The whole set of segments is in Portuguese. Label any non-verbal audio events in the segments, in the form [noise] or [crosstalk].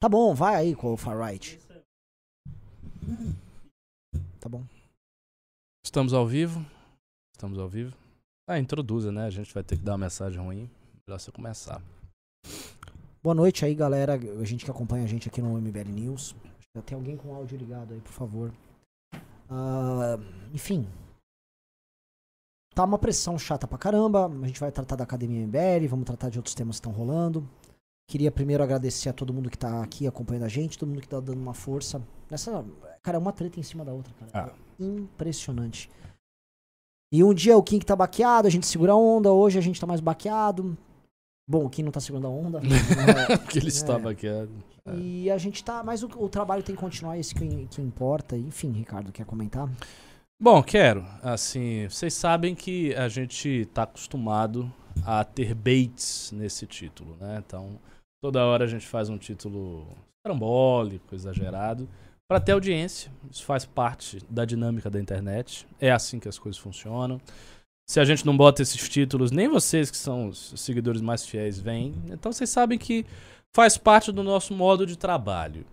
Tá bom, vai aí com o far right. Tá bom. Estamos ao vivo. Estamos ao vivo. Ah, introduza, né? A gente vai ter que dar uma mensagem ruim. Melhor você começar. Boa noite aí, galera. A gente que acompanha a gente aqui no MBL News. Já tem alguém com áudio ligado aí, por favor. Ah, enfim. Tá uma pressão chata pra caramba. A gente vai tratar da Academia MBL, vamos tratar de outros temas que estão rolando. Queria primeiro agradecer a todo mundo que tá aqui acompanhando a gente, todo mundo que tá dando uma força. Nessa, cara, é uma treta em cima da outra, cara. Ah. É impressionante. E um dia o King tá baqueado, a gente segura a onda, hoje a gente tá mais baqueado. Bom, o King não tá segurando a onda. [laughs] né? que ele estava aqui. é. E a gente tá. Mas o, o trabalho tem que continuar, isso que, que importa. Enfim, Ricardo, quer comentar? Bom, quero. Assim, vocês sabem que a gente tá acostumado a ter baits nesse título, né? Então, toda hora a gente faz um título trambólico, exagerado, para ter audiência. Isso faz parte da dinâmica da internet. É assim que as coisas funcionam. Se a gente não bota esses títulos, nem vocês que são os seguidores mais fiéis vêm. Então vocês sabem que faz parte do nosso modo de trabalho.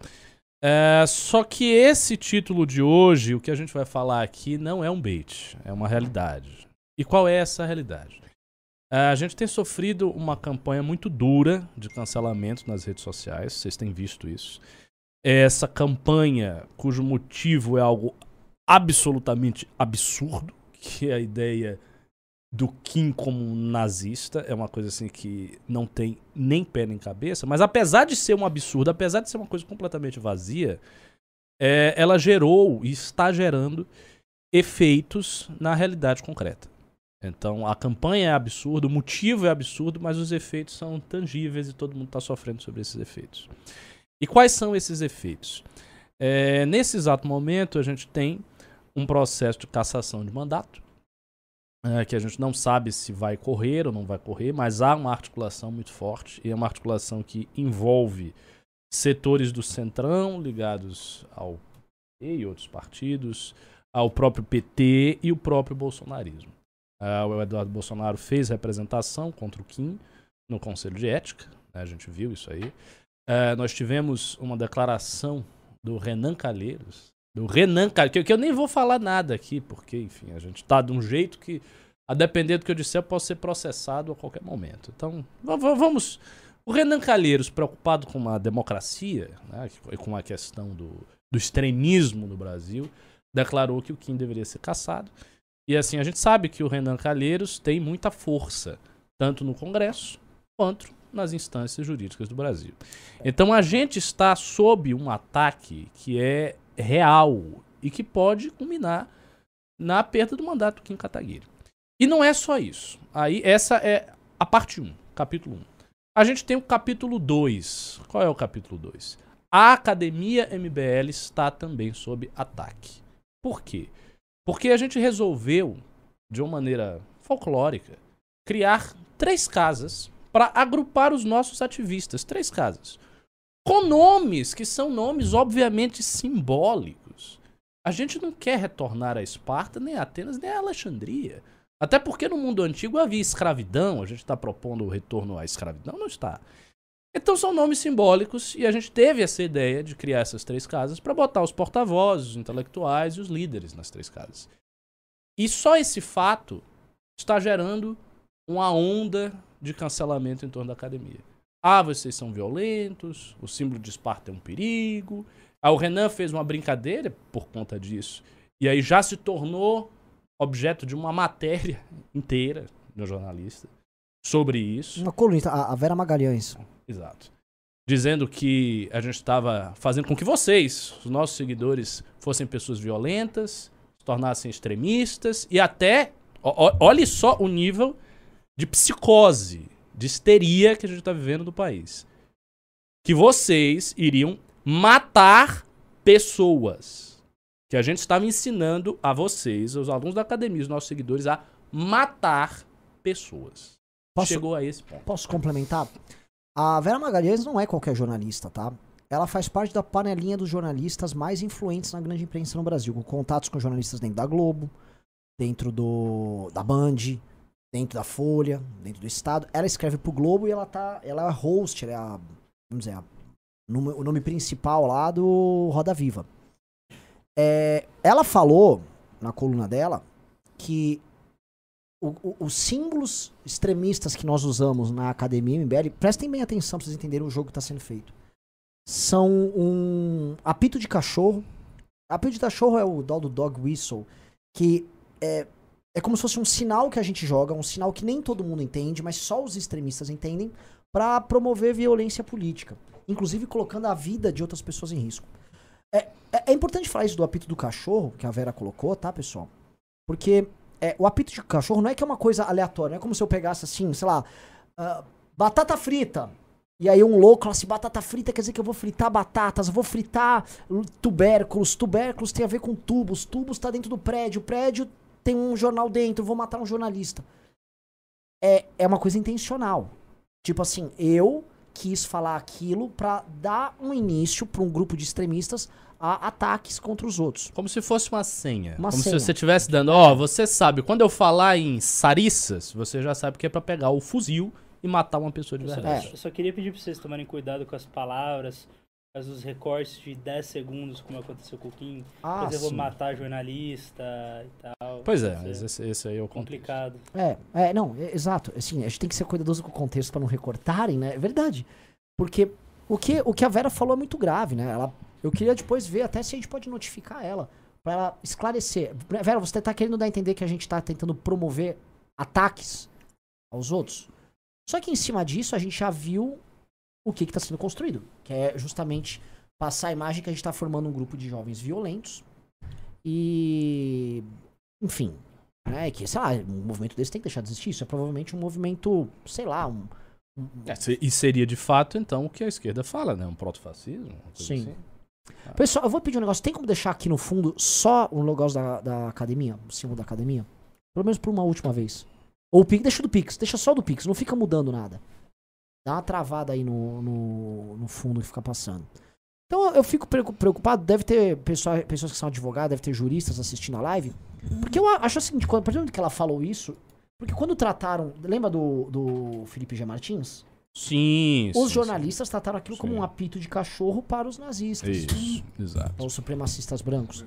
É, só que esse título de hoje, o que a gente vai falar aqui, não é um bait, é uma realidade. E qual é essa realidade? É, a gente tem sofrido uma campanha muito dura de cancelamento nas redes sociais, vocês têm visto isso. Essa campanha, cujo motivo é algo absolutamente absurdo, que é a ideia do Kim como um nazista, é uma coisa assim que não tem nem pé nem cabeça, mas apesar de ser um absurdo, apesar de ser uma coisa completamente vazia, é, ela gerou e está gerando efeitos na realidade concreta. Então a campanha é absurda, o motivo é absurdo, mas os efeitos são tangíveis e todo mundo está sofrendo sobre esses efeitos. E quais são esses efeitos? É, nesse exato momento, a gente tem um processo de cassação de mandato, é, que a gente não sabe se vai correr ou não vai correr, mas há uma articulação muito forte, e é uma articulação que envolve setores do Centrão ligados ao PT e outros partidos, ao próprio PT e o próprio bolsonarismo. Ah, o Eduardo Bolsonaro fez representação contra o Kim no Conselho de Ética, né, a gente viu isso aí. Ah, nós tivemos uma declaração do Renan Calheiros, do Renan Calheiros, que, eu nem vou falar nada aqui, porque, enfim, a gente tá de um jeito que, a depender do que eu disser, eu posso ser processado a qualquer momento. Então, va- va- vamos. O Renan Calheiros, preocupado com a democracia, né, e com a questão do, do extremismo no Brasil, declarou que o Kim deveria ser caçado. E assim, a gente sabe que o Renan Calheiros tem muita força, tanto no Congresso quanto nas instâncias jurídicas do Brasil. Então a gente está sob um ataque que é real e que pode culminar na perda do mandato do Kim Kataguiri. E não é só isso. Aí essa é a parte 1, capítulo 1. A gente tem o capítulo 2. Qual é o capítulo 2? A Academia MBL está também sob ataque. Por quê? Porque a gente resolveu, de uma maneira folclórica, criar três casas para agrupar os nossos ativistas. Três casas. Com nomes que são nomes obviamente simbólicos. A gente não quer retornar a Esparta, nem a Atenas, nem a Alexandria. Até porque no mundo antigo havia escravidão, a gente está propondo o retorno à escravidão, não está. Então são nomes simbólicos e a gente teve essa ideia de criar essas três casas para botar os porta-vozes, os intelectuais e os líderes nas três casas. E só esse fato está gerando uma onda de cancelamento em torno da academia. Ah, vocês são violentos, o símbolo de Esparta é um perigo. Ah, o Renan fez uma brincadeira por conta disso. E aí já se tornou objeto de uma matéria [laughs] inteira do jornalista sobre isso. Uma colunista, a, Vera Magalhães. Exato. Dizendo que a gente estava fazendo com que vocês, os nossos seguidores, fossem pessoas violentas, se tornassem extremistas e até. ó- olhe só o nível de psicose, de histeria que a gente está vivendo no país. Que vocês iriam matar pessoas. Que a gente estava ensinando a vocês, os alunos da academia, os nossos seguidores, a matar pessoas. Posso, Chegou a esse ponto. posso complementar? A Vera Magalhães não é qualquer jornalista, tá? Ela faz parte da panelinha dos jornalistas mais influentes na grande imprensa no Brasil, com contatos com jornalistas dentro da Globo, dentro do da Band, dentro da Folha, dentro do Estado. Ela escreve pro Globo e ela tá, ela é host, ela é a, vamos dizer, a o nome principal lá do Roda Viva. É, ela falou na coluna dela que os símbolos extremistas que nós usamos na academia MBL, prestem bem atenção pra vocês entenderem o jogo que está sendo feito. São um apito de cachorro. Apito de cachorro é o do dog whistle, que é, é como se fosse um sinal que a gente joga, um sinal que nem todo mundo entende, mas só os extremistas entendem, para promover violência política, inclusive colocando a vida de outras pessoas em risco. É, é, é importante falar isso do apito do cachorro, que a Vera colocou, tá, pessoal? Porque é, o apito de cachorro não é que é uma coisa aleatória, não é como se eu pegasse assim, sei lá, ah, batata frita. E aí um louco fala assim, batata frita quer dizer que eu vou fritar batatas, eu vou fritar tubérculos, tubérculos tem a ver com tubos, tubos tá dentro do prédio, o prédio tem um jornal dentro, vou matar um jornalista. É, é uma coisa intencional. Tipo assim, eu quis falar aquilo pra dar um início pra um grupo de extremistas a ataques contra os outros. Como se fosse uma senha. Uma Como senha. se você estivesse dando, ó, você sabe, quando eu falar em Sarissas, você já sabe que é pra pegar o fuzil e matar uma pessoa de Eu só, verdade. É. eu só queria pedir pra vocês tomarem cuidado com as palavras, com os recortes de 10 segundos, como aconteceu com o Kim. Ah, exemplo, eu vou matar jornalista e tal. Pois é, mas esse, esse aí é o contexto. complicado. É, é, não, é, exato. Assim, a gente tem que ser cuidadoso com o contexto pra não recortarem, né? É verdade. Porque o que, o que a Vera falou é muito grave, né? Ela, eu queria depois ver até se a gente pode notificar ela, pra ela esclarecer. Vera, você tá querendo dar a entender que a gente tá tentando promover ataques aos outros? Só que em cima disso a gente já viu o que está sendo construído, que é justamente passar a imagem que a gente está formando um grupo de jovens violentos e, enfim, né, que sei lá, um movimento desse tem que deixar de existir. Isso é provavelmente um movimento, sei lá, um, um- É, e seria de fato, então, o que a esquerda fala, né? Um protofascismo? Sim. assim. Pessoal, eu vou pedir um negócio. Tem como deixar aqui no fundo só o logo da, da academia? O símbolo da academia? Pelo menos por uma última vez. Ou o Pix, deixa do Pix, deixa só do Pix, não fica mudando nada. Dá uma travada aí no, no, no fundo que fica passando. Então eu- fico preocu- preocupado, deve ter pessoa, pessoas que são advogados, deve ter juristas assistindo a live. Porque eu acho assim, quando, a partir do que ela falou isso, porque quando trataram. Lembra do, do Felipe G. Martins? Sim, Os sim, jornalistas trataram aquilo como Sim. um apito de cachorro para os nazistas. Isso, exato. Aos supremacistas brancos.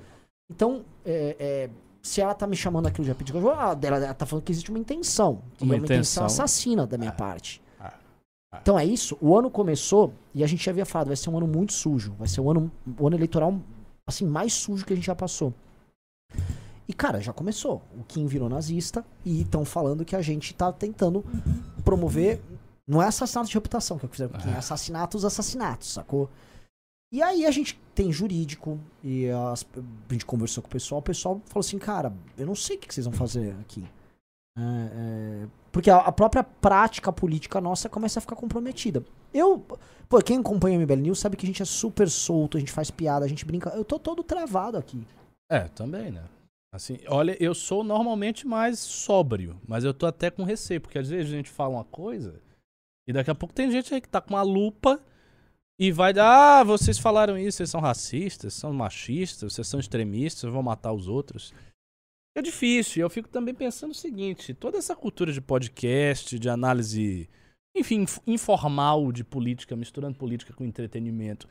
Então, é, é, se ela tá me chamando aquilo de apito de cachorro, ela, ela, ela tá falando que existe uma intenção. Uma é uma intenção assassina da minha parte. ah, ah. Então é isso. O ano começou e a gente já havia falado, vai ser um ano muito sujo. Vai ser um ano, um ano eleitoral assim mais sujo que a gente já passou. E cara, já começou. O Kim virou nazista e estão falando que a gente tá tentando promover não é assassinato de reputação que eu fizeram com o Kim, é assassinatos, assassinatos, sacou? E aí a gente tem jurídico e as- a gente conversou com o pessoal, o pessoal falou assim, cara, eu não sei o que que vocês vão fazer aqui. É, é, porque a, a própria prática política nossa começa a ficar comprometida. Eu, pô, quem acompanha o MBL News sabe que a gente é super solto, a gente faz piada, a gente brinca. Eu tô todo travado aqui. É, também, né? Assim, olha, eu sou normalmente mais sóbrio, mas eu tô até com receio, porque às vezes a gente fala uma coisa e daqui a pouco tem gente aí que tá com uma lupa e vai dar, ah, vocês falaram isso, vocês são racistas, são machistas, vocês são extremistas, vão matar os outros. É difícil, eu fico também pensando o seguinte, toda essa cultura de podcast, de análise, enfim, inf- informal de política, misturando política com entretenimento,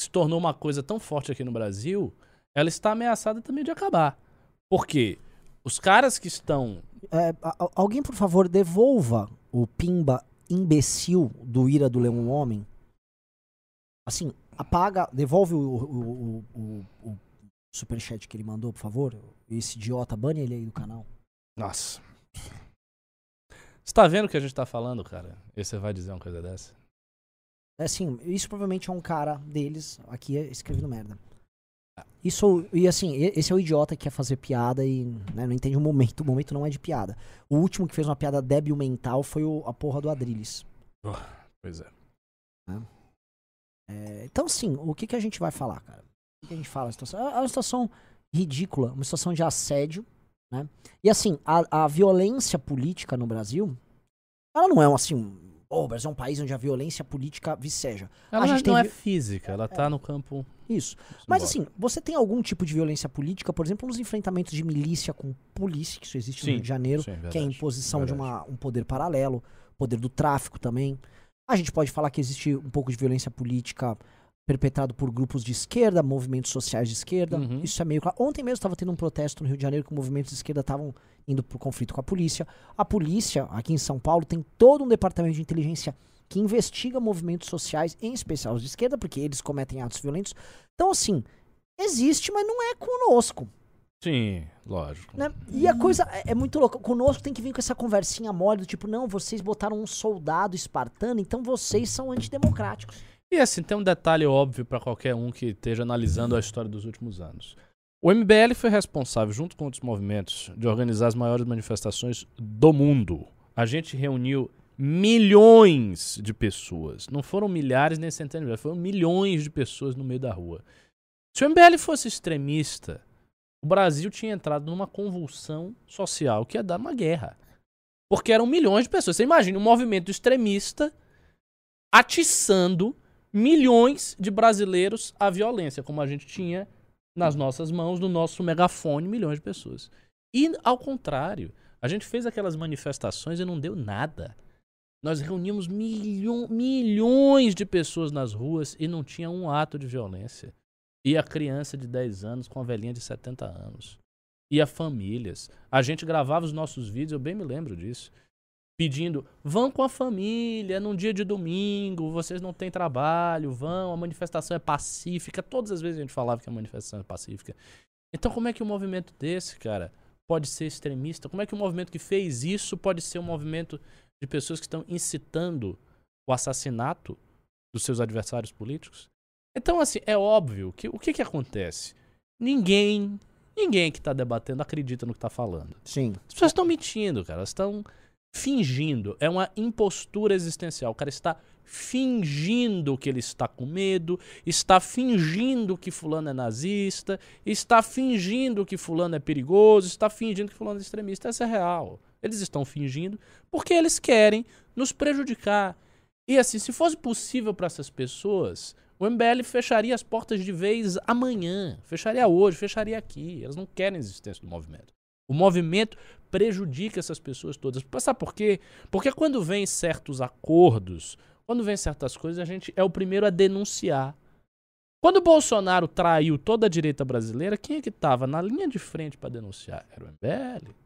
se tornou uma coisa tão forte aqui no Brasil, ela está ameaçada também de acabar. Por quê? Os caras que estão. É, alguém, por favor, devolva o pimba imbecil do Ira do Leão Homem. Assim, apaga, devolve o, o, o, o, superchat que ele mandou, por favor. Esse idiota, bane ele aí do canal. Nossa. Você tá vendo o que a gente tá falando, cara? E você vai dizer uma coisa dessa? É assim, isso provavelmente é um cara deles aqui escrevendo merda. Isso, e assim, esse é o idiota que quer fazer piada e né, não entende o momento. O momento não é de piada. O último que fez uma piada débil mental foi o, a porra do Adrilles. Pois é. É, então, sim, o que, que a gente vai falar, cara? O que, que a gente fala? A situação, é uma situação ridícula, uma situação de assédio, né? E assim, a, a violência política no Brasil, ela não é um, assim, um, oh, o Brasil é um país onde a violência política viceja. Ela A não, gente não tem é vi- física, ela tá no campo. Isso. Mas simbólico. assim, você tem algum tipo de violência política, por exemplo, nos enfrentamentos de milícia com polícia, que isso existe no Sim, Rio de Janeiro, sim, que é a verdade, imposição de verdade. uma, um poder paralelo, poder do tráfico também. A gente pode falar que existe um pouco de violência política perpetrado por grupos de esquerda, movimentos sociais de esquerda. Uhum. Isso é meio claro. Ontem mesmo estava tendo um protesto no Rio de Janeiro que movimentos de esquerda estavam indo pro conflito com a polícia. A polícia, aqui em São Paulo, tem todo um departamento de inteligência que investiga movimentos sociais, em especial os de esquerda, porque eles cometem atos violentos. Então, assim, existe, mas não é conosco. Sim, lógico. Né? E a coisa é, é muito louca. Conosco tem que vir com essa conversinha mole do tipo, não, vocês botaram um soldado espartano, então vocês são antidemocráticos. E assim, tem um detalhe óbvio para qualquer um que esteja analisando a história dos últimos anos. O MBL foi responsável, junto com outros movimentos, de organizar as maiores manifestações do mundo. A gente reuniu milhões de pessoas. Não foram milhares nem centenas de milhares, foram milhões de pessoas no meio da rua. Se o MBL fosse extremista, o Brasil tinha entrado numa convulsão social que ia dar uma guerra. Porque eram milhões de pessoas. Você imagina um movimento extremista atiçando milhões de brasileiros à violência, como a gente tinha nas nossas mãos, no nosso megafone, milhões de pessoas. E ao contrário, a gente fez aquelas manifestações e não deu nada. Nós reunimos milho milhões de pessoas nas ruas e não tinha um ato de violência. E a criança de 10 anos com a velhinha de 70 anos. E a famílias. A gente gravava os nossos vídeos, eu bem me lembro disso. Pedindo, vão com a família num dia de domingo, vocês não têm trabalho, vão, a manifestação é pacífica. Todas as vezes a gente falava que a manifestação é pacífica. Então, como é que um movimento desse, cara, pode ser extremista? Como é que um movimento que fez isso pode ser um movimento de pessoas que estão incitando o assassinato dos seus adversários políticos? Então, assim, é óbvio que o que, que acontece? Ninguém, ninguém que está debatendo acredita no que está falando. Sim. As pessoas estão mentindo, cara. Elas estão fingindo. É uma impostura existencial. O cara está fingindo que ele está com medo, está fingindo que fulano é nazista, está fingindo que fulano é perigoso, está fingindo que fulano é extremista. Essa é real. Eles estão fingindo porque eles querem nos prejudicar. E assim, se fosse possível para essas pessoas, o MBL fecharia as portas de vez amanhã, fecharia hoje, fecharia aqui. Elas não querem a existência do movimento. O movimento prejudica essas pessoas todas. Sabe por quê? Porque quando vem certos acordos, quando vem certas coisas, a gente é o primeiro a denunciar. Quando o Bolsonaro traiu toda a direita brasileira, quem é que estava na linha de frente para denunciar? Era o MBL.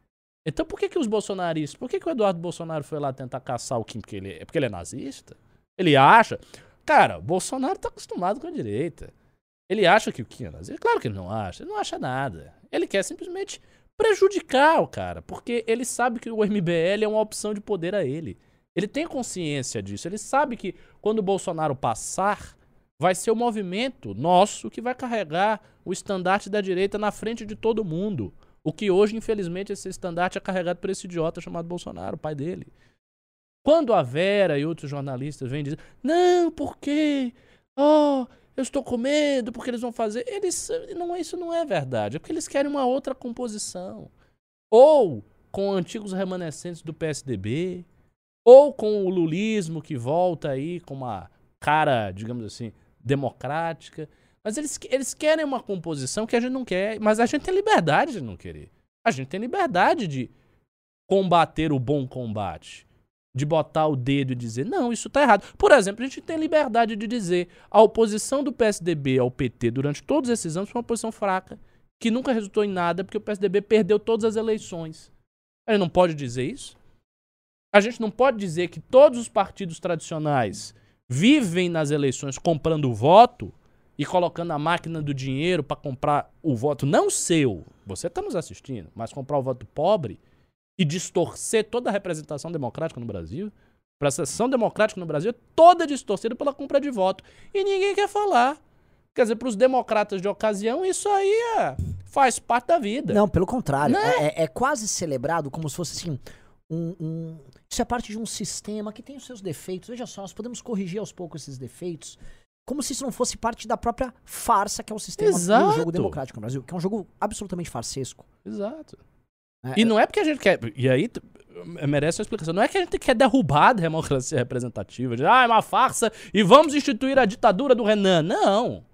Então por que, que os bolsonaristas, por que, que o Eduardo Bolsonaro foi lá tentar caçar o Kim? Porque ele, é porque ele é nazista? Ele acha. Cara, Bolsonaro tá acostumado com a direita. Ele acha que o Kim é nazista? Claro que ele não acha. Ele não acha nada. Ele quer simplesmente prejudicar o cara, porque ele sabe que o MBL é uma opção de poder a ele. Ele tem consciência disso. Ele sabe que quando o Bolsonaro passar, vai ser o movimento nosso que vai carregar o estandarte da direita na frente de todo mundo. O que hoje, infelizmente, esse estandarte é carregado por esse idiota chamado Bolsonaro, o pai dele. Quando a Vera e outros jornalistas vêm dizer, não, porque, oh, eu estou com medo, porque eles vão fazer. Eles, não, isso não é verdade, é porque eles querem uma outra composição. Ou com antigos remanescentes do PSDB, ou com o lulismo que volta aí com uma cara, digamos assim, democrática. Mas eles, eles querem uma composição que a gente não quer, mas a gente tem liberdade de não querer. A gente tem liberdade de combater o bom combate. De botar o dedo e dizer, não, isso tá errado. Por exemplo, a gente tem liberdade de dizer a oposição do PSDB ao PT durante todos esses anos foi uma posição fraca, que nunca resultou em nada, porque o PSDB perdeu todas as eleições. A gente não pode dizer isso? A gente não pode dizer que todos os partidos tradicionais vivem nas eleições comprando voto e colocando a máquina do dinheiro para comprar o voto não seu, você está nos assistindo, mas comprar o voto pobre e distorcer toda a representação democrática no Brasil. A representação democrática no Brasil é toda distorcida pela compra de voto. E ninguém quer falar. Quer dizer, para os democratas de ocasião, isso aí é, faz parte da vida. Não, pelo contrário. Né? É, é- é quase celebrado como se fosse assim. Um, um- Isso é parte de um sistema que tem os seus defeitos. Veja só, nós podemos corrigir aos poucos esses defeitos. Como se isso não fosse parte da própria farsa que é o sistema do Exato. jogo democrático no Brasil, que é um jogo absolutamente farsesco. Exato. É, E não é porque a gente quer. E aí t- merece uma explicação. Não é que a gente quer derrubar a democracia representativa. De, ah, é uma farsa e vamos instituir a ditadura do Renan. Não.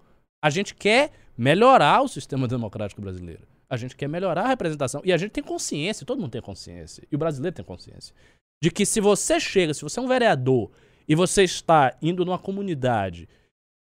A gente quer melhorar o sistema democrático brasileiro. A gente quer melhorar a representação. E a gente tem consciência, todo mundo tem consciência. E o brasileiro tem consciência. De que se você chega, se você é um vereador e você está indo numa comunidade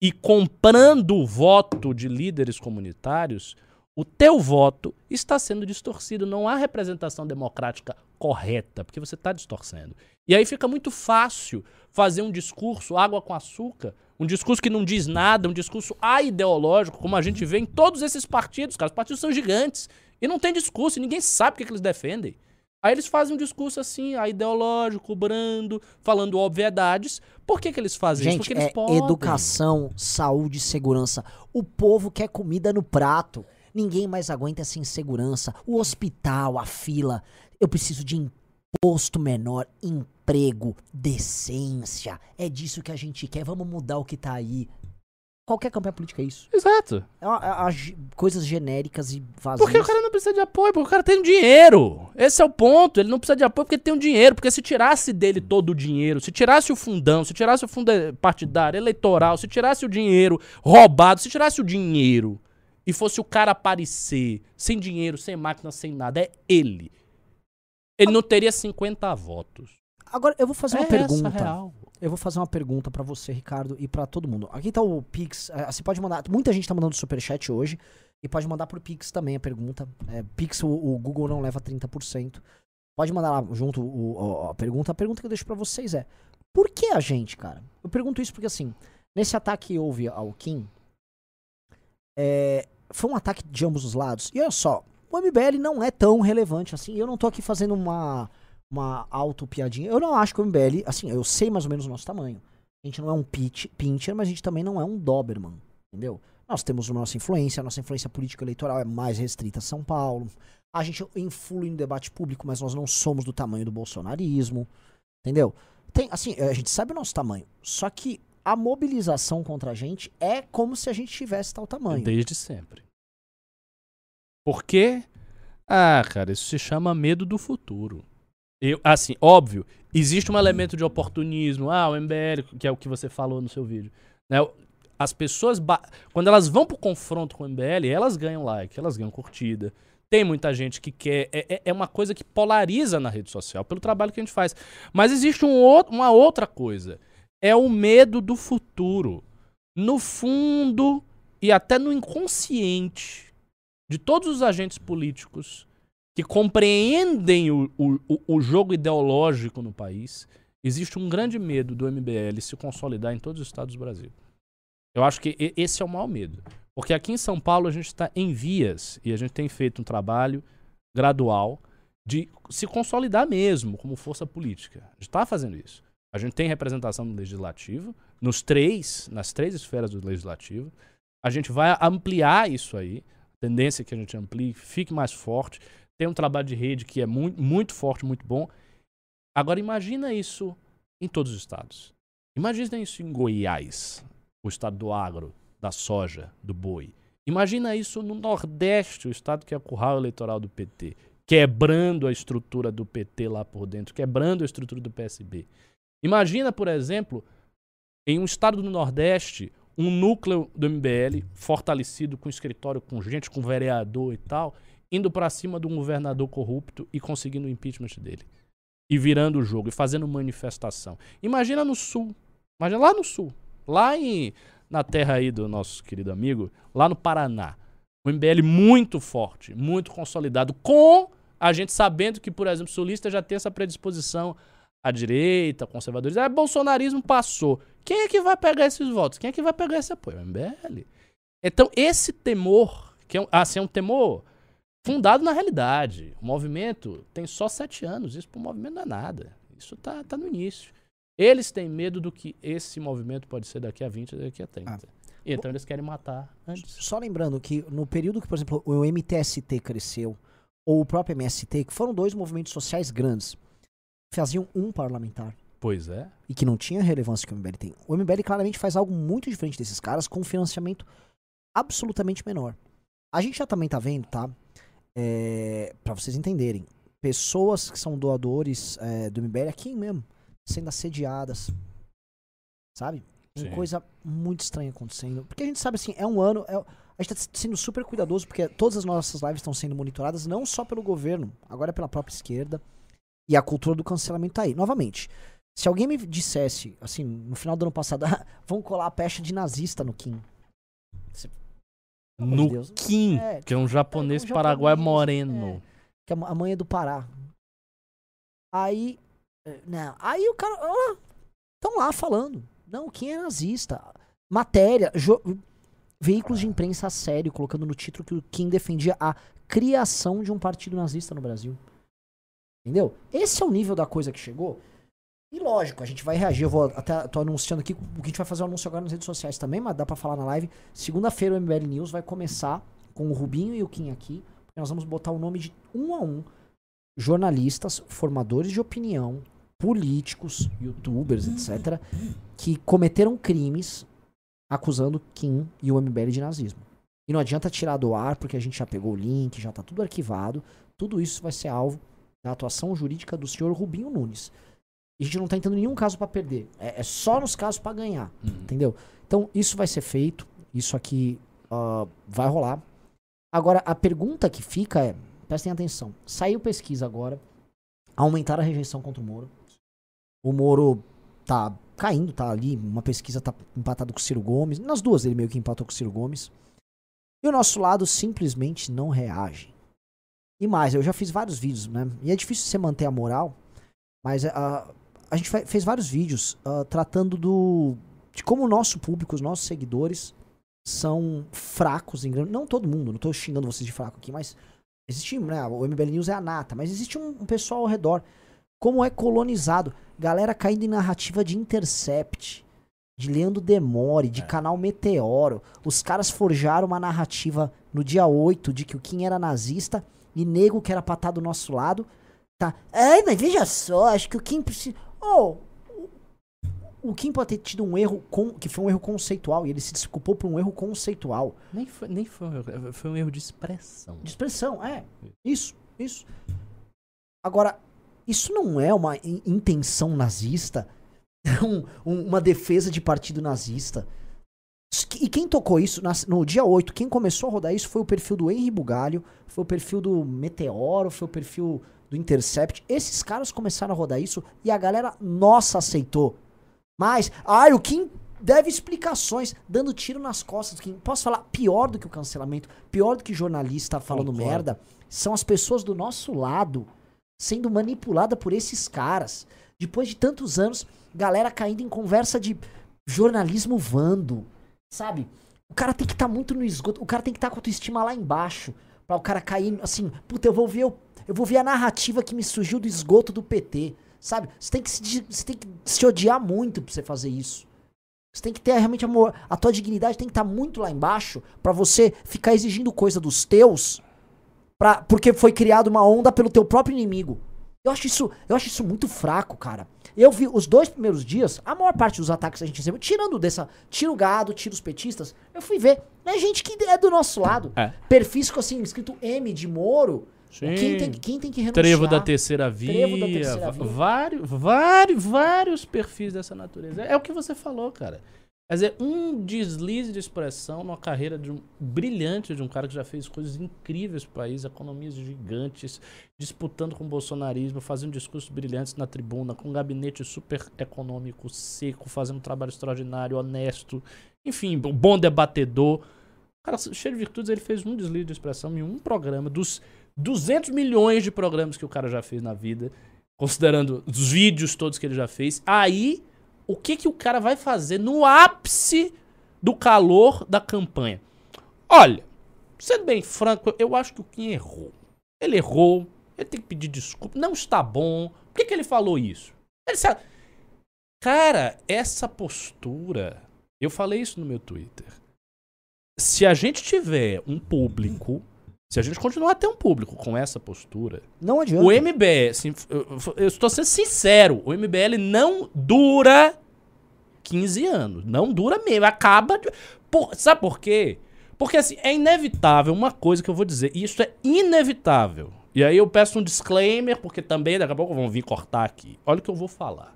e comprando o voto de líderes comunitários, o teu voto está sendo distorcido. Não há representação democrática correta, porque você está distorcendo. E aí fica muito fácil fazer um discurso água com açúcar, um discurso que não diz nada, um discurso aideológico, como a gente vê em todos esses partidos, cara. Os partidos são gigantes e não tem discurso, e ninguém sabe o que, é que eles defendem. Aí eles fazem um discurso assim, ideológico, brando, falando obviedades. Por que, que eles fazem Gente, isso? Porque eles é podem. educação, saúde e segurança. O povo quer comida no prato. Ninguém mais aguenta essa insegurança. O hospital, a fila. Eu preciso de imposto menor, emprego, decência. É disso que a gente quer. Vamos mudar o que tá aí. Qualquer campanha política é isso. Exato. É, uma- é- é ge- coisas genéricas e vazias. Porque o cara não precisa de apoio, porque o cara tem dinheiro. Esse é o ponto. Ele não precisa de apoio porque tem um dinheiro. Porque se tirasse dele todo o dinheiro, se tirasse o fundão, se tirasse o fundo partidário, eleitoral, se tirasse o dinheiro roubado, se tirasse o dinheiro e fosse o cara aparecer sem dinheiro, sem máquina, sem nada, é ele. Ele não teria 50 votos. Agora, eu vou fazer uma é essa a pergunta. real. Eu vou fazer uma pergunta pra você, Ricardo, e pra todo mundo. Aqui tá o Pix. eh, Você pode mandar. Muita gente tá mandando superchat hoje. E pode mandar por Pix também a pergunta. É, Pix, o, o Google não leva 30%. Pode mandar lá junto o- o- a pergunta. A pergunta que eu deixo pra vocês é: Por que a gente, cara? Eu pergunto isso porque, assim, nesse ataque que houve ao Kim, é, foi um ataque de ambos os lados. E olha só, o MBL não é tão relevante assim. Eu não tô aqui fazendo uma uma auto-piadinha. Eu não acho que o MBL, assim, eu sei mais ou menos o nosso tamanho. A gente não é um pitch, pincher, mas a gente também não é um Doberman, entendeu? Nós temos a nossa influência, a nossa influência política eleitoral é mais restrita a São Paulo. A gente influi no debate público, mas nós não somos do tamanho do bolsonarismo, entendeu? Tem, assim, a gente sabe o nosso tamanho, só que a mobilização contra a gente é como se a gente tivesse tal tamanho. Desde sempre. Por quê? Ah, cara, isso se chama medo do futuro. Eu, assim, óbvio, existe um elemento de oportunismo. Ah, o MBL, que é o que você falou no seu vídeo. Né? As pessoas, quando elas vão pro confronto com o MBL, elas ganham like, elas ganham curtida. Tem muita gente que quer. É, é- é uma coisa que polariza na rede social, pelo trabalho que a gente faz. Mas existe um outro, uma outra coisa. É o medo do futuro. No fundo, e até no inconsciente de todos os agentes políticos que compreendem o, o, o- jogo ideológico no país, existe um grande medo do MBL se consolidar em todos os estados do Brasil. Eu acho que esse é o maior medo. Porque aqui em São Paulo a gente está em vias e a gente tem feito um trabalho gradual de se consolidar mesmo como força política. A gente está fazendo isso. A gente tem representação no legislativo, nos três, nas três esferas do legislativo. A gente vai ampliar isso aí. A tendência é que a gente amplie, fique mais forte. Tem um trabalho de rede que é muito, muito forte, muito bom. Agora imagina isso em todos os estados. Imagina isso em Goiás, o estado do agro, da soja, do boi. Imagina isso no Nordeste, o estado que é o curral eleitoral do PT, quebrando a estrutura do PT lá por dentro, quebrando a estrutura do PSB. Imagina, por exemplo, em um estado do Nordeste, um núcleo do MBL fortalecido com escritório, com gente, com vereador e tal, indo pra cima de um governador corrupto e conseguindo o impeachment dele. E virando o jogo, e fazendo manifestação. Imagina no sul. Imagina lá no sul. Lá em, na terra aí do nosso querido amigo, lá no Paraná. Um MBL muito forte, muito consolidado, com a gente sabendo que, por exemplo, sulista já tem essa predisposição à direita, conservadorismo. É, bolsonarismo passou. Quem é que vai pegar esses votos? Quem é que vai pegar esse apoio? O MBL. Então, esse temor, que é um, assim, é um temor fundado na realidade. O movimento tem só sete anos. Isso para o movimento não é nada. Isso tá, tá no início. Eles têm medo do que esse movimento pode ser daqui a 20, daqui a 30. Ah. E então eles querem matar antes. Só lembrando que no período que, por exemplo, o MTST cresceu, ou o próprio MST, que foram dois movimentos sociais grandes, faziam um parlamentar. Pois é. E que não tinha a relevância que o MBL tem. O MBL claramente faz algo muito diferente desses caras, com um financiamento absolutamente menor. A gente já também tá vendo, tá? É, para vocês entenderem, pessoas que são doadores é, do MBL aqui mesmo, sendo assediadas. Sabe? Tem Sim. coisa muito estranha acontecendo. Porque a gente sabe assim, é um ano. é- a gente tá sendo super cuidadoso, porque todas as nossas lives estão sendo monitoradas não só pelo governo, agora é pela própria esquerda. E a cultura do cancelamento tá aí. Novamente, Se alguém me dissesse, assim, no final do ano passado, [laughs] "Ah, vão colar a pecha de nazista no Kim. No Deus. Kim, É, que é um japonês um paraguai japonês, moreno. que a mãe é do Pará. Aí, eh, não, aí o cara, estão lá falando, não, quem é nazista? Matéria, jo- veículos de imprensa sério, colocando no título que o Kim defendia a criação de um partido nazista no Brasil. Entendeu? Esse é o nível da coisa que chegou. E lógico, a gente vai reagir. Eu vou até tô anunciando aqui o que a gente vai fazer o anúncio agora nas redes sociais também, mas dá pra falar na live. Segunda-feira o MBL News vai começar com o Rubinho e o Kim aqui. Nós vamos botar o nome de um a um jornalistas, formadores de opinião, políticos, youtubers, etc., que cometeram crimes acusando Kim e o MBL de nazismo. E não adianta tirar do ar, porque a gente já pegou o link, já tá tudo arquivado. Tudo isso vai ser alvo da atuação jurídica do senhor Rubinho Nunes. E a gente não tá entrando em nenhum caso pra perder. É, é só nos casos pra ganhar. Uhum. Entendeu? Então, isso vai ser feito. Isso aqui ah, vai rolar. Agora, a pergunta que fica é: prestem atenção. Saiu pesquisa agora. Aumentar a rejeição contra o Moro. O Moro tá caindo, tá ali. Uma pesquisa tá empatado com o Ciro Gomes. Nas duas ele meio que empatou com o Ciro Gomes. E o nosso lado simplesmente não reage. E mais, eu já fiz vários vídeos, né? E é difícil você manter a moral. Mas ah, a gente fe- fez vários vídeos ah, tratando do de como o nosso público, os nossos seguidores são fracos em grande. Não todo mundo, não tô xingando vocês de fraco aqui, mas existe, né? O MBL News é a nata, mas existe um, um pessoal ao redor. Como é colonizado. Galera caindo em narrativa de Intercept, de Leandro Demore, de canal Meteoro. Os caras forjaram uma narrativa no dia 8 de que o Kim era nazista e nego que era pra estar do nosso lado. Tá. Ai, mas veja só, acho que o Kim precisa. Oh, o Kim pode ter tido um erro com, que foi um erro conceitual e ele se desculpou por um erro conceitual. Nem, foi, nem foi, um erro, foi um erro de expressão. De expressão, é. Isso, isso. Agora, isso não é uma in- intenção nazista, [laughs] é um- um- uma defesa de partido nazista. E quem tocou isso no dia 8, quem começou a rodar isso foi o perfil do Henry Bugalho, foi o perfil do Meteoro, foi o perfil do Intercept. Esses caras começaram a rodar isso e a galera nossa aceitou. Mas, ai, o Kim deve explicações, dando tiro nas costas do Kim. Posso falar, pior do que o cancelamento, pior do que jornalista falando Concordo. merda, são as pessoas do nosso lado sendo manipulada por esses caras. Depois de tantos anos, galera caindo em conversa de jornalismo vando, sabe? O cara tem que estar muito no esgoto, o cara tem que estar com a autoestima lá embaixo, pra o cara cair assim, puta, eu vou ver, o- eu vou ver a narrativa que me surgiu do esgoto do PT, sabe? Você tem que se, você tem que se odiar muito pra você fazer isso. Você tem que ter realmente amor, a tua dignidade tem que estar muito lá embaixo pra você ficar exigindo coisa dos teus Pra, porque foi criada uma onda pelo teu próprio inimigo. Eu acho isso, eu acho isso muito fraco, cara. Eu vi os dois primeiros dias, a maior parte dos ataques que a gente recebeu, tirando dessa, tira o gado, tira os petistas, eu fui ver. É gente que é do nosso lado. É. Perfis com assim, escrito M de Moro. Sim. Quem tem, quem tem que renunciar? Trevo da terceira via, Trevo da terceira via. vários, vários, vários perfis dessa natureza. É, o que você falou, cara. Quer dizer, um deslize de expressão numa carreira de um, brilhante de um cara que já fez coisas incríveis pro país, economias gigantes, disputando com o bolsonarismo, fazendo discursos brilhantes na tribuna, com um gabinete super econômico, seco, fazendo um trabalho extraordinário, honesto, enfim, um bom debatedor. Cara, cheio de virtudes, ele fez um deslize de expressão em um programa dos 200 milhões de programas que o cara já fez na vida, considerando os vídeos todos que ele já fez. Aí, o que que o cara vai fazer no ápice do calor da campanha? Olha, sendo bem franco, eu acho que o Kim errou. Ele errou, ele tem que pedir desculpa, não está bom. Por que que ele falou isso? Ele sabe... Cara, essa postura, eu falei isso no meu Twitter. Se a gente tiver um público, se a gente continuar a ter um público com essa postura, Não adianta. o MBL, assim, eu, estou sendo sincero, o MBL não dura 15 anos. Não dura mesmo. Acaba. de- Por- sabe por quê? Porque assim, é inevitável uma coisa que eu vou dizer. E isso é inevitável. E aí eu peço um disclaimer, porque também daqui a pouco vão vir cortar aqui. Olha o que eu vou falar.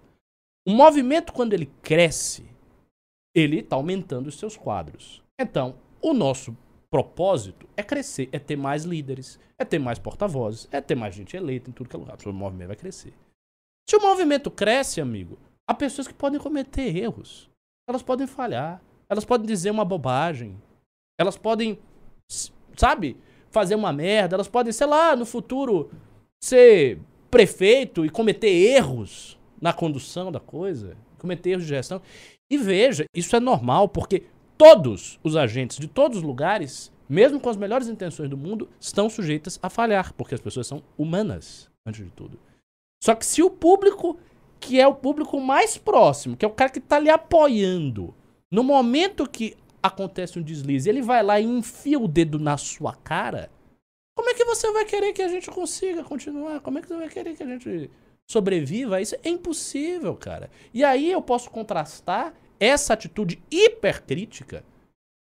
O movimento, quando ele cresce, ele está aumentando os seus quadros. Então, o nosso propósito é crescer, é ter mais líderes, é ter mais porta-vozes, é ter mais gente eleita em tudo que é lugar. O movimento vai crescer. Se o movimento cresce, amigo, Há pessoas que podem cometer erros. Elas podem falhar. Elas podem dizer uma bobagem. Elas podem, sabe, fazer uma merda. Elas podem, sei lá, no futuro ser prefeito e cometer erros na condução da coisa, cometer erros de gestão. E veja, isso é normal, porque todos os agentes de todos os lugares, mesmo com as melhores intenções do mundo, estão sujeitas a falhar, porque as pessoas são humanas, antes de tudo. Só que se o público, que é o público mais próximo, que é o cara que tá lhe apoiando, no momento que acontece um deslize, ele vai lá e enfia o dedo na sua cara, como é que você vai querer que a gente consiga continuar? Como é que você vai querer que a gente sobreviva? Isso é impossível, cara. E aí eu posso contrastar essa atitude hipercrítica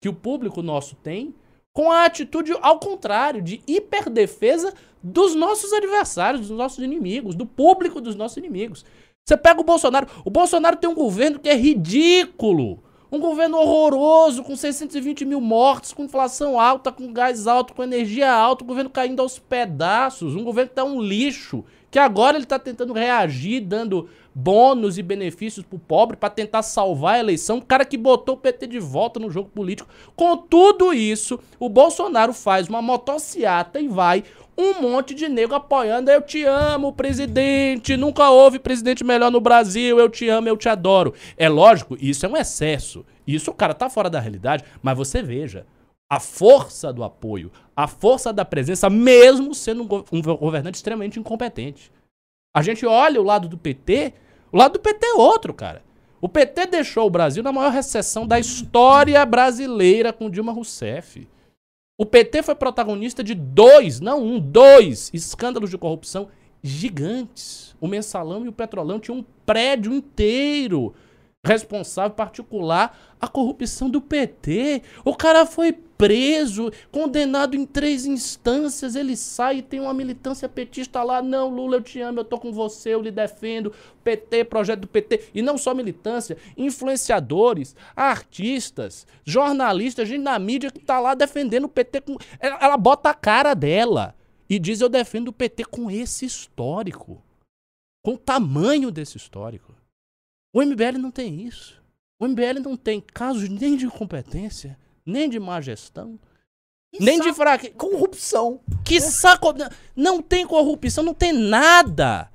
que o público nosso tem com a atitude ao contrário, de hiperdefesa dos nossos adversários, dos nossos inimigos, do público dos nossos inimigos. Você pega o Bolsonaro, o Bolsonaro tem um governo que é ridículo. Um governo horroroso, com 620 mil mortos, com inflação alta, com gás alto, com energia alta, o governo caindo aos pedaços, um governo que tá um lixo, que agora ele tá tentando reagir, dando bônus e benefícios pro pobre para tentar salvar a eleição, o cara que botou o PT de volta no jogo político. Com tudo isso, o Bolsonaro faz uma motociata e vai um monte de nego apoiando. Eu te amo, presidente. Nunca houve presidente melhor no Brasil. Eu te amo, eu te adoro. É lógico, isso é um excesso. Isso o cara tá fora da realidade. Mas você veja, a força do apoio, a força da presença, mesmo sendo um go- um governante extremamente incompetente. A gente olha o lado do PT, o lado do PT é outro, cara. O PT deixou o Brasil na maior recessão da história brasileira com Dilma Rousseff. O PT foi protagonista de dois, não um, dois escândalos de corrupção gigantes. O Mensalão e o Petrolão tinham um prédio inteiro responsável particular a corrupção do PT. O cara foi preso, condenado em três instâncias, ele sai e tem uma militância petista lá, não, Lula, eu te amo, eu tô com você, eu lhe defendo, PT, projeto do PT, e não só militância, influenciadores, artistas, jornalistas, gente na mídia que tá lá defendendo o PT com ela, ela bota a cara dela e diz eu defendo o PT com esse histórico, com o tamanho desse histórico. O MBL não tem isso. O MBL não tem casos nem de incompetência, nem de má gestão, nem de fraqueza. Corrupção. Que saco. Não tem corrupção, não tem nada.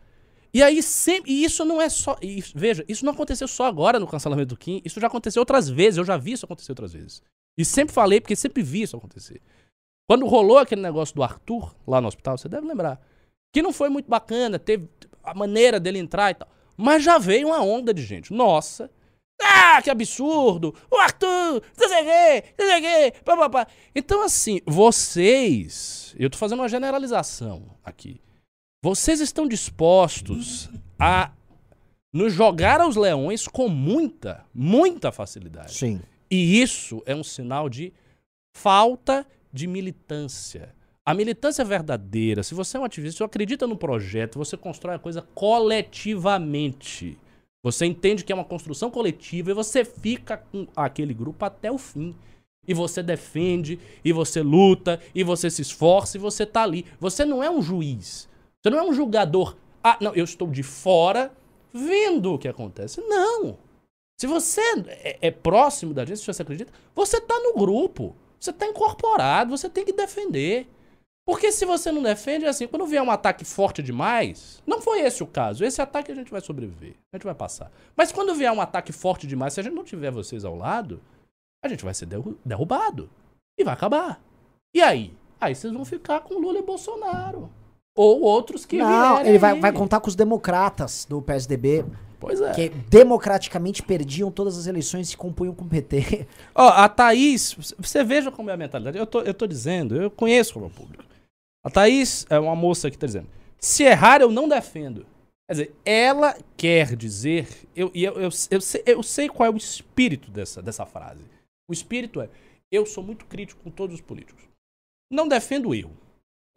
E aí sempre. E isso não é só. e veja, isso não aconteceu só agora no cancelamento do Kim. Isso já aconteceu outras vezes. Eu já vi isso acontecer outras vezes. E sempre falei, porque sempre vi isso acontecer. Quando rolou aquele negócio do Arthur lá no hospital, você deve lembrar. Que não foi muito bacana, teve a maneira dele entrar e tal. Mas já veio uma onda de gente. Nossa. Ah, que absurdo! O Arthur! Então, assim, vocês. Eu tô fazendo uma generalização aqui. Vocês estão dispostos a nos jogar aos leões com muita, muita facilidade. Sim. E isso é um sinal de falta de militância. A militância verdadeira, se você é um ativista, se você acredita no projeto, você constrói a coisa coletivamente. Você entende que é uma construção coletiva e você fica com aquele grupo até o fim. E você defende, e você luta, e você se esforça, e você tá ali. Você não é um juiz. Você não é um julgador. Ah, não, eu estou de fora vendo o que acontece. Não. Se você é, é próximo da gente, se você acredita, você tá no grupo. Você tá incorporado, você tem que defender. Porque se você não defende, é assim, quando vier um ataque forte demais, não foi esse o caso. Esse ataque a gente vai sobreviver, a gente vai passar. Mas quando vier um ataque forte demais, se a gente não tiver vocês ao lado, a gente vai ser derru- derrubado. E vai acabar. E aí? Aí vocês vão ficar com Lula e Bolsonaro. Ou outros que Não, ele vai, vai contar com os democratas do PSDB, Pois é. que democraticamente perdiam todas as eleições e se compunham com o PT. Ó, a Thaís, você veja como é a mentalidade. Eu tô, eu tô dizendo, eu conheço o meu público. A Thaís é uma moça que tá dizendo: se errar, eu não defendo. Quer dizer, ela quer dizer. Eu, eu, eu, eu, sei, eu sei qual é o espírito dessa, dessa frase. O espírito é: eu sou muito crítico com todos os políticos. Não defendo o erro.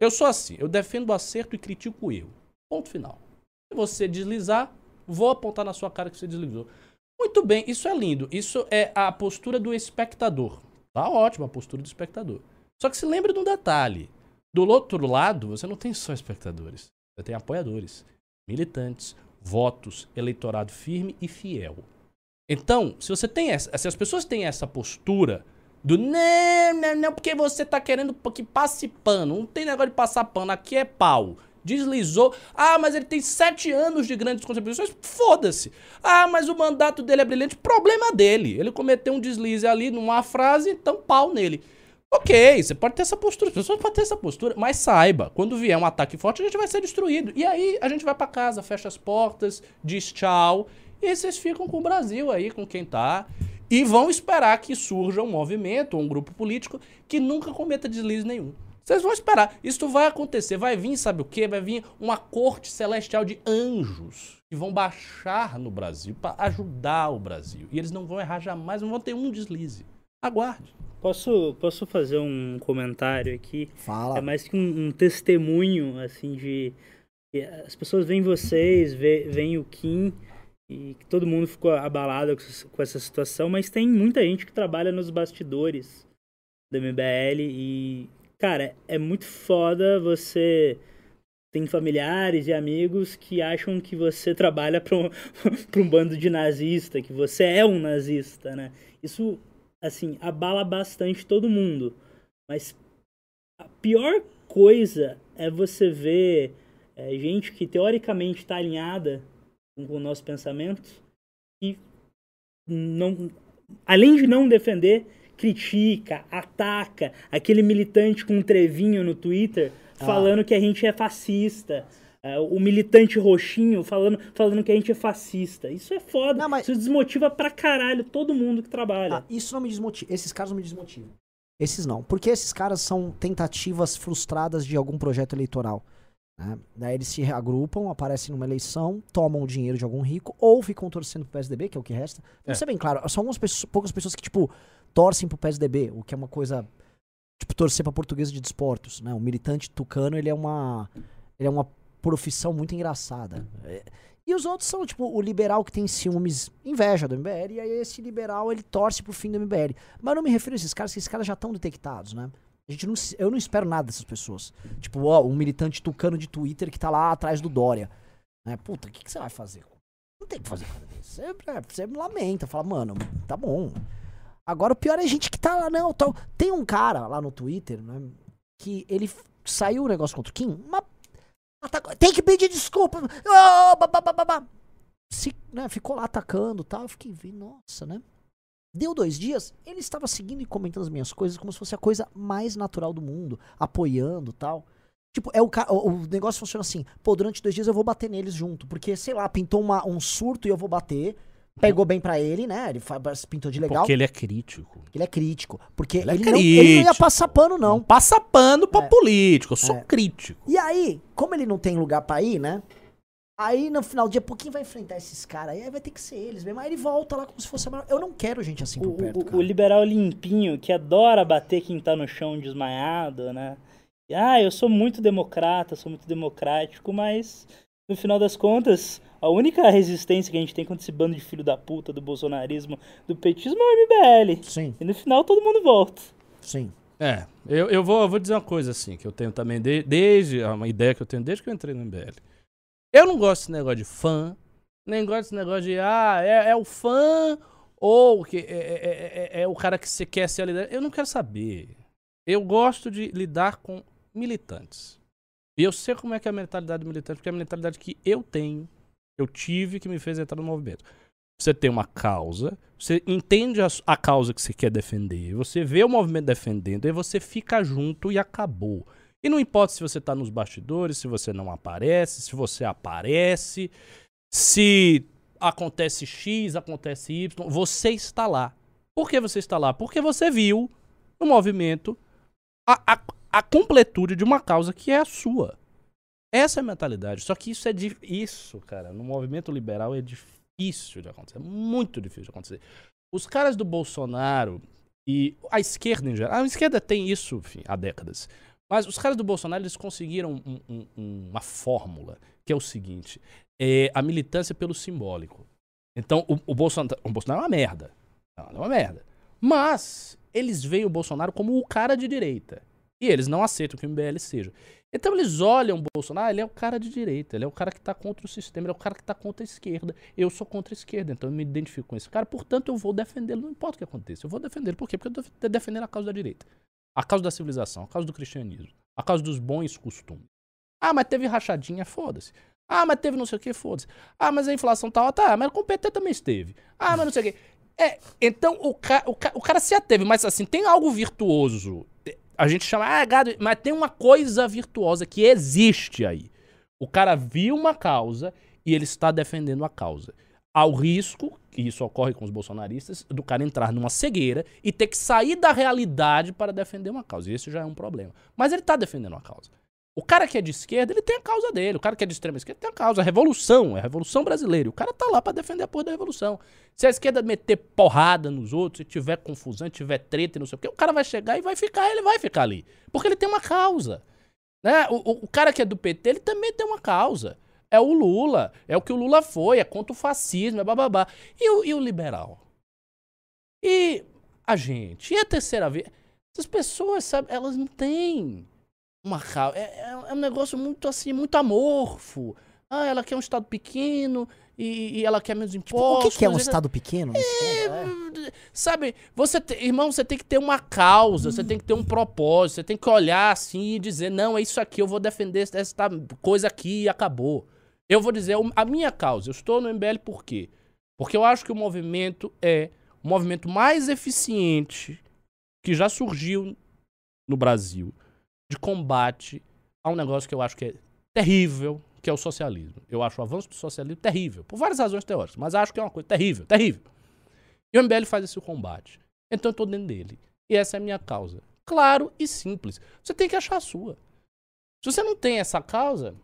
Eu sou assim, eu defendo o acerto e critico o erro. Ponto final. Se você deslizar, vou apontar na sua cara que você deslizou. Muito bem, isso é lindo. Isso é a postura do espectador. Tá ótimo a postura do espectador. Só que se lembre de um detalhe. Do outro lado, você não tem só espectadores. Você tem apoiadores, militantes, votos, eleitorado firme e fiel. Então, se você tem essa, se as pessoas têm essa postura do não, não, não, porque você tá querendo que passe pano, não tem negócio de passar pano, aqui é pau. Deslizou. Ah, mas ele tem sete anos de grandes contribuições. Foda-se. Ah, mas o mandato dele é brilhante. Problema dele. Ele cometeu um deslize ali numa frase, então pau nele. Ok, você pode ter essa postura, as pessoas podem ter essa postura, mas saiba, quando vier um ataque forte, a gente vai ser destruído. E aí a gente vai para casa, fecha as portas, diz tchau, e vocês ficam com o Brasil aí, com quem tá, e vão esperar que surja um movimento ou um grupo político que nunca cometa deslize nenhum. Vocês vão esperar. Isso vai acontecer. Vai vir, sabe o quê? Vai vir uma corte celestial de anjos que vão baixar no Brasil para ajudar o Brasil. E eles não vão errar jamais, não vão ter um deslize. Aguarde. Posso, posso fazer um comentário aqui? Fala. É mais que um, um testemunho, assim, de. que As pessoas veem vocês, vê- veem o Kim, e que todo mundo ficou abalado com essa- situação, mas tem muita gente que trabalha nos bastidores do MBL e, cara, é muito foda você. Tem familiares e amigos que acham que você trabalha para um, [laughs] pra um bando de nazista, que você é um nazista, né? Isso, assim, abala bastante todo mundo. Mas a pior coisa é você ver é, gente que teoricamente está alinhada com o nosso pensamento e não, além de não defender, critica, ataca aquele militante com um trevinho no Twitter Ah. falando que a gente é fascista. É, o militante roxinho falando, falando que a gente é fascista. Isso é foda. Não, mas- Isso desmotiva pra caralho todo mundo que trabalha. Ah, isso não me desmotiva. Esses caras não me desmotivam. Esses não. Porque esses caras são tentativas frustradas de algum projeto eleitoral. né? Daí eles se reagrupam, aparecem numa eleição, tomam o dinheiro de algum rico, ou ficam torcendo pro PSDB, que é o que resta. Vamos É. ser bem claro, são algumas pessoas, poucas pessoas que, tipo, torcem pro PSDB, o que é uma coisa. Tipo, torcer pra portuguesa de desportos, né? O militante tucano, ele é uma. Ele é uma profissão muito engraçada. É, E os outros são, tipo, o liberal que tem ciúmes, inveja do MBL, e aí esse liberal, ele torce pro fim do MBL. Mas eu não me refiro a esses caras, que esses caras já estão detectados, né? A gente não, eu não espero nada dessas pessoas. Tipo, ó, um militante tucano de Twitter que tá lá atrás do Dória. Né? Puta, o que, que você vai fazer? Não tem o que fazer com isso. Você, você lamenta, fala, mano, tá bom. Agora o pior é a gente que tá lá, não. Tal. Tem um cara lá no Twitter, né? Que ele saiu o negócio contra o Kim, mas tem que pedir desculpa. Oh. Se, né, ficou lá atacando tal. Eu fiquei vendo, nossa, né? Deu dois dias, ele estava seguindo e comentando as minhas coisas como se fosse a coisa mais natural do mundo, apoiando tal. Tipo, é o, o negócio funciona assim, pô, durante dois dias eu vou bater neles junto, porque, sei lá, pintou uma- um surto e eu vou bater, pegou bem pra ele, né, ele fa- pintou de legal, Porque ele é crítico. ele é crítico, porque Ele é ele, não, ele não ia crítico. passar pano não. passa pano pra É. político, eu sou É. crítico. E aí, como ele não tem lugar pra ir, né, aí no final do dia, pô, quem vai enfrentar esses caras aí? Aí vai ter que ser eles mesmo, aí ele volta lá como se fosse a maior... Eu não quero gente assim por O, perto, o- o liberal limpinho que adora bater quem tá no chão desmaiado, né? E, ah, eu sou muito democrata, sou muito democrático, mas no final das contas, a única resistência que a gente tem contra esse bando de filho da puta do bolsonarismo, do petismo é o MBL. Sim, E no final todo mundo volta. sim. É, eu, eu, vou, eu vou dizer uma coisa assim, que eu tenho também de- desde, é uma ideia que eu tenho desde que eu entrei no MBL. Eu não gosto desse negócio de fã, nem gosto desse negócio de, ah, é, é o fã ou que é, é- é- é o cara que você quer ser a liderança. Eu não quero saber. Eu gosto de lidar com militantes. E eu sei como é que é a mentalidade do militante, porque é a mentalidade que eu tenho, eu tive, que me fez entrar no movimento. Você tem uma causa, você entende a, a causa que você quer defender, você vê o movimento defendendo, e você fica junto e acabou. E não importa se você tá nos bastidores, se você não aparece, se você aparece, se acontece X, acontece Y, você está lá. Por que você está lá? Porque você viu no movimento a, a, a completude de uma causa que é a sua. Essa é a mentalidade. Só que isso é isso, cara, no movimento liberal é difícil de acontecer, é muito difícil de acontecer. Os caras do Bolsonaro e a esquerda em geral, a esquerda tem isso, enfim, há décadas. Mas os caras do Bolsonaro eles conseguiram um- um- um- uma fórmula que é o seguinte: é a militância pelo simbólico. Então o, o Bolsonaro, o Bolsonaro é uma merda, é uma merda. Mas eles veem o Bolsonaro como o cara de direita e eles não aceitam que o MBL seja. Então eles olham o Bolsonaro, ah, ele é o cara de direita, ele é o cara que tá contra o sistema, ele é o cara que tá contra a esquerda. Eu sou contra a esquerda, então eu me identifico com esse cara, portanto eu vou defendê-lo, não importa o que aconteça. Eu vou defendê-lo. Por quê? Porque eu tô defendendo a causa da direita, a causa da civilização, a causa do cristianismo, a causa dos bons costumes. Ah, mas teve rachadinha, foda-se. Ah, mas teve não sei o que, foda-se. Ah, mas a inflação tá, tá, mas o PT também esteve. Ah, mas não sei o que. É, então o, ca, o, ca, o cara se ateve, mas assim, tem algo virtuoso. A gente chama, ah, gado, mas tem uma coisa virtuosa que existe aí. O cara viu uma causa e ele está defendendo a causa. Ao risco, e isso ocorre com os bolsonaristas, do cara entrar numa cegueira e ter que sair da realidade para defender uma causa. E esse já é um problema. Mas ele está defendendo uma causa. O cara que é de esquerda, ele tem a causa dele. O cara que é de extrema esquerda tem a causa. A revolução, é a revolução brasileira. O cara tá lá para defender a porra da revolução. Se a esquerda meter porrada nos outros, se tiver confusão, se tiver treta e não sei o quê, o cara vai chegar e vai ficar, ele vai ficar ali. Porque ele tem uma causa. Né? O, o, o cara que é do PT, ele também tem uma causa. É o Lula. É o que o Lula foi. É contra o fascismo, é bababá. E o, e o liberal? E a gente? E a terceira vez? Essas pessoas, sabe, elas não têm uma é, é, é, um negócio muito assim, muito amorfo. Ah, ela quer um estado pequeno e, e ela quer menos impostos. Tipo, o que, que é um estado pequeno? É, é, sabe, você te, irmão, você tem que ter uma causa, hum. você tem que ter um propósito, você tem que olhar assim e dizer, não, é isso aqui, eu vou defender essa coisa aqui e acabou. Eu vou dizer a minha causa. Eu estou no MBL por quê? Porque eu acho que o movimento é o movimento mais eficiente que já surgiu no Brasil de combate a um negócio que eu acho que é terrível, que é o socialismo. Eu acho o avanço do socialismo terrível, por várias razões teóricas, mas acho que é uma coisa terrível, terrível. E o MBL faz esse combate. Então eu tô dentro dele. E essa é a minha causa. Claro e simples. Você tem que achar a sua. Se você não tem essa causa,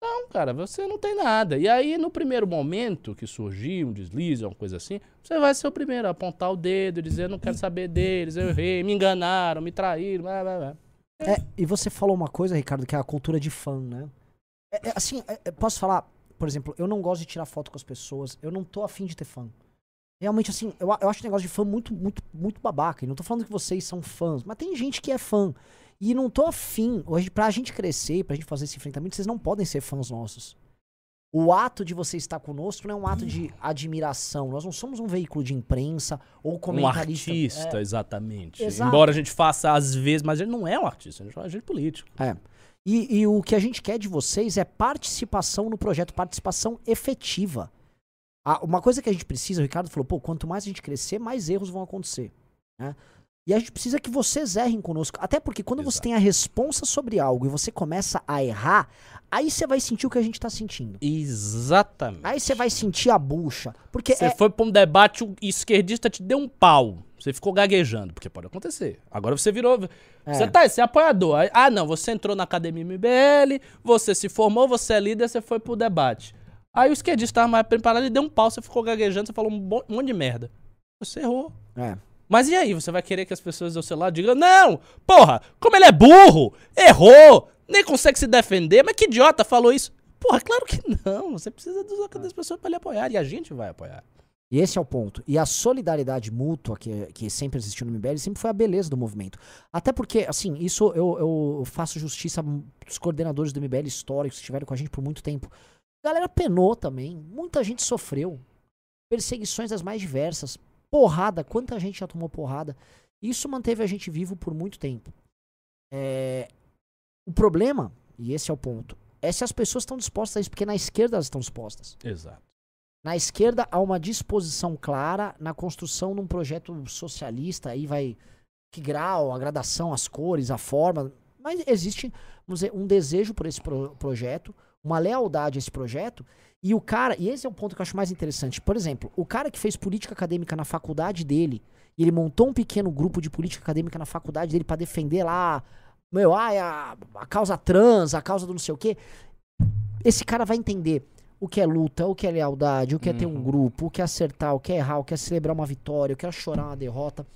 não, cara, você não tem nada. E aí, no primeiro momento que surgir um deslize, uma coisa assim, você vai ser o primeiro a apontar o dedo e dizer: não quero saber deles, eu errei, me enganaram, me traíram, blá, blá, blá. É, e você falou uma coisa, Ricardo, que é a cultura de fã, né? É, é, assim, é, é, posso falar, por exemplo, eu não gosto de tirar foto com as pessoas, eu não tô afim de ter fã. Realmente, assim, eu, eu acho o negócio de fã muito, muito, muito babaca. E não tô falando que vocês são fãs, mas tem gente que é fã. E não tô afim. Hoje, pra gente crescer, pra gente fazer esse enfrentamento, vocês não podem ser fãs nossos. O ato de você estar conosco não é um ato de admiração. Nós não somos um veículo de imprensa ou comentarista. Um artista, é. exatamente. Exato. Embora a gente faça às vezes, mas ele não é um artista, a gente é um agente político. É. E, e, o que a gente quer de vocês é participação no projeto, participação efetiva. Ah, uma coisa que a gente precisa, o Ricardo falou, pô, quanto mais a gente crescer, mais erros vão acontecer. Né? E a gente precisa que vocês errem conosco. Até porque quando Exato. você tem a responsa sobre algo e você começa a errar, aí você vai sentir o que a gente tá sentindo. Exatamente. Aí você vai sentir a bucha. Porque você é... foi pra um debate, o esquerdista te deu um pau. Você ficou gaguejando, porque pode acontecer. Agora você virou. É. Você tá, você é apoiador. Ah, não, você entrou na academia MBL, você se formou, você é líder, você foi pro debate. Aí o esquerdista tava mais preparado, ele deu um pau, você ficou gaguejando, você falou um monte de merda. Você errou. É. Mas e aí, você vai querer que as pessoas do seu lado digam: Não, porra, como ele é burro, errou, nem consegue se defender, mas que idiota falou isso? Porra, claro que não. Você precisa das pessoas para lhe apoiar e a gente vai apoiar. E esse é o ponto. E a solidariedade mútua que, que sempre existiu no MBL sempre foi a beleza do movimento. Até porque, assim, isso eu, eu faço justiça dos coordenadores do MBL históricos que estiveram com a gente por muito tempo. A galera penou também. Muita gente sofreu. Perseguições das mais diversas porrada, quanta gente já tomou porrada. Isso manteve a gente vivo por muito tempo. É... O problema, e esse é o ponto, é se as pessoas estão dispostas a isso, porque na esquerda elas estão dispostas. Exato. Na esquerda há uma disposição clara na construção de um projeto socialista, aí vai que grau, a gradação, as cores, a forma, mas existe dizer, um desejo por esse pro projeto, uma lealdade a esse projeto, e o cara, e esse é o ponto que eu acho mais interessante. Por exemplo, o cara que fez política acadêmica na faculdade dele, e ele montou um pequeno grupo de política acadêmica na faculdade dele para defender lá, meu, ah, a, a causa trans, a causa do não sei o quê. Esse cara vai entender o que é luta, o que é lealdade, o que é ter um uhum. grupo, o que é acertar, o que é errar, o que é celebrar uma vitória, o que é chorar uma derrota.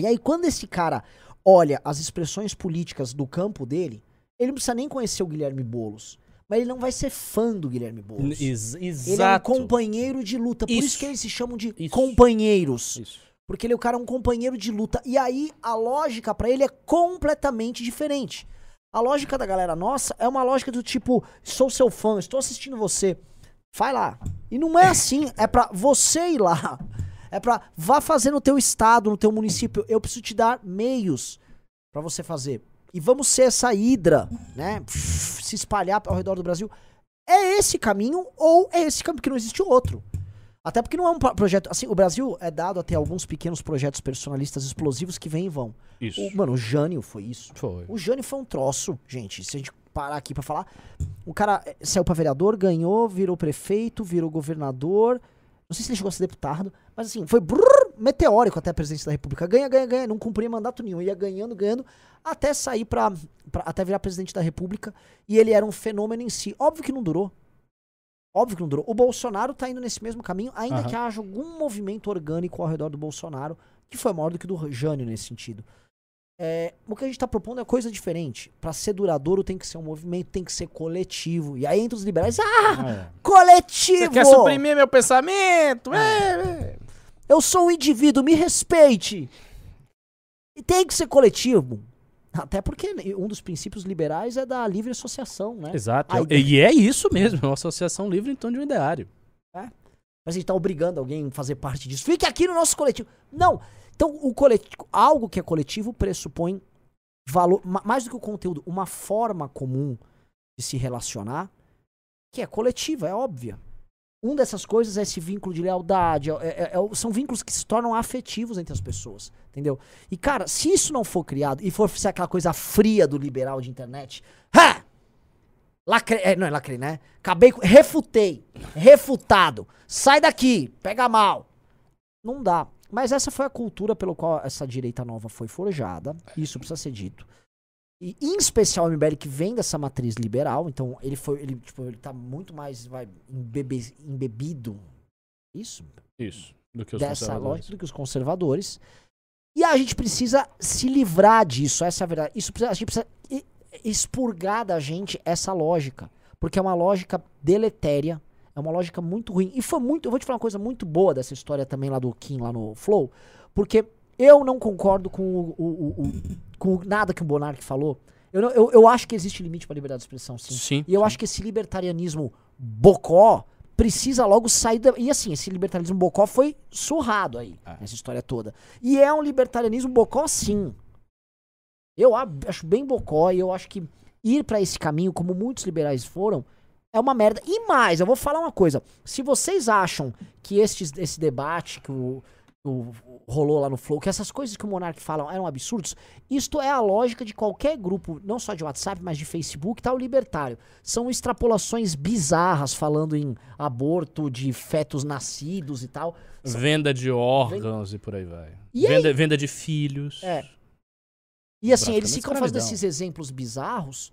E aí, quando esse cara olha as expressões políticas do campo dele, ele não precisa nem conhecer o Guilherme Boulos mas ele não vai ser fã do Guilherme Boulos. Ex exato. Ele é um companheiro de luta. Por isso, isso que eles se chamam de isso. companheiros. Isso. Porque ele é o cara um companheiro de luta. E aí a lógica para ele é completamente diferente. A lógica da galera nossa é uma lógica do tipo, sou seu fã, estou assistindo você. Vai lá. E não é assim, é pra você ir lá. É pra vá fazer no teu estado, no teu município. Eu preciso te dar meios pra você fazer. E vamos ser essa hidra, né? Se espalhar ao redor do Brasil. É esse caminho ou é esse caminho que não existe outro. Até porque não é um pro- projeto. Assim, o Brasil é dado a ter alguns pequenos projetos personalistas explosivos que vêm e vão. Isso. O- mano, o Jânio foi isso. Foi. O Jânio foi um troço, gente. Se a gente parar aqui pra falar, o cara eh, saiu pra vereador, ganhou, virou prefeito, virou governador. Não sei se ele chegou a ser deputado, mas assim, foi brrr, meteórico até a presidência da República. Ganha, ganha, ganha, não cumpria mandato nenhum, ia ganhando, ganhando, até sair pra, pra- até virar presidente da República. E ele era um fenômeno em si. Óbvio que não durou. Óbvio que não durou. O Bolsonaro tá indo nesse mesmo caminho, ainda Aham. que haja algum movimento orgânico ao redor do Bolsonaro, que foi maior do que do Jânio nesse sentido. É, o que a gente tá propondo é coisa diferente. Pra ser duradouro tem que ser um movimento, tem que ser coletivo. E aí entre os liberais, ah, Ah, é. coletivo! Você quer suprimir meu pensamento? É, é. Eu sou um indivíduo, me respeite! E tem que ser coletivo. Até porque um dos princípios liberais é da livre associação, né? Exato. Aí- E é isso mesmo, é uma associação livre em torno de um ideário. Mas a gente tá obrigando alguém a fazer parte disso. Fique aqui no nosso coletivo. Não. Então, o coletivo, algo que é coletivo pressupõe valor, ma- mais do que o conteúdo, uma forma comum de se relacionar, que é coletiva, é óbvia. Um dessas coisas é esse vínculo de lealdade, é- é- é- são vínculos que se tornam afetivos entre as pessoas, entendeu? E, cara, se isso não for criado e for ser aquela coisa fria do liberal de internet, ha! Lacre, é, não é lacrei, né? Acabei, refutei, refutado, sai daqui, pega mal. Não dá. Mas essa foi a cultura pelo qual essa direita nova foi forjada, isso precisa ser dito. E em especial o MBL que vem dessa matriz liberal, então ele foi, ele, tipo, ele tá muito mais vai, embebe- embebido, isso, Isso. Do que os dessa conservadores. lógica do que os conservadores. E a gente precisa se livrar disso, essa é a verdade. Isso precisa, a gente precisa expurgar da gente essa lógica, porque é uma lógica deletéria, é uma lógica muito ruim. E foi muito, eu vou te falar uma coisa muito boa dessa história também lá do Kim lá no Flow, porque eu não concordo com o, o- o- o- com nada que o Bonark falou. Eu, não- eu, eu acho que existe limite para liberdade de expressão, sim. Sim. E eu acho que esse libertarianismo bocó precisa logo sair da... E assim, esse libertarianismo bocó foi surrado aí, Ah. nessa história toda. E é um libertarianismo bocó sim. Eu acho bem bocó e eu acho que ir pra esse caminho, como muitos liberais foram, é uma merda. E mais, eu vou falar uma coisa. Se vocês acham que estes, esse debate que o, o- rolou lá no Flow, que essas coisas que o Monark falam eram absurdos, isto é a lógica de qualquer grupo, não só de WhatsApp, mas de Facebook, tal, libertário. São extrapolações bizarras falando em aborto de fetos nascidos e tal. Venda de órgãos e por aí vai. E venda, venda de filhos. É. E assim, eles ficam fazendo esses exemplos bizarros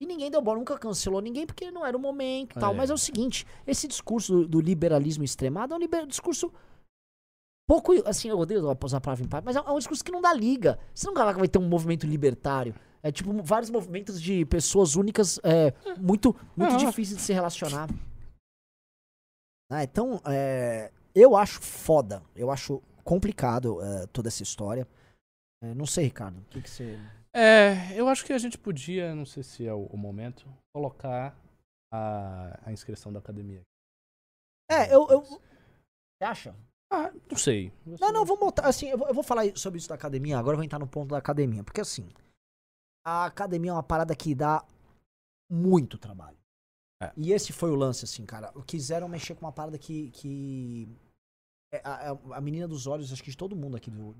e ninguém deu bola, nunca cancelou ninguém porque não era o momento e tal. É. Mas é o seguinte, esse discurso do, do liberalismo extremado é um liber- discurso pouco, assim, eu odeio usar a palavra em paz, mas é um discurso que não dá liga. Você não vai ter um movimento libertário. É tipo vários movimentos de pessoas únicas é, muito, muito difíceis de se relacionar. Ah, então, é, eu acho foda, eu acho complicado é, toda essa história. É, não sei, Ricardo, o que, que você. É, eu acho que a gente podia, não sei se é o, o momento, colocar a, a inscrição da academia. É, eu. eu... Você acha? Ah, não sei. Não, não, vamos botar. Assim, eu vou, eu vou falar sobre isso da academia, agora eu vou entrar no ponto da academia. Porque assim, a academia é uma parada que dá muito trabalho. É. E esse foi o lance, assim, cara. Quiseram mexer com uma parada que. que é a, a- a menina dos olhos, acho que de todo mundo aqui do.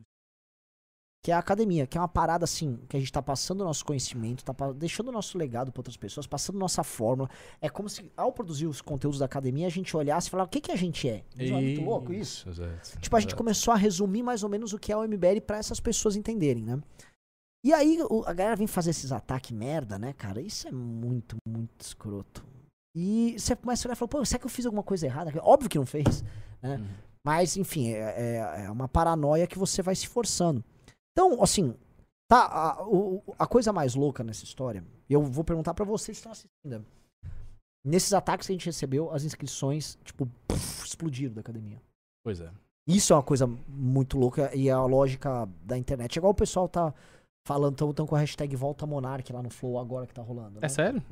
Que é a academia, que é uma parada assim, que a gente tá passando o nosso conhecimento, tá deixando o nosso legado pra outras pessoas, passando nossa fórmula. É como se, ao produzir os conteúdos da academia, a gente olhasse e falasse, o que, que a gente é? Não é muito louco isso? exato, Tipo, a gente exato. começou a resumir mais ou menos o que é o MBL pra essas pessoas entenderem, né? E aí o- a galera vem fazer esses ataques merda, né, cara? Isso é muito, muito escroto. E você começa a olhar e fala, pô, será que eu fiz alguma coisa errada? Óbvio que não fez, né? Uhum. Mas, enfim, é, é- é uma paranoia que você vai se forçando. Então, assim, tá, a, a coisa mais louca nessa história, eu vou perguntar pra vocês que estão assistindo. Nesses ataques que a gente recebeu, as inscrições, tipo, puf, explodiram da academia. Pois é. Isso é uma coisa muito louca e é a lógica da internet. É igual o pessoal tá falando, tão, tão com a hashtag Volta Monark lá no Flow agora que tá rolando. É né? sério?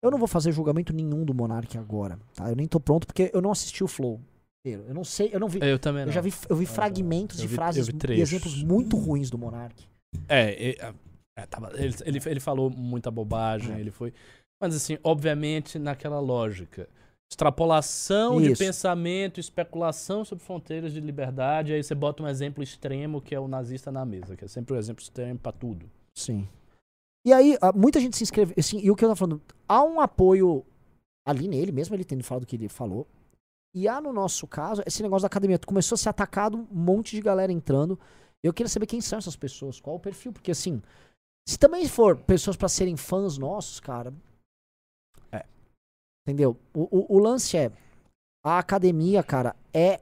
Eu não vou fazer julgamento nenhum do Monark agora, tá? Eu nem tô pronto porque eu não assisti o Flow inteiro. Eu não sei, eu não vi. Eu também Eu não. já vi, eu vi Ah, fragmentos eu de vi- frases eu e exemplos muito ruins do Monark. É, é, é, tava- ele, ele, ele falou muita bobagem, É. ele foi. Mas assim, obviamente, naquela lógica. Extrapolação de Isso. pensamento, especulação sobre fronteiras de liberdade, aí você bota um exemplo extremo que é o nazista na mesa, que é sempre o exemplo extremo pra tudo. Sim. E aí, muita gente se inscreve. Assim, e o que eu tava falando, há um apoio ali nele, mesmo ele tendo falado o que ele falou. E há, no nosso caso, esse negócio da academia. Começou a ser atacado, um monte de galera entrando. Eu queria saber quem são essas pessoas, qual o perfil, porque assim, se também for pessoas pra serem fãs nossos, cara. É. Entendeu? O, o, o lance é. A academia, cara, é.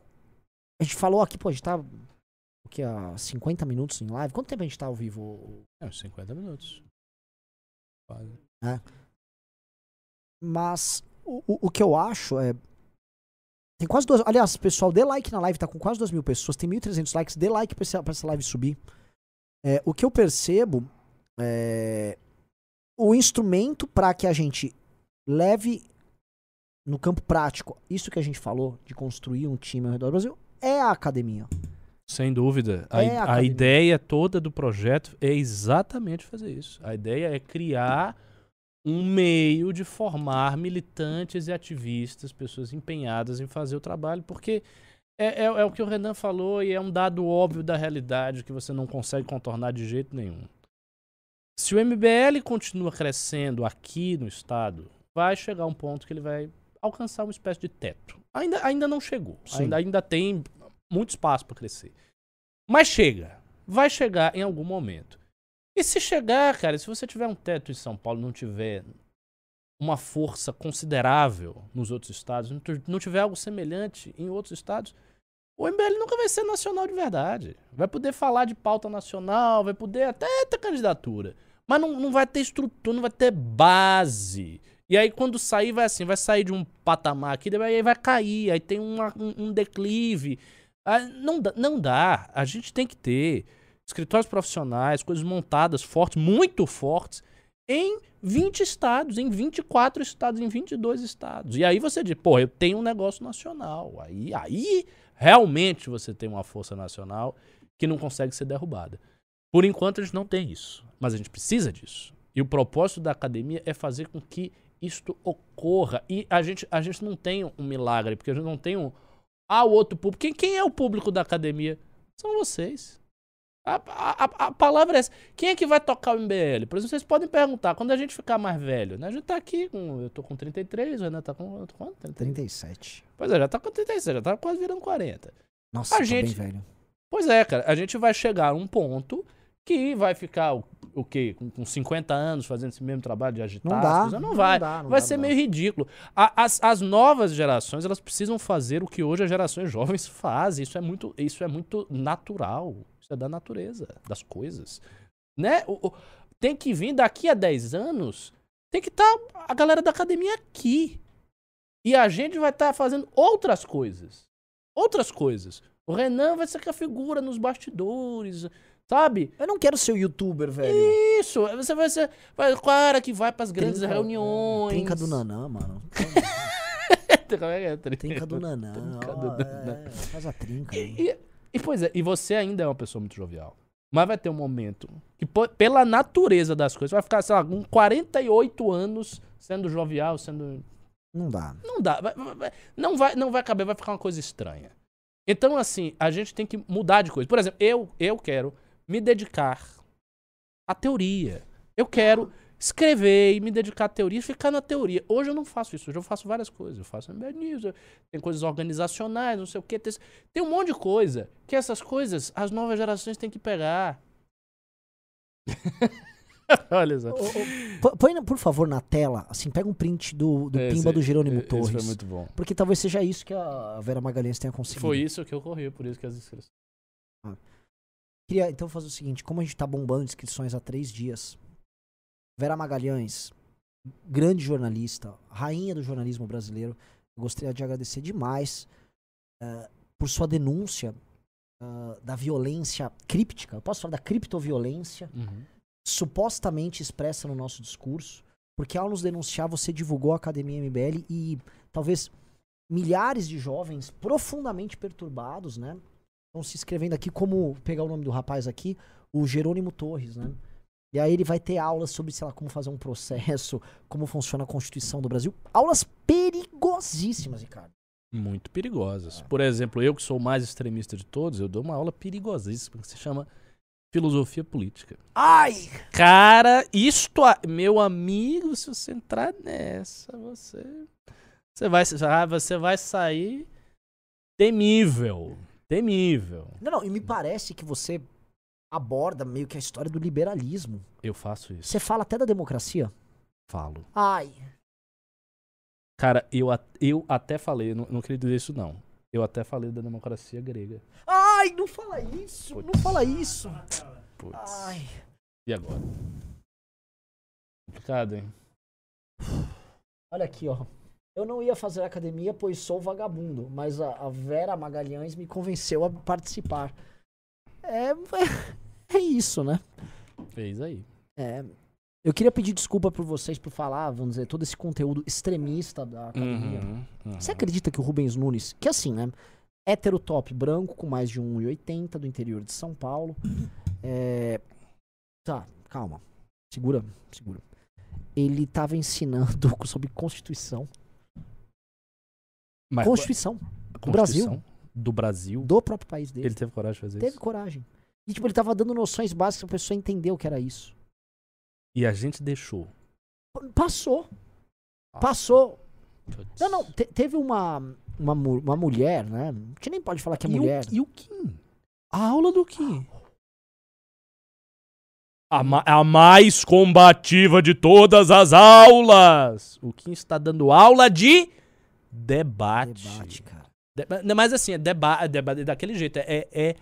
A gente falou aqui, pô, a gente tá. O que? Há 50 minutos em live? Quanto tempo a gente tá ao vivo? É, uns 50 minutos. Quase. Mas o, o, o que eu acho é. Tem quase duas. Aliás, pessoal, dê like na live, tá com quase 2 mil pessoas, tem 1.300 likes, dê like pra essa, pra essa live subir. É, o que eu percebo é. O instrumento para que a gente leve no campo prático isso que a gente falou, de construir um time ao redor do Brasil, é a academia. Sem dúvida. A, É a a academia. ideia toda do projeto é exatamente fazer isso. A ideia é criar um meio de formar militantes e ativistas, pessoas empenhadas em fazer o trabalho, porque é, é- é o que o Renan falou e é um dado óbvio da realidade que você não consegue contornar de jeito nenhum. Se o MBL continua crescendo aqui no estado, vai chegar um ponto que ele vai alcançar uma espécie de teto. Ainda, ainda não chegou. Sim. Ainda, ainda tem muito espaço para crescer. Mas chega. Vai chegar em algum momento. E se chegar, cara, se você tiver um teto em São Paulo não tiver uma força considerável nos outros estados, não tiver algo semelhante em outros estados, o MBL nunca vai ser nacional de verdade. Vai poder falar de pauta nacional, vai poder até ter candidatura. Mas não, não vai ter estrutura, não vai ter base. E aí quando sair, vai assim, vai sair de um patamar aqui, aí vai cair, aí tem uma- um, um declive. Ah, não, dá, não dá. A gente tem que ter escritórios profissionais, coisas montadas fortes, muito fortes, em 20 estados, em 24 estados, em 22 estados. E aí você diz, pô, eu tenho um negócio nacional. Aí, aí realmente você tem uma força nacional que não consegue ser derrubada. Por enquanto a gente não tem isso, mas a gente precisa disso. E o propósito da academia é fazer com que isto ocorra. E a gente, a gente não tem um milagre, porque a gente não tem um. Ah, o outro público. Quem, quem é o público da academia? São vocês. A, a, a- palavra é essa. Quem é que vai tocar o MBL? Por exemplo, vocês podem perguntar, quando a gente ficar mais velho, né? A gente tá aqui com. Eu tô com 33, o Renan tá com. Quanto? 30? 37. Pois é, já tá com 36, já tá quase virando 40. Nossa, A tô gente- bem velho. Pois é, cara, a gente vai chegar a um ponto que vai ficar o, o quê? Com, com 50 anos fazendo esse mesmo trabalho de agitar Não dá. coisas? Não vai. dá, não vai dá, ser não meio ridículo. A- as, as novas gerações, elas precisam fazer o que hoje as gerações jovens fazem. Isso é muito, isso é muito natural. É da natureza, das coisas. Né? O- o- tem que vir daqui a 10 anos, tem que estar a galera da academia aqui. E a gente vai estar fazendo outras coisas. Outras coisas. O Renan vai ser que a figura nos bastidores, sabe? Eu não quero ser o youtuber, velho. Isso, você vai ser vai, o cara que vai pras grandes Trinca- reuniões. Trinca do Nanã, mano. [laughs] Como é que é? Trinca. Trinca do Nanã. Trinca do Nanã. é, faz a trinca aí. E, e, pois é, e você ainda é uma pessoa muito jovial. Mas vai ter um momento que, pela natureza das coisas, vai ficar, sei lá, com 48 anos sendo jovial, sendo. Não dá. Não dá. não, vai, não vai caber, vai ficar uma coisa estranha. Então, assim, a gente tem que mudar de coisa. Por exemplo, eu, eu quero me dedicar à teoria. Eu quero escrever e me dedicar à teoria e ficar na teoria. Hoje eu não faço isso. Hoje eu faço várias coisas. Eu faço MBA News, tem coisas organizacionais, não sei o quê. Tem, tem um monte de coisa que essas coisas as novas gerações têm que pegar. [laughs] Olha só. Põe, por favor, na tela, assim, pega um print do, do Esse- Pimba do Jerônimo Esse Torres. foi muito bom. Porque talvez seja isso que a Vera Magalhães tenha conseguido. Foi isso que ocorreu, por isso que as inscrições. Queria então fazer o seguinte: como a gente tá bombando inscrições há três dias, Vera Magalhães, grande jornalista, rainha do jornalismo brasileiro, eu gostaria de agradecer demais eh, por sua denúncia ah, da violência críptica. Eu posso falar da criptoviolência Uhum. supostamente expressa no nosso discurso, porque ao nos denunciar você divulgou a Academia MBL e talvez milhares de jovens profundamente perturbados, né? Estão se inscrevendo aqui, como pegar o nome do rapaz aqui, o Jerônimo Torres, né? E aí ele vai ter aulas sobre, sei lá, como fazer um processo, como funciona a Constituição do Brasil. Aulas perigosíssimas, Ricardo. Muito perigosas. É. Por exemplo, eu que sou o mais extremista de todos, eu dou uma aula perigosíssima que se chama Filosofia Política. Ai! Cara, isto, a- meu amigo, se você entrar nessa, você você vai, você vai sair temível, temível. Não, não, e me parece que você aborda meio que a história do liberalismo. Eu faço isso. Você fala até da democracia. Falo. Ai! Cara, eu, eu até falei, não, não queria dizer isso não. Eu até falei da democracia grega. Ai, não fala isso! Não Putz. fala isso! Putz. Ai. E agora? Complicado, hein? Olha aqui, ó. Eu não ia fazer academia, pois sou vagabundo, mas a, a Vera Magalhães me convenceu a participar. É, [laughs] é isso, né? Fez aí. É. Eu queria pedir desculpa por vocês por falar, vamos dizer, todo esse conteúdo extremista da academia. Uhum, uhum. Você acredita que o Rubens Nunes, que assim, né? Hétero top branco, com mais de 1,80 do interior de São Paulo. É... Tá, calma. Segura, segura. Ele tava ensinando [laughs] sobre Constituição. Mas Constituição do Brasil. Do Brasil? do próprio país dele. Ele teve coragem de fazer Teve isso? coragem. E tipo, ele tava dando noções básicas pra pessoa entender o que era isso. E a gente deixou. Passou. Passou. Não, não. te- teve uma, uma, uma mulher, né? A gente nem pode falar que é e mulher. O, e o Kim? A aula do Kim? A, ma- a mais combativa de todas as aulas! O Kim está dando aula de debate. Debate, cara. Mas assim, é deba debate daquele jeito. É, é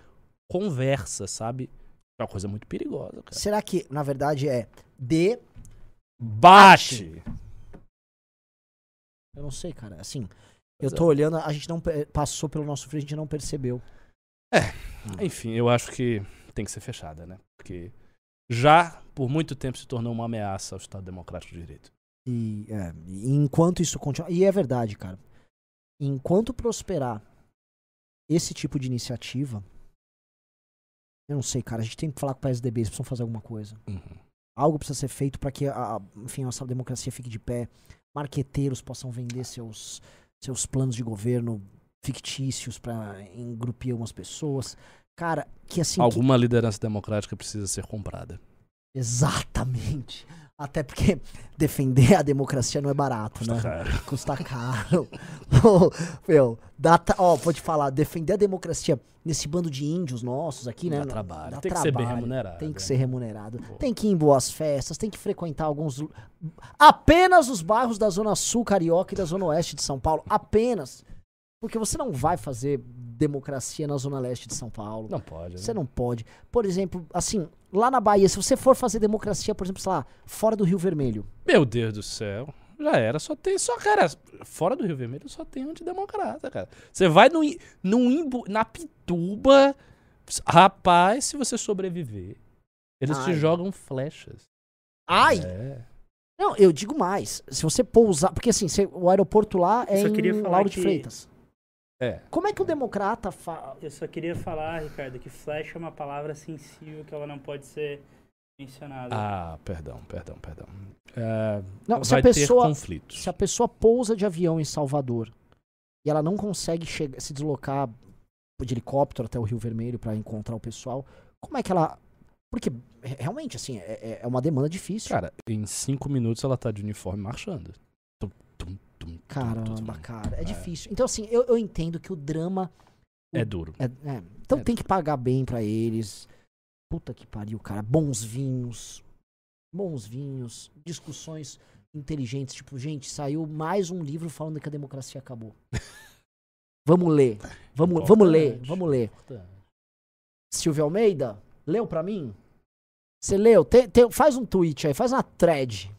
conversa, sabe? É uma coisa muito perigosa, cara. Será que, na verdade, é de. Bate! Eu não sei, cara. Assim, eu é. tô olhando, a gente não pe- passou pelo nosso frente, a gente não percebeu. Enfim, eu acho que tem que ser fechada, né? Porque já por muito tempo se tornou uma ameaça ao Estado Democrático de Direito. E, é, e enquanto isso continua. E é verdade, cara. Enquanto prosperar esse tipo de iniciativa. Eu não sei, cara. A gente tem que falar com o PSDB, eles precisam fazer alguma coisa. Uhum. Algo precisa ser feito para que a, a- enfim, a nossa democracia fique de pé. Marqueteiros possam vender seus, seus planos de governo fictícios para engrupir umas pessoas. Cara, que assim. que- Alguma liderança democrática precisa ser comprada. Exatamente. Até porque [laughs] defender a democracia não é barato, né? Cara, [laughs] Custa caro. [laughs] Meu, dá ta- ó, vou te falar, defender a democracia nesse bando de índios nossos aqui, né? dá trabalho. Dá tem que ser bem trabalho, remunerado. Tem que né? ser remunerado. Pô. Tem que ir em boas festas, tem que frequentar alguns. Apenas os bairros da Zona Sul Carioca e da Zona Oeste de São Paulo. Apenas. Porque você não vai fazer democracia na Zona Leste de São Paulo. Não pode, Você né? não pode. Por exemplo, assim, lá na Bahia, se você for fazer democracia, por exemplo, sei lá, fora do Rio Vermelho. Meu Deus do céu. Já era, só tem, só, cara, fora do Rio Vermelho só tem antidemocrata, cara. Você vai no, no Imbu, na Pituba, rapaz, se você sobreviver, eles te Ai. jogam flechas. Ai! É. Não, eu digo mais. Se você pousar. Porque assim, você- o aeroporto lá é Só queria em falar Lauro de que- Freitas. É. Como é que o democrata fa... Eu só queria falar, Ricardo, que flash é uma palavra sensível que ela não pode ser mencionada. Ah, perdão, perdão, perdão. É, Não, se a pessoa. ter conflitos. Se a pessoa pousa de avião em Salvador e ela não consegue chegar, se deslocar de helicóptero até o Rio Vermelho pra encontrar o pessoal, como é que ela. Porque re- realmente, assim, é, é- é uma demanda difícil. Cara, em cinco minutos ela tá de uniforme marchando. Tum, Caramba, tum, cara, é, É. difícil. Então, assim, eu, eu entendo que o drama. É duro. é- é, então É. tem que pagar bem pra eles. Puta que pariu, cara. Bons vinhos. Bons vinhos. Discussões inteligentes. Tipo, gente, saiu mais um livro falando que a democracia acabou. [laughs] vamos ler. Vamos, vamos ler. Importante. Vamos ler. Silvio Almeida, leu pra mim? Você leu? Tem- tem- faz um tweet aí, faz uma thread.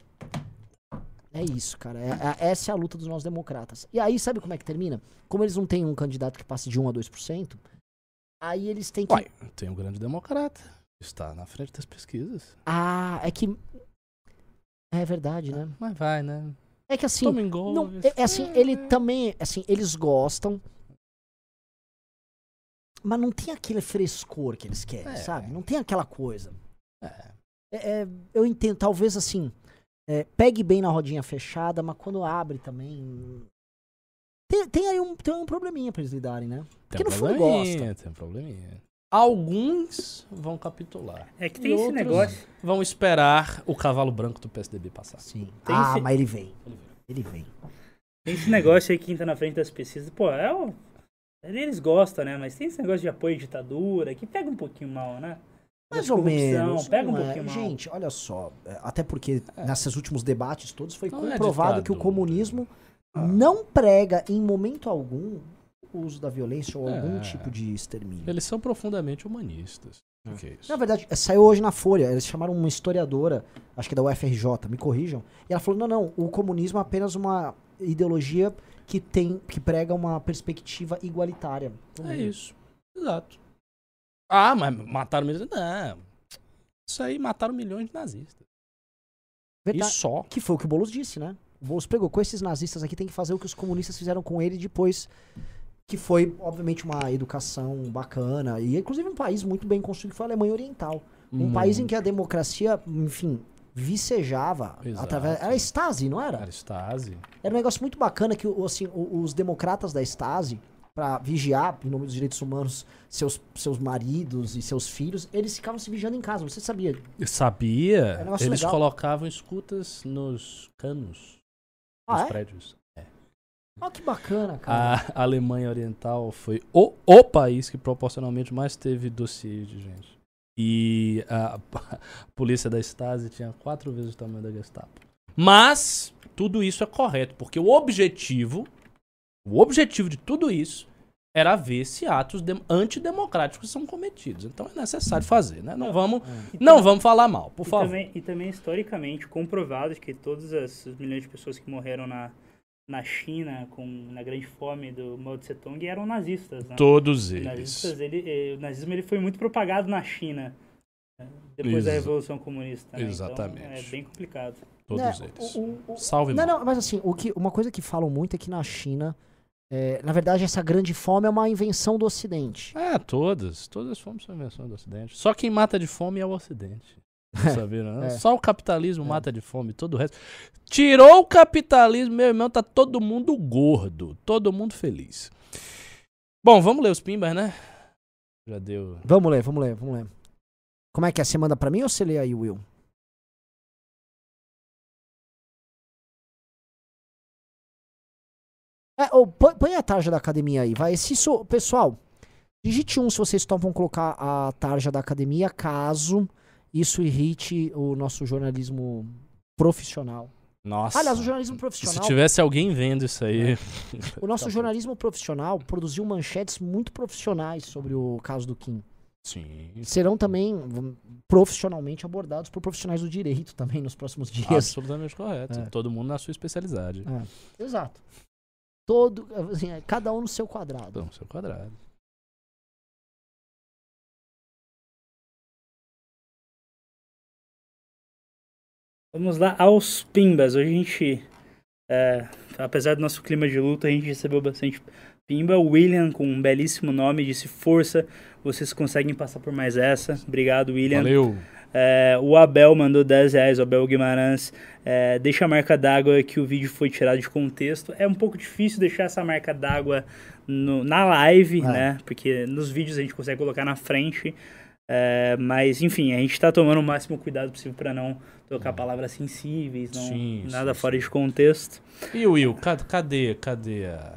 É isso, cara. É- é- essa é a luta dos nossos democratas. E aí, sabe como é que termina? Como eles não têm um candidato que passe de 1 a 2%, aí eles têm que. Uai, tem um grande democrata. Está na frente das pesquisas. Ah, é que. É verdade, né? Mas vai, né? É que assim. Não, é, é assim, ele também, assim, eles gostam. Mas não tem aquele frescor que eles querem, É. sabe? Não tem aquela coisa. É, é, eu entendo, talvez assim, é, pegue bem na rodinha fechada, mas quando abre também. Tem, tem aí um, tem um probleminha pra eles lidarem, né? Porque Tem no fundo gosta. Tem um probleminha. Alguns vão capitular. É que E tem esse negócio. Vão esperar o cavalo branco do PSDB passar. Sim. Tem ah, esse- mas ele vem. Ele vem. Tem esse negócio aí que quem tá na frente das pesquisas. Pô, é o. Eles gostam, né? Mas tem esse negócio de apoio à ditadura que pega um pouquinho mal, né? Mais ou menos. Pega um é. pouquinho mal. Gente, olha só. é, Até porque nesses últimos debates todos foi Não é comprovado que o comunismo Ah. não prega em momento algum o uso da violência ou algum É. tipo de extermínio. Eles são profundamente humanistas. É. O que é isso? Na verdade, é, saiu hoje na Folha. Eles chamaram uma historiadora, acho que é da UFRJ, me corrijam. E ela falou: não, não, o comunismo é apenas uma ideologia que tem, que prega uma perspectiva igualitária. É isso. Exato. Ah, mas mataram milhões. Não. Isso aí mataram milhões de nazistas. Verdade. E só. Que foi o que o Boulos disse, né? O Boulos pregou com esses nazistas aqui tem que fazer o que os comunistas fizeram com ele depois. Que foi, obviamente, uma educação bacana. E, inclusive, um país muito bem construído, que foi a Alemanha Oriental. Um Hum. país em que a democracia, enfim, vicejava Exato. através. Era a Stasi, não era? Era Stasi. Era um negócio muito bacana que assim, os democratas da Stasi, pra vigiar, em nome dos direitos humanos, seus, seus maridos e seus filhos, eles ficavam se vigiando em casa. Você sabia? Eu sabia. É um Eles legal. colocavam escutas nos canos Ah, dos é? prédios. Olha que bacana, cara. A Alemanha Oriental foi o, o país que proporcionalmente mais teve dossiês de gente. E a, a [laughs] polícia da Stasi tinha quatro vezes o tamanho da Gestapo. Mas tudo isso é correto, porque o objetivo, o objetivo de tudo isso era ver se atos dem- antidemocráticos são cometidos. Então é necessário fazer, né? Não vamos, E não vamos falar mal, por e favor. Também, e também, historicamente, comprovado que todas as milhões de pessoas que morreram na, na China com, na grande fome do Mao Tse Tung eram nazistas, né? Todos Os eles. nazistas, ele, eh, o nazismo ele foi muito propagado na China né, depois da Exa- Revolução Comunista. né? Exatamente. Então, é bem complicado. Todos Né, eles. o- o- Salve, Não, não, mas assim, o que, uma coisa que falam muito é que na China, é, na verdade, essa grande fome é uma invenção do Ocidente. É, todas. Todas as fomes são invenção do Ocidente. Só quem mata de fome é o Ocidente. [laughs] Não né? É. Só o capitalismo É. mata de fome, todo o resto. Tirou o capitalismo, meu irmão, tá todo mundo gordo. Todo mundo feliz. Bom, vamos ler os pimbas, né? Já deu. Vamos ler, vamos ler, vamos ler. Como é que é? Você manda pra mim ou você lê aí, Will? É, põe, põe a tarja da academia aí, vai. Se isso, pessoal, digite um se vocês topam colocar a tarja da academia, caso isso irrite o nosso jornalismo profissional. Nossa. Aliás, o jornalismo Se profissional, tivesse alguém vendo isso aí. [laughs] o nosso Tá jornalismo profissional produziu manchetes muito profissionais sobre o caso do Kim. Sim. serão também profissionalmente abordados por profissionais do direito também nos próximos dias. Absolutamente correto. É. Todo mundo na sua especialidade. Exato. Todo, assim, é, cada um no seu quadrado. Então, seu quadrado. Vamos lá aos pimbas. Hoje a gente, é, apesar do nosso clima de luta, a gente recebeu bastante pimba. O William, com um belíssimo nome, disse força. Vocês conseguem passar por mais essa. Obrigado, William. Valeu. É, o Abel mandou 10 reais, o Abel Guimarães. É, deixa a marca d'água que o vídeo foi tirado de contexto. É um pouco difícil deixar essa marca d'água na live, É. né? Porque nos vídeos a gente consegue colocar na frente. É, mas, enfim, a gente tá tomando o máximo cuidado possível para não tocar palavras sensíveis, não, Sim, nada sim, fora sim. de contexto. E o Will, ca- cadê, cadê a,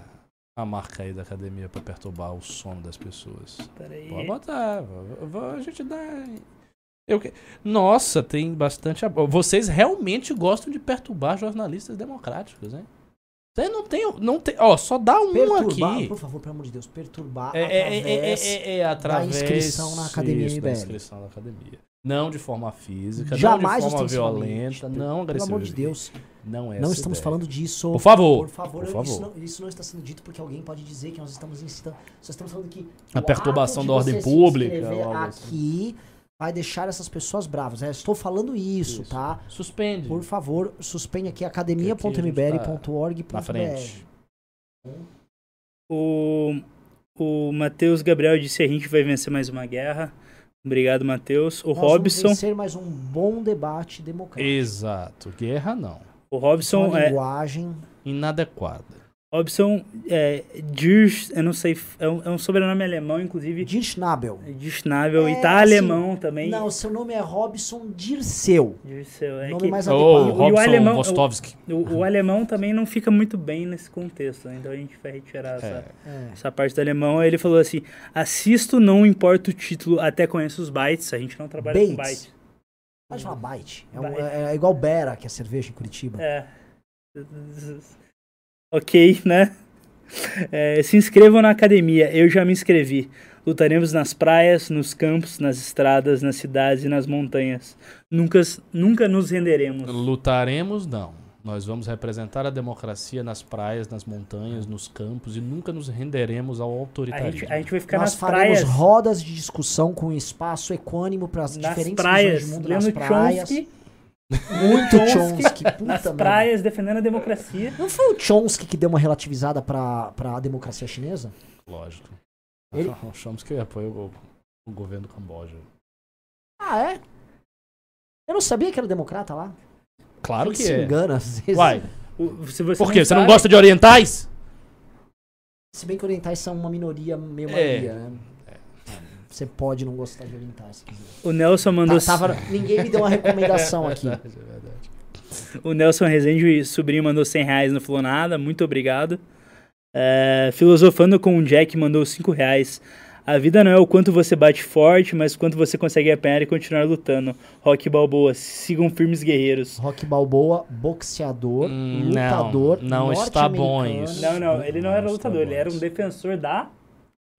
a marca aí da academia pra perturbar o sono das pessoas? Peraí. Pode botar. A gente dá. Eu, que- Nossa, tem bastante. Vocês realmente gostam de perturbar jornalistas democráticos, hein? Vocês não tem. Não tem ó, só dá um Perturbar, aqui. por favor, pelo amor de Deus, perturbar É, é, é, é, através... é, é, através inscrição na academia isso, da inscrição na academia. Não de forma física, Jamais não de forma violenta, não Pelo agressiva. amor de Deus, Não é não estamos ideia. falando disso. Por favor. Por favor, por Isso, favor. não, isso não está sendo dito porque alguém pode dizer que nós estamos incitando. Só estamos falando que. A perturbação da ordem você pública, ou algo assim. Vai deixar essas pessoas bravas. É, estou falando isso, Isso. tá? Suspende. Por favor, suspende aqui Aqui a gente academia.mbl.org.br. Na frente. O, o Matheus Gabriel disse a gente vai vencer mais uma guerra. Obrigado, Matheus. O Nós vamos Robson, vencer mais um bom debate democrático. Exato. Guerra não. o é Robson uma é, linguagem. Inadequada. Robson é, Dirsch, eu não sei, é um, é um sobrenome alemão, inclusive. Dirschnabel. Dirschnabel, É, e tá assim, alemão também. Não, seu nome é Robson Dirceu. Dirceu, é nome que mais Ou adequado. e o Robson alemão- Vostovski. o, o alemão também não fica muito bem nesse contexto, né? então a gente vai retirar essa, É. É. essa parte do alemão. Aí ele falou assim: assisto, não importa o título, até conheço os bytes. A gente não trabalha com Bates. bytes. Pode falar Byte. É, um- Byte. é- é igual Bera, que é cerveja em Curitiba. É. Ok, né? É, se inscrevam na academia, eu já me inscrevi. Lutaremos nas praias, nos campos, nas estradas, nas cidades e nas montanhas. Nunca, nunca nos renderemos. Lutaremos, não. Nós vamos representar a democracia nas praias, nas montanhas, nos campos e nunca nos renderemos ao A autoritarismo. gente, a gente vai ficar Nós nas faremos praias. rodas de discussão com espaço equânimo para as diferentes praias, regiões do mundo. Nas praias. Chomsky, Muito Chomsky, Chomsky. Puta nas merda. praias defendendo a democracia. Não foi o Chomsky que deu uma relativizada para a democracia chinesa? Lógico. Ele- [laughs] Achamos que apoia o, o governo do Camboja. Ah, é? Eu não sabia que era democrata lá. Claro Ele que se é. engana às vezes. Uai, O- se você por quê? Você não sabe- gosta de orientais? Se bem que orientais são uma minoria, meio É. maioria, né? Você pode não gostar de orientais se quiser. O Nelson mandou. Tá, tava- ninguém me deu uma recomendação aqui. [laughs] É verdade, é verdade. O Nelson Rezende, sobrinho, mandou 100 reais, não falou nada. Muito obrigado. É, Filosofando com o Jack mandou 5 reais. A vida não é o quanto você bate forte, mas o quanto você consegue apanhar e continuar lutando. Rock Balboa, sigam firmes guerreiros. Rock Balboa, boxeador, Hum, lutador, não, não está bom isso. Não, não, ele não Não, era lutador, ele era um defensor da.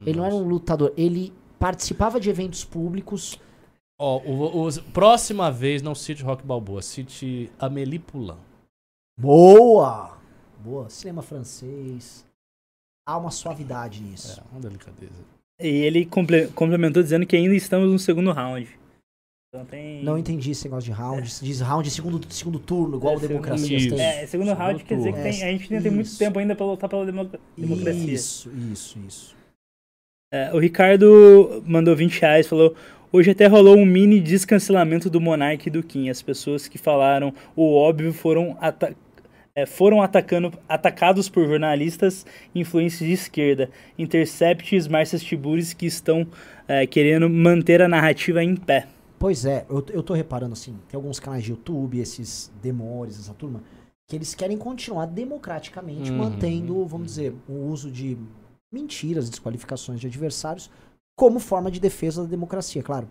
Ele não era um lutador, ele participava de eventos públicos. Ó, o, o- próxima vez não cite Rock Balboa, cite Amélie Poulain. Boa! Boa. Cinema francês. Há uma suavidade nisso. É, uma delicadeza. E ele comple- complementou dizendo que ainda estamos no segundo round. Então tem. Não entendi esse negócio de round. Se diz round segundo, segundo turno, igual É, democracia segundo- tem. É, segundo round quer dizer que tem- a gente ainda tem muito Isso. tempo ainda pra lutar pela democ- democracia. Isso, isso, isso. É, o Ricardo mandou 20 reais, falou. Hoje até rolou um mini descancelamento do Monark e do Kim. As pessoas que falaram o óbvio foram, ata é, foram atacando, atacados por jornalistas e influências de esquerda. Intercepts, Marcias Tiburis que estão é, querendo manter a narrativa em pé. Pois é, eu, eu tô reparando assim, tem alguns canais de YouTube, esses demores, essa turma, que eles querem continuar democraticamente Uhum, mantendo, vamos dizer, o uso de mentiras, desqualificações de adversários como forma de defesa da democracia, claro.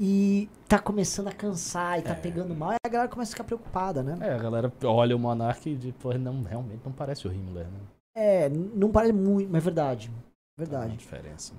E tá começando a cansar e tá É. pegando mal, e a galera começa a ficar preocupada, né? É, a galera olha o Monark e diz, não, realmente não parece o Himmler, né? É, não parece muito, mas é verdade. Verdade. diferença.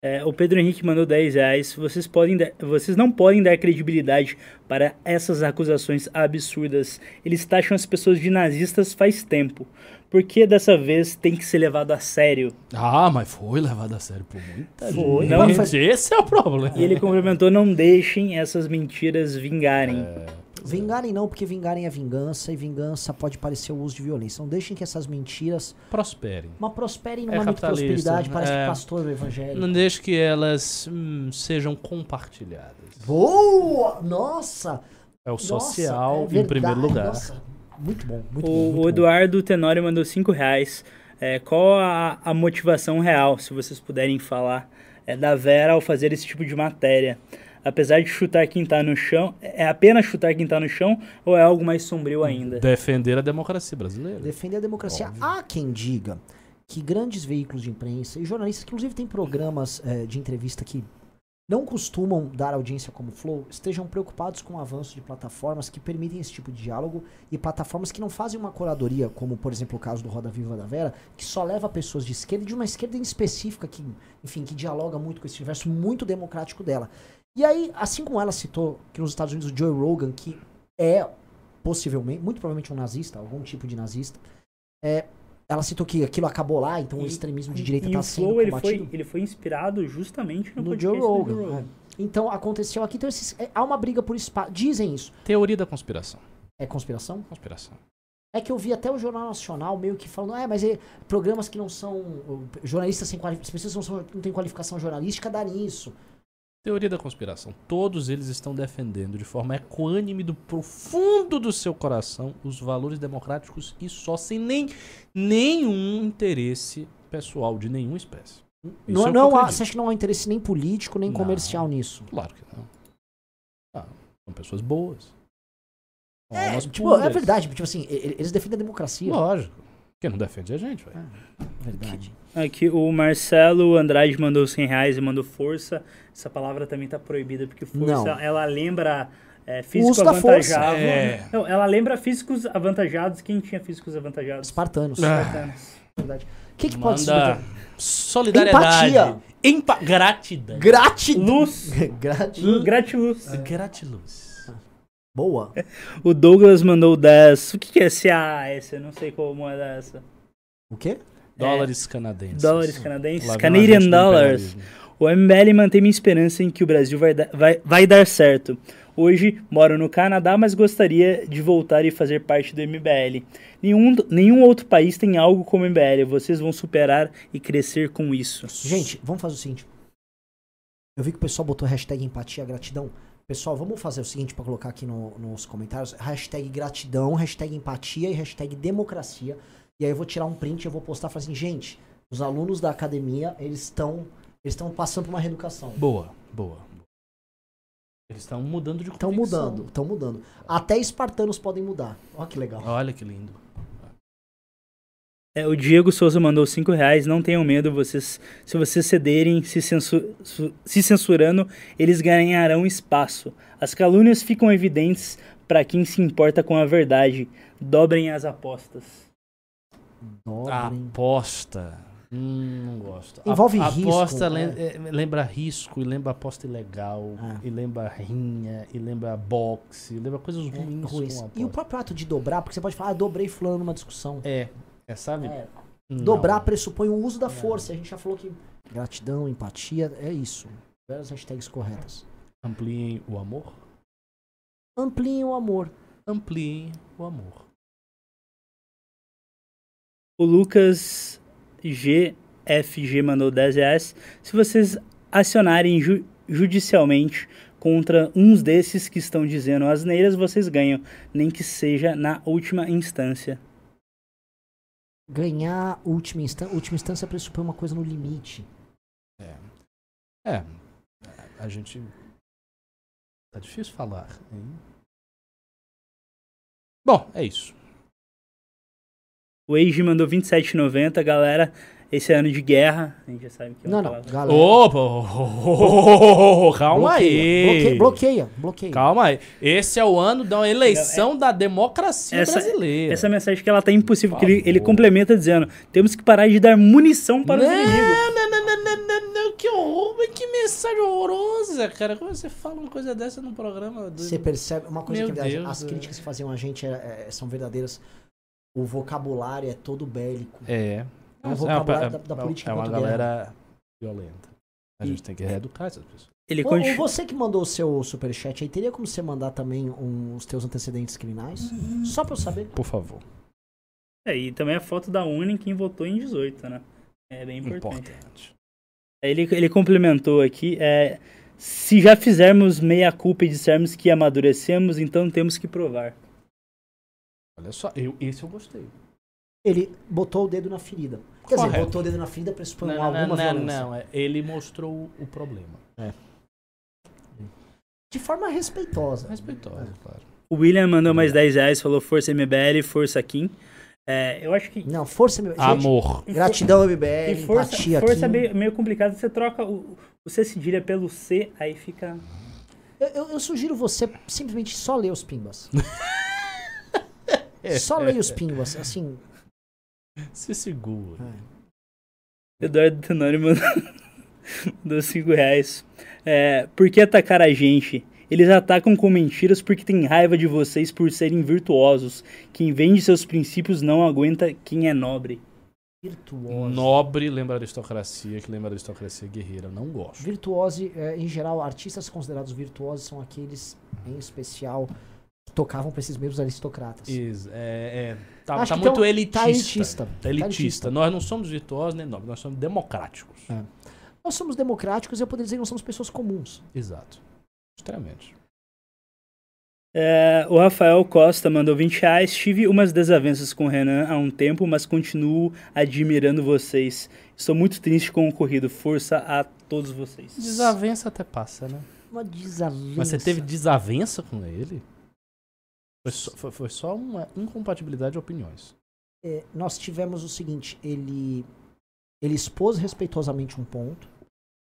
É, o Pedro Henrique mandou 10 reais. Vocês, podem dar- vocês não podem dar credibilidade para essas acusações absurdas. Eles taxam as pessoas de nazistas faz tempo. Por que dessa vez tem que ser levado a sério? Ah, mas foi levado a sério por muita Foi. gente. Não, foi- Esse é o problema. E ele complementou: não deixem essas mentiras vingarem. É, Vingarem não, porque vingarem é vingança, e vingança pode parecer o uso de violência. Não deixem que essas mentiras prosperem. Mas prosperem no É momento de capitalista, prosperidade, parece é. que pastor evangélico. Não deixe que elas hum, sejam compartilhadas. Boa! Nossa! É o Nossa, social é em primeiro lugar. Nossa, muito bom, muito bom. O, muito o bom. Eduardo Tenório mandou 5 reais. É, qual a, a motivação real, se vocês puderem falar, é, da Vera ao fazer esse tipo de matéria? Apesar de chutar quem tá no chão, é apenas chutar quem tá no chão ou é algo mais sombrio ainda? Defender a democracia brasileira. Defender a democracia. Óbvio. Há quem diga que grandes veículos de imprensa e jornalistas, que inclusive têm programas eh, de entrevista que não costumam dar audiência como o Flow, estejam preocupados com o avanço de plataformas que permitem esse tipo de diálogo e plataformas que não fazem uma curadoria, como por exemplo o caso do Roda Viva da Vera, que só leva pessoas de esquerda e de uma esquerda em específica que, enfim, que dialoga muito com esse universo muito democrático dela. E aí, assim como ela citou que nos Estados Unidos o Joe Rogan, que é possivelmente, muito provavelmente um nazista, algum tipo de nazista, é, ela citou que aquilo acabou lá, então o E- extremismo de direita está o sendo Flow, ele combatido foi, ele foi inspirado justamente no, no Joe do Rogan. é. Então aconteceu aqui. Então esses- é, há uma briga por espaço. Dizem isso. Teoria da conspiração. É conspiração? Conspiração. É que eu vi até o Jornal Nacional meio que falando, é, mas é, programas que não são. Jornalistas sem qualificação. Pessoas que não, são, não têm qualificação jornalística dá nisso. Teoria da conspiração. Todos eles estão defendendo de forma equânime do profundo do seu coração os valores democráticos e só sem nem nenhum interesse pessoal de nenhuma espécie. Isso Não, é que não há, acredito. você acha que não há interesse nem político, nem Não. comercial nisso? Claro que não. Ah, são pessoas boas. É, tipo, é verdade. Tipo assim, eles defendem a democracia. Lógico. Quem não defende é a gente, velho. É verdade. Aqui o Marcelo Andrade mandou 100 reais e mandou força. Essa palavra também tá proibida, porque força, Não. ela lembra é, físico da avantajado. É. Não, ela lembra físicos avantajados. Quem tinha físicos avantajados? Espartanos. Ah. Espartanos. Verdade. O que, que pode ser? solidariedade. Empatia. Empa gratidão. Gratidão. Luz. [laughs] Gratidão. Gratiluz. Gratiluz. Boa. O Douglas mandou 10. O que, que é CAS? Eu não sei qual moeda é essa. O quê? Dólares canadenses. Dólares canadenses? Lá Canadian do Dollars. O MBL mantém minha esperança em que o Brasil vai, dar- vai, vai dar certo. Hoje moro no Canadá, mas gostaria de voltar e fazer parte do MBL. Nenhum, nenhum outro país tem algo como o MBL. Vocês vão superar e crescer com isso. Gente, vamos fazer o seguinte. Eu vi que o pessoal botou hashtag empatia gratidão. Pessoal, vamos fazer o seguinte pra colocar aqui no- nos comentários. Hashtag gratidão, hashtag empatia e hashtag democracia. E aí eu vou tirar um print e eu vou postar e falar assim, gente, os alunos da academia, eles estão eles estão passando por uma reeducação. Boa, boa. Eles estão mudando de Estão mudando, estão mudando. Até espartanos podem mudar. Olha que legal. Olha que lindo. É, o Diego Souza mandou 5 reais. Não tenham medo, vocês, se vocês cederem se, censu- su- se censurando, eles ganharão espaço. As calúnias ficam evidentes para quem se importa com a verdade. Dobrem as apostas. Dobrem. Aposta. Hum, não gosto. Envolve A- risco, Aposta né? eh, lembra risco, e lembra aposta ilegal, É. e lembra rinha, e lembra boxe, e lembra coisas ruins. Ruins. com E o próprio ato de dobrar, porque você pode falar, ah, dobrei fulano numa discussão. É, é, sabe? É. Dobrar pressupõe o uso da Não. força. A gente já falou que gratidão, empatia, é isso. Várias hashtags corretas. Ampliem o amor. Ampliem o amor. Ampliem o amor. O Lucas GFG mandou 10 reais. Se vocês acionarem ju- judicialmente contra uns desses que estão dizendo asneiras, vocês ganham, nem que seja na última instância. Ganhar última instância. Última instância pressupõe uma coisa no limite. É. É. A gente. Tá difícil falar, hein? Bom, é isso. O Age mandou 27,90. Galera, esse é ano de guerra. A gente já sabe que é Não, não. Galera. Opa! oh, calma aí. Bloqueia, bloqueia, bloqueia. Calma aí. Esse é o ano da eleição da democracia brasileira. Essa mensagem que ela tá impossível, Por porque ele, complementa dizendo: temos que parar de dar munição para os não, inimigos. não, não, não, não, não, não, que horror, que mensagem horrorosa, cara. Como você fala uma coisa dessa num programa do... Você percebe. Uma coisa que é as é. críticas que faziam a gente é- é- são verdadeiras. O vocabulário é todo bélico. É. É um É vocabulário uma- da- da é política É uma galera violenta. A E- gente tem que reeducar essas pessoas. Ele você que mandou o seu superchat aí, teria como você mandar também um- os teus antecedentes criminais? Só pra eu saber. Por favor. É, e também a foto da Uni quem votou em 18, né? É bem importante. Importante. Ele, ele complementou aqui, é, se já fizermos meia culpa e dissermos que amadurecemos, então temos que provar. Olha só, eu, esse eu gostei. Ele botou o dedo na ferida. Quer dizer, Correto. botou o dedo na ferida Não, não, alguma não, não, violência. não, é, ele mostrou o problema. De forma respeitosa. Respeitoso, claro. O William mandou mais 10 reais, falou força MBL, força Kim. É, eu acho que. Não, força, meu. Gente, Amor. gratidão, E MBL, força, empatia força é meio, meio complicado, você troca o, o C cedilha pelo C, aí fica. Eu, eu- eu sugiro você simplesmente só ler os pimbas. [laughs] só leia os pimbas, assim. Se segura. Eduardo Tenório mandou, [laughs] mandou 5 reais. É, por que atacar a gente? Eles atacam com mentiras porque têm raiva de vocês por serem virtuosos. Quem vende seus princípios não aguenta quem é nobre. Virtuose. Nobre lembra aristocracia, que lembra aristocracia guerreira. Não gosto. Virtuose, é, em geral, artistas considerados virtuosos são aqueles, em especial, tocavam pra esses mesmos aristocratas. Is- é, é, tá tá muito elitista. tá elitista. Tá Tá elitista. elitista. Nós não somos virtuosos nem nobres, nós somos democráticos. É. Nós somos democráticos e eu poderia dizer que nós somos pessoas comuns. Exato. Extremamente. É, o Rafael Costa mandou 20 reais. Tive umas desavenças com o Renan há um tempo, mas continuo admirando vocês. Estou muito triste com o ocorrido. Força a todos vocês. Desavença até passa, né? Uma desavença. Mas você teve desavença com ele? Foi só, foi- foi só uma incompatibilidade de opiniões. É, nós tivemos o seguinte, ele ele expôs respeitosamente um ponto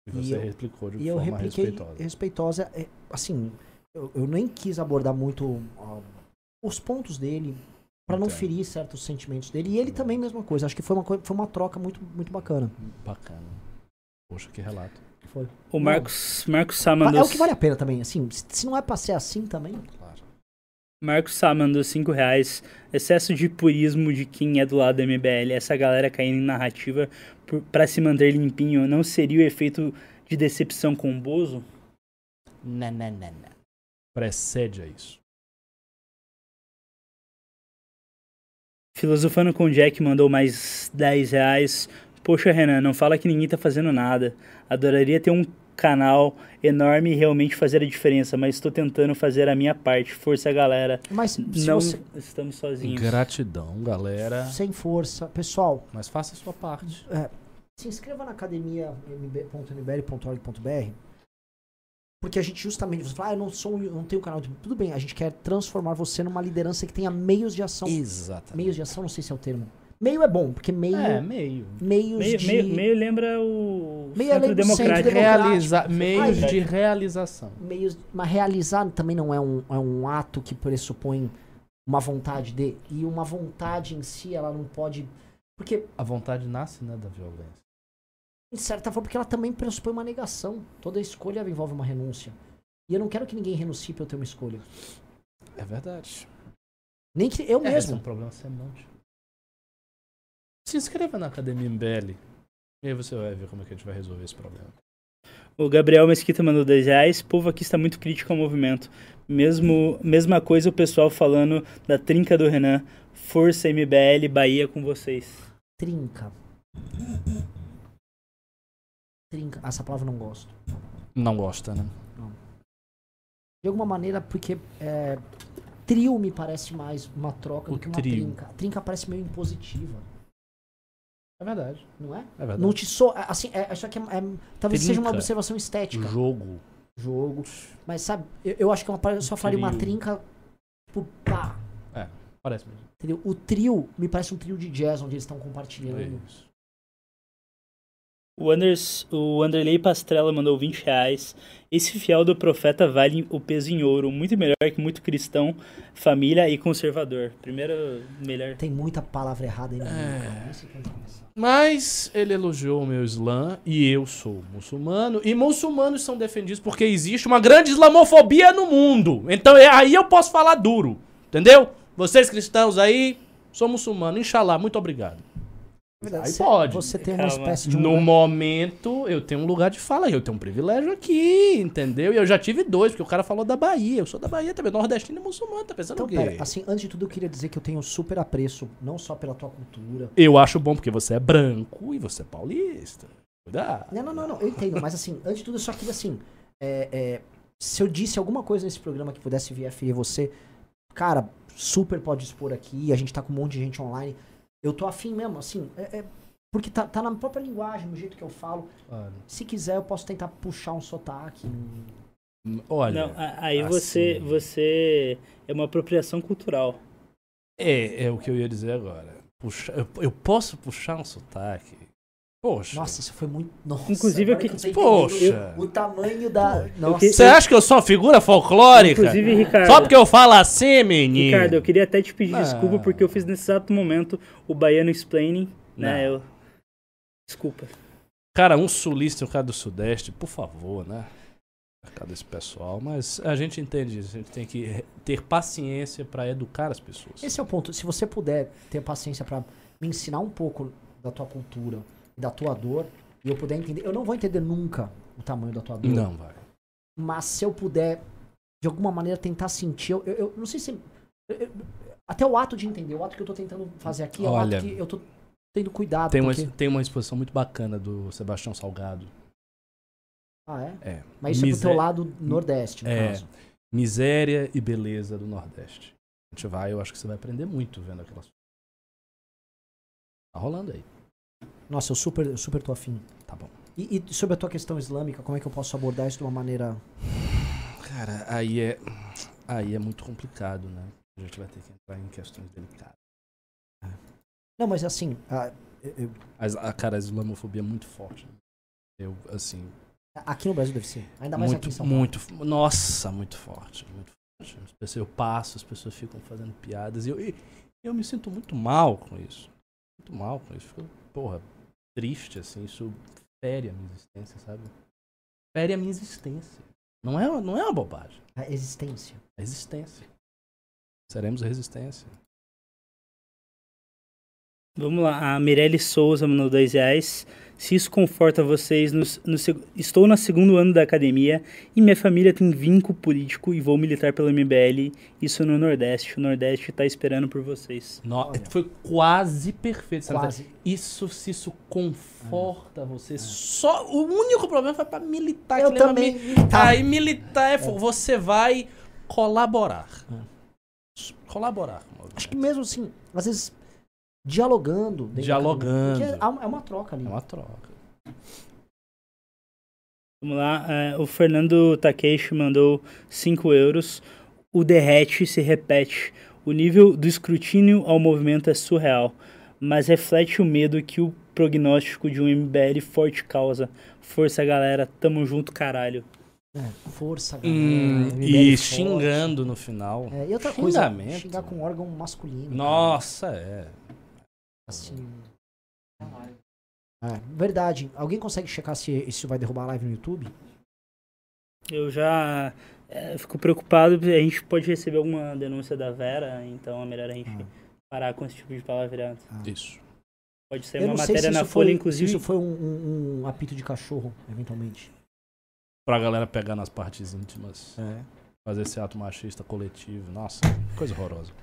E E você eu- replicou de e eu forma repliquei respeitosa. respeitosa. é, assim, eu, eu nem quis abordar muito os pontos dele pra não ferir certos sentimentos dele. E ele também mesma coisa. Acho que foi uma foi uma troca muito muito bacana. Bacana. Poxa, que relato. Foi. O Marcos, Marcos Sá É mandou, o que vale a pena também, assim, se se não é pra ser assim também. Marcos Sá mandou 5 reais. Excesso de purismo de quem é do lado da MBL. Essa galera caindo em narrativa por, pra se manter limpinho. Não seria o efeito de decepção com o Bozo? Não, não, não, não. Precede a isso. Filosofando com o Jack mandou mais 10 reais. Poxa, Renan, não fala que ninguém tá fazendo nada. Adoraria ter um canal enorme e realmente fazer a diferença, mas estou tentando fazer a minha parte. Força, galera. Mas se não você estamos sozinhos. Gratidão, galera. sem força, pessoal, Mas faça a sua parte. se inscreva na academia mb.mbl.org.br porque a gente justamente você fala, ah, eu não sou, eu não tenho canal de tudo bem, a gente quer transformar você numa liderança que tenha meios de ação. Exatamente. Meios de ação, não sei se é o termo. Meio é bom, porque meio É, meio. meios Meio, de meio, meio lembra o Meio Centro Democrático. Realiza... Meios Ai, de realização. meios, mas realizar também não é um, é um ato que pressupõe uma vontade de e uma vontade em si ela não pode porque A vontade nasce, né, da violência. de certa forma porque ela também pressupõe uma negação. Toda escolha envolve uma renúncia. E eu não quero que ninguém renuncie pra eu ter uma escolha. É verdade. Nem que eu É, esse é um mesmo. problema semântico. Se inscreva na Academia MBL. E aí você vai ver como é que a gente vai resolver esse problema. O Gabriel Mesquita mandou 10 reais. Povo aqui está muito crítico ao movimento. Mesmo, mesma coisa o pessoal falando da trinca do Renan. Força MBL, Bahia com vocês. Trinca. Trinca. Essa palavra eu não gosto. Não gosta, né? De alguma maneira, porque é, trio me parece mais uma troca O do que uma trio. trinca. Trinca parece meio impositiva, É verdade. não é? É verdade. Não te so... Assim, é, acho que é, é- talvez seja uma Trinca. observação estética. Jogo. Jogo. Mas sabe, eu, eu acho que é uma, eu só faria uma trinca. Tipo, pá. Parece mesmo. Entendeu? O trio me parece um trio de jazz onde eles estão compartilhando. É Isso. O, Anders, o Anderley Pastrella mandou 20 reais. Esse fiel do profeta vale o peso em ouro. Muito melhor que muito cristão, família e conservador. Primeiro, melhor. Tem muita palavra errada aí É. começar. Mas ele elogiou o meu Islã e eu sou muçulmano. E muçulmanos são defendidos porque existe uma grande islamofobia no mundo. Então é- aí eu posso falar duro. Entendeu? Vocês cristãos aí, sou muçulmano. Inshallah, muito obrigado. Verdade, Aí você- pode. Você tem uma Calma. espécie de. um No lugar- momento, eu tenho um lugar de fala, eu tenho um privilégio aqui, entendeu? E eu já tive dois, porque o cara falou da Bahia. Eu sou da Bahia também, nordestino e muçulmano, tá pensando Então, o quê? pera, assim, antes de tudo, eu queria dizer que eu tenho super apreço, não só pela tua cultura. Eu acho bom porque você é branco e você é paulista. Cuidado. Não, não, não, não, eu entendo, mas assim, antes de tudo, eu só queria assim. é, é, se eu disse alguma coisa nesse programa que pudesse vir a ferir você, cara, super pode expor aqui, a gente tá com um monte de gente online. Eu tô afim mesmo, assim, é- é, porque tá, tá na própria linguagem, no jeito que eu falo. Olha, Se quiser, eu posso tentar puxar um sotaque. Olha, Não, aí assim- você, você é uma apropriação cultural. é, é o que eu ia dizer agora. Puxa, eu, eu posso puxar um sotaque? Poxa. Nossa, isso foi muito. Nossa, Inclusive, eu que que- Poxa. O tamanho da. Nossa. que- Você acha que eu sou uma figura folclórica? Inclusive, Ricardo. Só porque eu falo assim, menino? Ricardo, eu queria até te pedir Ah. desculpa porque eu fiz nesse exato momento o baiano explaining, né? Não. Eu... Desculpa. Cara, um sulista e um cara do sudeste, por favor, né? Cada esse pessoal, mas a gente entende isso, a gente tem que ter paciência pra educar as pessoas. Esse é o ponto. Se você puder ter paciência pra me ensinar um pouco da tua cultura da tua dor e eu puder entender, eu não vou entender nunca o tamanho da tua dor. Não, vai. Mas se eu puder, de alguma maneira, tentar sentir, eu, eu- eu não sei se. eu- até o ato de entender, o ato que eu tô tentando fazer aqui é o Olha, ato que eu tô tendo cuidado. Tem uma, porque... tem uma exposição muito bacana do Sebastião Salgado. Ah, é? É. Mas isso é pro teu lado nordeste, no É. caso. Miséria e beleza do Nordeste. A gente vai, eu acho que você vai aprender muito vendo aquelas. Tá rolando aí. Nossa, eu super, eu super tô afim. Tá bom. E, e sobre a tua questão islâmica, como é que eu posso abordar isso de uma maneira. Cara, aí é. Aí é muito complicado, né? A gente vai ter que entrar em questões delicadas. Não, mas assim, ah, eu- A, a cara, a islamofobia é muito forte. né? Eu, assim. aqui no Brasil deve ser. Ainda mais muito, aqui em São Paulo. muito. Nossa, muito forte. Muito forte. As pessoas- Eu passo, as pessoas ficam fazendo piadas. E eu, e eu me sinto muito mal com isso. Muito mal com isso. Fico, porra, triste, assim. Isso fere a minha existência, sabe? Fere a minha existência. Não é, não é uma bobagem. A existência. É existência. Seremos a resistência. Vamos lá, a Mirelle Souza mandou 10 reais. Se isso conforta vocês, no, no estou no segundo ano da academia e minha família tem vínculo político e vou militar pelo MBL, isso no Nordeste. O Nordeste tá esperando por vocês. No- foi quase perfeito. Quase. Isso, se isso conforta você. Só o único problema foi pra militar. Eu também. mi- militar. Aí militar é, fo- você vai colaborar. É. Colaborar. Acho que mesmo assim, às vezes, dialogando. Dialogando. É uma- é uma troca ali. É uma troca. Vamos lá, é, o Fernando Takeshi mandou 5 euros. O derrete se repete. O nível do escrutínio ao movimento é surreal, mas reflete o medo que o prognóstico de um MBL forte causa. Força, galera. Tamo junto, caralho. É, força, galera. Hum, e forte. xingando no final. É, e outra coisa, Xingamento. xingar com órgão masculino. Nossa, é. Assim. É, verdade. Alguém consegue checar se isso vai derrubar a live no YouTube? Eu já é, fico preocupado, a gente pode receber alguma denúncia da Vera, então é melhor a gente Ah. parar com esse tipo de palavreado. Isso. Pode ser Eu uma matéria se na Folha, foi, inclusive. isso foi um, um- um apito de cachorro, eventualmente. Pra galera pegar nas partes íntimas. É. Fazer esse ato machista coletivo. Nossa, coisa horrorosa.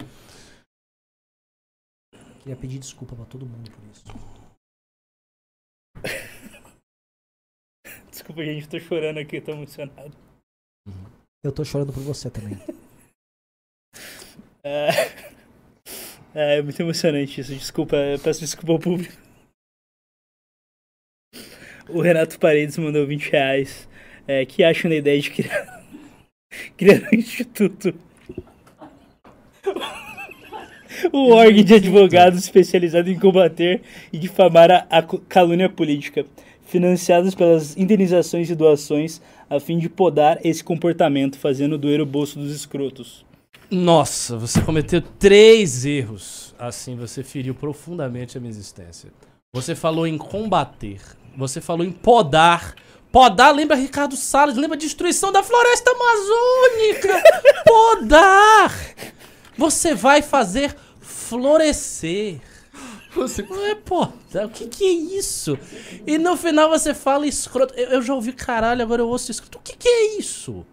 Queria pedir desculpa pra todo mundo por isso. [laughs] Desculpa, gente, tô chorando aqui, tô emocionado. Eu tô chorando por você também. [laughs] É, é muito emocionante isso, desculpa, eu peço desculpa ao público. O Renato Paredes mandou 20 reais. É, que acham da ideia de criar, [laughs] criar um instituto? O órgão de advogados especializado em combater e difamar a, a calúnia política, financiados pelas indenizações e doações, a fim de podar esse comportamento, fazendo doer o bolso dos escrotos. Nossa, você cometeu três erros. Assim, você feriu profundamente a minha existência. Você falou em combater. Você falou em podar. Podar lembra Ricardo Salles, lembra a destruição da floresta amazônica. [laughs] podar! Você vai fazer florescer. Você... Não é podar. O que, que é isso? E no final você fala escroto. Eu, eu já ouvi caralho, agora eu ouço escroto. O que, que é isso? O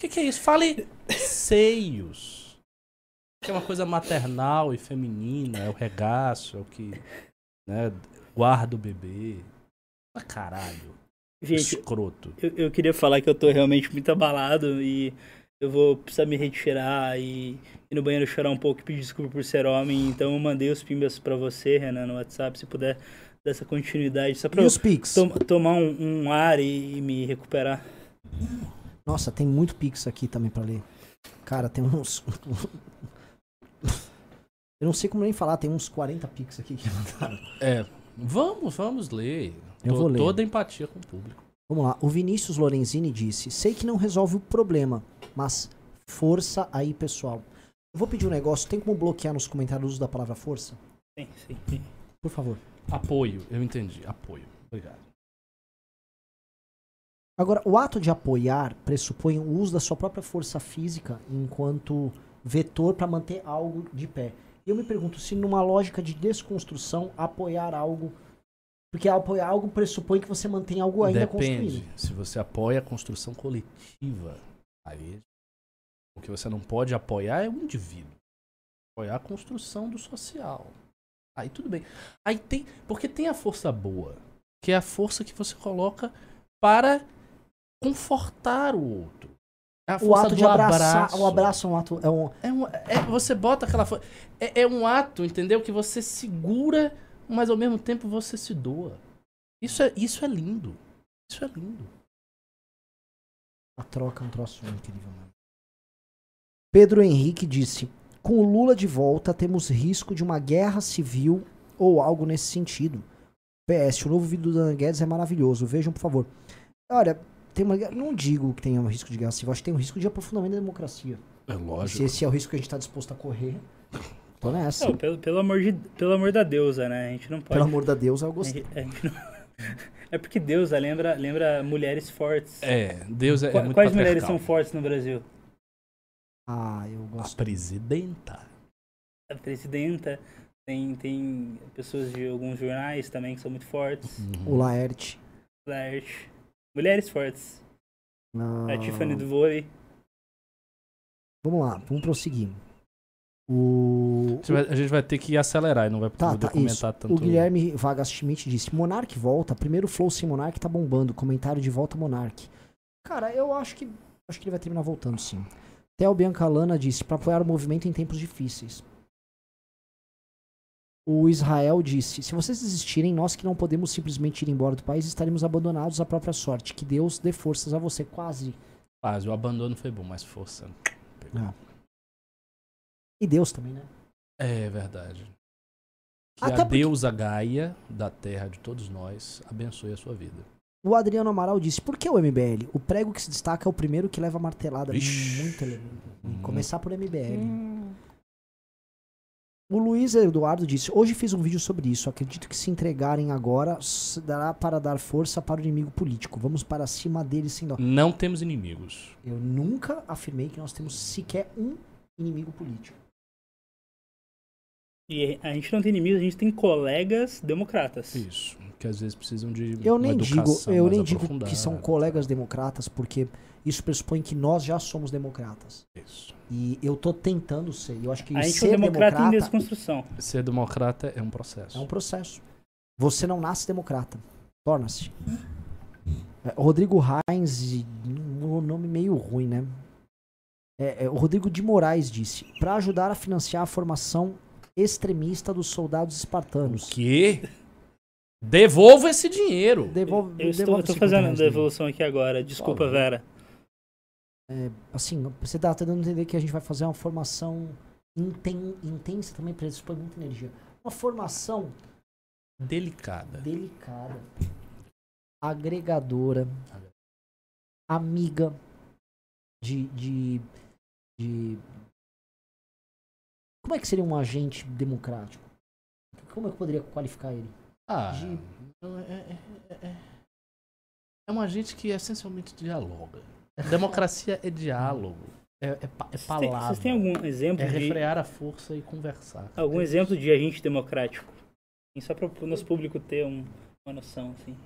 que, que é isso? Fale seios. Que é uma coisa maternal e feminina, é o regaço, é o que né, guarda o bebê. Ah, caralho. Gente, Escroto. Eu, eu queria falar que eu tô realmente muito abalado e eu vou precisar me retirar e ir no banheiro chorar um pouco e pedir desculpa por ser homem. Então eu mandei os pimbas pra você, Renan, no WhatsApp, se puder dar essa continuidade, só pra E os Pix? tom- tomar um, um ar e, e me recuperar. Nossa, tem muito Pix aqui também pra ler. Cara, tem uns. [laughs] Eu não sei como nem falar, tem uns 40 Pix aqui que mandaram. É, vamos, vamos ler. Eu Tô- vou ler. Toda empatia com o público. Vamos lá. O Vinícius Lorenzini disse: Sei que não resolve o problema, mas força aí, pessoal. Eu vou pedir um negócio. Tem como bloquear nos comentários o uso da palavra força? Sim, sim, sim. Por favor. Apoio, eu entendi. Apoio. Obrigado. Agora, o ato de apoiar pressupõe o uso da sua própria força física enquanto vetor para manter algo de pé. E eu me pergunto se numa lógica de desconstrução, apoiar algo. Porque apoiar algo pressupõe que você mantém algo ainda Depende. construído. Se você apoia a construção coletiva, aí o que você não pode apoiar é o indivíduo. Apoiar a construção do social. Aí tudo bem. Aí tem. Porque tem a força boa, que é a força que você coloca para confortar o outro. É O ato de abraçar. abraço. O abraço é um ato. É um, É, um- é- você bota aquela. fo- É, é um ato, entendeu? Que você segura, mas ao mesmo tempo você se doa. Isso é, isso é lindo. Isso é lindo. A troca é um troço incrível. Mano. Pedro Henrique disse: Com o Lula de volta, temos risco de uma guerra civil ou algo nesse sentido. PS, o novo vídeo do Dan Guedes é maravilhoso. Vejam, por favor. Olha, tem uma, não digo que tenha um risco de guerra civil, acho que tem um risco de aprofundamento da democracia. É Se lógico. esse é o risco que a gente está disposto a correr, tô nessa. Não, pelo, pelo, amor de, pelo amor da deusa, né? A gente não pode. Pelo amor de Deus, eu a gostei. gente- a gente não- [laughs] É porque deusa lembra, lembra mulheres fortes. É, Deus é, é Qua- muito Quais mulheres são fortes no Brasil? Ah, eu A gosto. presidenta. A presidenta, tem, tem pessoas de alguns jornais também que são muito fortes. O Laerte. Laerte. Mulheres fortes. Ah, A Tiffany do vôlei. Vamos lá, vamos prosseguir. O, A gente vai- A gente vai ter que acelerar e não vai Tá, poder tá, comentar isso. tanto. O Guilherme Vargas Schmidt disse: Monark volta. Primeiro Flow sem Monark tá bombando. Comentário de volta Monark. Cara, eu acho que acho que ele vai terminar voltando sim. Theo Biancalana disse: para apoiar o movimento em tempos difíceis. O Israel disse: se vocês desistirem, nós que não podemos simplesmente ir embora do país, estaremos abandonados à própria sorte. Que Deus dê forças a você. Quase. Quase, o abandono foi bom, mas força. E Deus também, né? É verdade. Que Até a porque- deusa Gaia, da terra de todos nós, abençoe a sua vida. O Adriano Amaral disse: por que o MBL? O prego que se destaca é o primeiro que leva a martelada. Ixi. Muito elemento. Hum. Começar por MBL. O Luiz Eduardo disse: Hoje fiz um vídeo sobre isso. Acredito que se entregarem agora dará para dar força para o inimigo político. Vamos para cima deles sem dó. Não temos inimigos. Eu nunca afirmei que nós temos sequer um inimigo político. E a gente não tem inimigos, a gente tem colegas democratas. Isso. Que às vezes precisam de. Eu uma nem digo, eu mais nem digo que são colegas democratas, porque isso pressupõe que nós já somos democratas. Isso. E eu tô tentando ser. Eu acho que A gente é ser um democrata, em democrata desconstrução. Ser democrata é um processo. É um processo. Você não nasce democrata. Torna-se. É, Rodrigo Reins, um nome meio ruim, né? É, é, o Rodrigo de Moraes disse: para ajudar a financiar a formação extremista dos soldados espartanos. O quê? Devolva esse dinheiro. Eu estou, 50 fazendo a devolução aqui agora. Desculpa. Vera. Assim, você tá tentando entender que a gente vai fazer uma formação inten- intensa também, pressupõe muita energia. Uma formação Delicada. delicada, agregadora, amiga de, de, de. Como é que seria um agente democrático? Como é que eu poderia qualificar ele? Ah, De- é, é, é, é- é uma gente que essencialmente dialoga. Democracia é diálogo. É, é, é Vocês têm- palavra. Vocês têm algum exemplo É de refrear a força e conversar. algum É exemplo de agente democrático? Só para o nosso público ter um- uma noção, assim.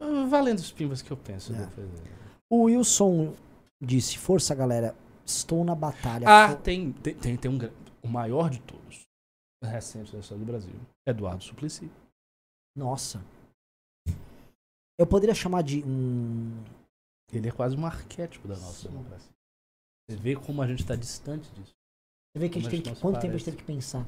Ah, Valendo os pimbas que eu penso. É. depois. O Wilson disse: Força, galera, estou na batalha. Ah, Fo- tem, tem, tem, tem um, o maior de todos. Recente da história do Brasil. Eduardo Suplicy. Nossa. Eu poderia chamar de um. Ele é quase um arquétipo da nossa democracia. Você vê como a gente está distante disso. Você vê que a gente teve que, quanto tempo a gente parece. teve que pensar?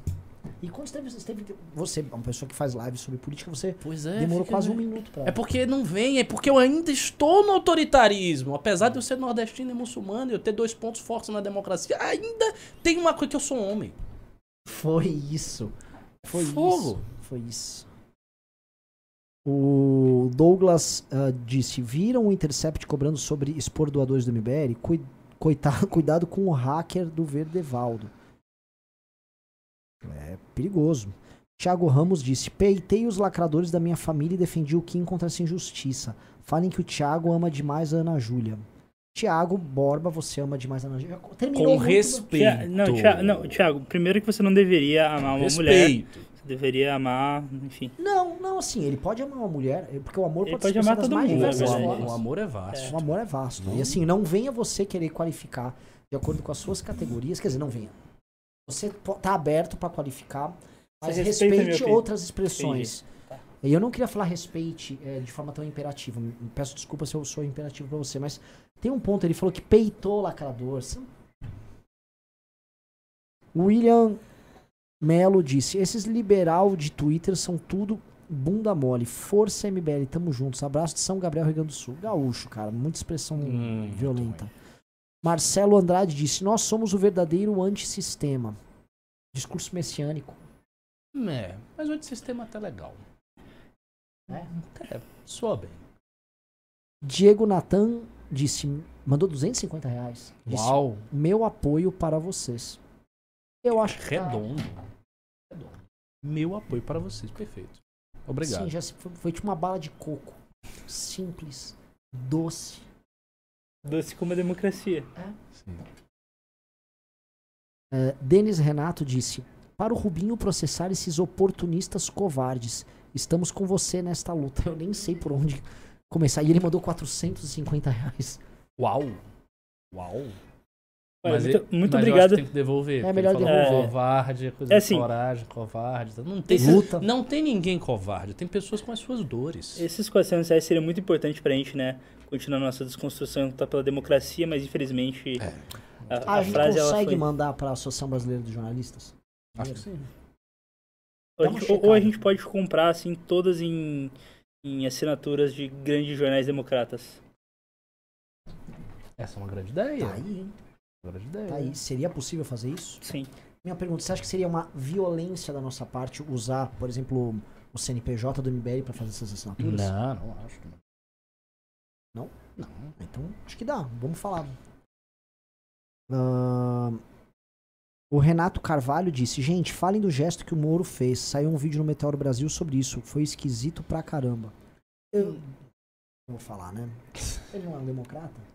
E você teve. Você, uma pessoa que faz live sobre política, você Pois é. demorou quase um minuto pra. É porque não vem, é porque eu ainda estou no autoritarismo. Apesar de eu ser nordestino e muçulmano e eu ter dois pontos fortes na democracia, ainda tem uma coisa que eu sou homem. Foi isso. Foi Fogo. isso. Foi isso. O Douglas ah, disse: Viram o Intercept cobrando sobre expor doadores do? Cui- coitado, [laughs] cuidado com o hacker do Verdevaldo. É perigoso. Thiago Ramos disse: Peitei os lacradores da minha família e defendi o Kim contra essa injustiça. Falem que o Thiago ama demais a Ana Júlia. Tiago Borba, você ama demais a Ana Terminou Com muito- respeito. Tia- não, Tia- não, Thiago, primeiro que você não deveria amar uma mulher. Respeito. Você deveria amar, enfim. Não, não, assim, ele pode amar uma mulher, porque o amor Ele pode, pode amar todo mais mundo, diversas é O o amor é vasto. O amor é vasto. E assim, não venha você querer qualificar de acordo com as suas categorias. Quer dizer, não venha. Você tá aberto pra qualificar, mas respeite opinião. outras expressões. Tá. E eu não queria falar respeite é, de forma tão imperativa. Peço desculpa se eu sou imperativo pra você, mas tem um ponto. Ele falou que peitou lacrador. William Melo disse: Esses liberal de Twitter são tudo bunda mole. Força MBL, tamo juntos. Abraço de São Gabriel, Rio Grande do Sul. Gaúcho, cara. Muita expressão Hum, violenta. Marcelo Andrade disse: Nós somos o verdadeiro antissistema. Discurso messiânico. É, mas o antissistema tá legal. É? É, soa bem. Diego Natan disse: Mandou 250 reais. Disse, Uau. Meu apoio para vocês. Eu acho que. tá- Redondo. Redondo. Meu apoio para vocês. Perfeito. Obrigado. Sim, já foi, foi tipo uma bala de coco. Simples, doce. Doce como a democracia. É, Denis Renato disse: Para o Rubinho processar esses oportunistas covardes, estamos com você nesta luta. Eu nem sei por onde começar. E ele mandou 450 reais. Uau. Uau. Olha, Mas muito, muito mas eu acho obrigado. que tem que devolver. É melhor devolver. Covarde, é coisa É de assim. coragem, covarde. Não tem, Luta. não tem ninguém covarde. Tem pessoas com as suas dores. Esses 400 reais seria muito importante pra gente, né? Continuar nossa desconstrução tá pela democracia, mas infelizmente É. a, a a gente frase ela consegue foi... mandar para a Associação Brasileira de Jornalistas? Acho que sim. Ou a gente- ou- a gente pode comprar, assim, todas em, em assinaturas de grandes jornais democratas. Essa é uma grande ideia. Tá aí, hein? Tá aí. Seria possível fazer isso? Sim. Minha pergunta: você acha que seria uma violência da nossa parte usar, por exemplo, o CNPJ do MBL para fazer essas assinaturas? Não, não acho. que não. Não? Não. Então, acho que dá. Vamos falar. Ahn, o Renato Carvalho disse: Gente, falem do gesto que o Moro fez. Saiu um vídeo no Meteoro Brasil sobre isso. Foi esquisito pra caramba. Eu. não Vou falar, né? Ele não é um democrata?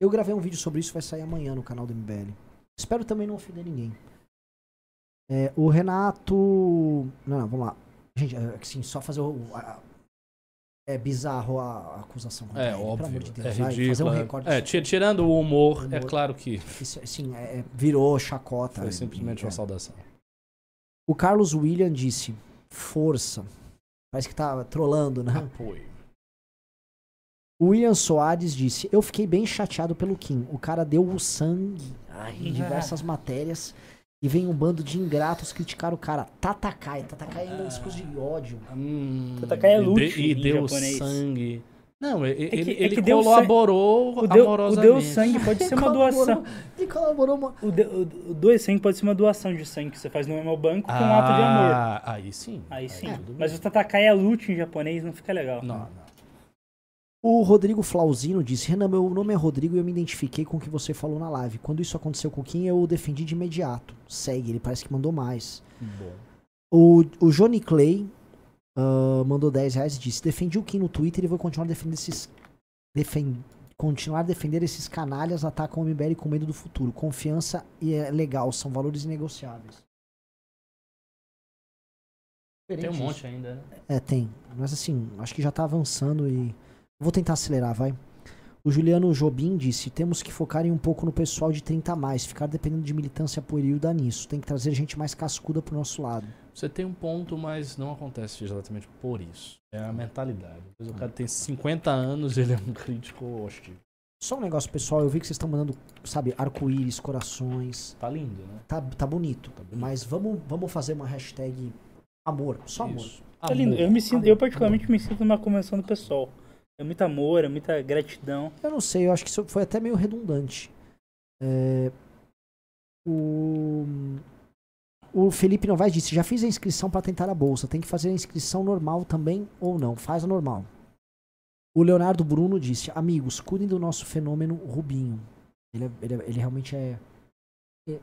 Eu gravei um vídeo sobre isso, vai sair amanhã no canal do MBL. Espero também não ofender ninguém. É, o Renato. Não, não, vamos lá. Gente, é, assim, só fazer o. a- é bizarro a, acusação. É, ele, óbvio. Pelo amor de Deus. é vai, ridículo. fazer um é. recorde. É, tirando o humor, Humor. é claro que Isso, assim, é- é- virou chacota. foi simplesmente uma É. saudação. O Carlos William disse: Força. Parece que tá trolando, né? Apoio. O William Soares disse: Eu fiquei bem chateado pelo Kim. O cara deu o sangue ai, em diversas [laughs] matérias. E vem um bando de ingratos criticar o cara. Tatakai. Tatakai ainda é um discurso de ódio. Hum, Tatakai é e de- lute E em deu japonês. sangue. Não, e- e- que- ele, é ele deu colaborou O deu, o amorosamente. deu sangue pode ser uma doação. Ele colaborou. uma- O, de, o, o doer sangue pode ser uma doação de sangue que você faz no hemobanco com um ato de amor. Ah, aí sim. Aí sim. tudo bem. Mas o Tatakai é lute em japonês, não fica legal. Não, não. O Rodrigo Flauzino disse: Renan, meu nome é Rodrigo e eu me identifiquei com o que você falou na live. Quando isso aconteceu com o Kim, eu o defendi de imediato. Segue, ele parece que mandou mais. Bom. O, o Johnny Clay ah, mandou 10 reais e disse: Defendi o Kim no Twitter e vou continuar defendendo esses. Defen, continuar a defender esses canalhas atacam o MBL com medo do futuro. Confiança e é legal, são valores inegociáveis. Tem um monte ainda, né? É, tem. Mas assim, acho que já tá avançando e. Vou tentar acelerar, vai. O Juliano Jobim disse: temos que focar em um pouco no pessoal de 30 a mais. Ficar dependendo de militância pueril dá nisso. Tem que trazer gente mais cascuda pro nosso lado. Você tem um ponto, mas não acontece exatamente por isso. É a mentalidade. O cara tem 50 anos ele é um crítico hostil. Só um negócio, pessoal. Eu vi que vocês estão mandando, sabe, arco-íris, corações. Tá lindo, né? Tá, tá bonito. Tá bonito. Mas vamos, vamos fazer uma hashtag amor. Só amor. Isso. Tá lindo. Amor. Eu, me sinto, amor, eu particularmente me sinto numa convenção do pessoal. É muito amor, é muita gratidão. Eu não sei, eu acho que isso foi até meio redundante. É, o, o Felipe Novaes disse: já fiz a inscrição para tentar a bolsa. Tem que fazer a inscrição normal também ou não? Faz a normal. O Leonardo Bruno disse: amigos, cuidem do nosso fenômeno Rubinho. Ele, é- ele, é- ele realmente é. é- O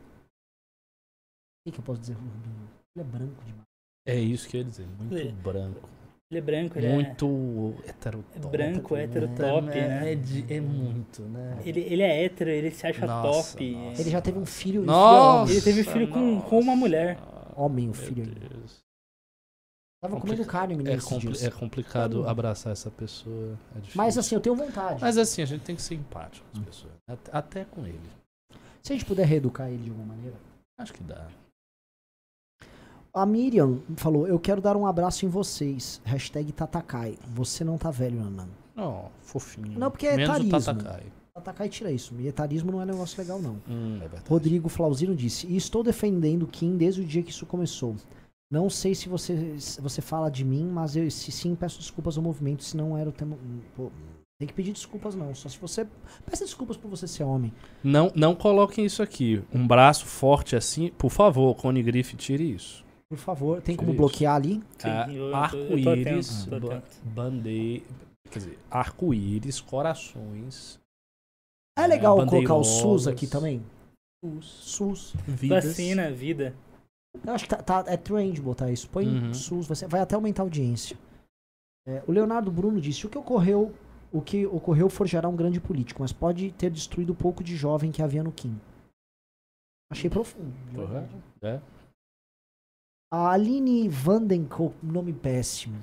que, que eu posso dizer, Rubinho? Ele é branco demais. É isso que eu ia dizer. Muito É. branco. Ele é branco, ele muito é... heterotop. É branco, né? heterotop, é, né? É, de- é muito, né? Ele, ele é hétero, ele se acha Nossa, top. nossa. Ele já teve um filho é Nossa. Ele teve filho com- com uma mulher. Homem, o filho. Tava comendo carne, menino, É, é complicado Hum. abraçar essa pessoa. É. Mas assim, eu tenho vontade. Mas assim, a gente tem que ser empático com as pessoas. Até, até com ele. Se a gente puder reeducar ele de alguma maneira. Acho que dá. A Miriam falou, eu quero dar um abraço em vocês. Hashtag Tatakai. Você não tá velho, Nanan. Não, fofinho. Não, porque é Menos etarismo. Tatakai. Tatakai tira isso. E etarismo não é negócio legal, não. Hum, é. Rodrigo Flauzino disse, e estou defendendo Kim desde o dia que isso começou. Não sei se você, se você fala de mim, mas eu, se sim, peço desculpas ao movimento, se não era o tema... Pô, tem que pedir desculpas não, só se você... Peça desculpas por você ser homem. Não, não coloquem isso aqui. Um braço forte assim. Por favor, Cone Griff, tire isso. Por favor, tem como bloquear ali? Ah, Arco-íris, bandeira. Quer dizer, arco-íris, corações. É legal É, colocar o. SUS aqui também? SUS. SUS. Vidas. Vacina, vida. Eu acho que tá, tá- é trend botar isso. Põe Uhum. SUS, vai, ser- vai até aumentar a audiência. É, o Leonardo Bruno disse: o que ocorreu, o que ocorreu forjará um grande político, mas pode ter destruído o pouco de jovem que havia no Kim. Achei profundo. Porra, é. A Aline Vandenkoop, nome péssimo.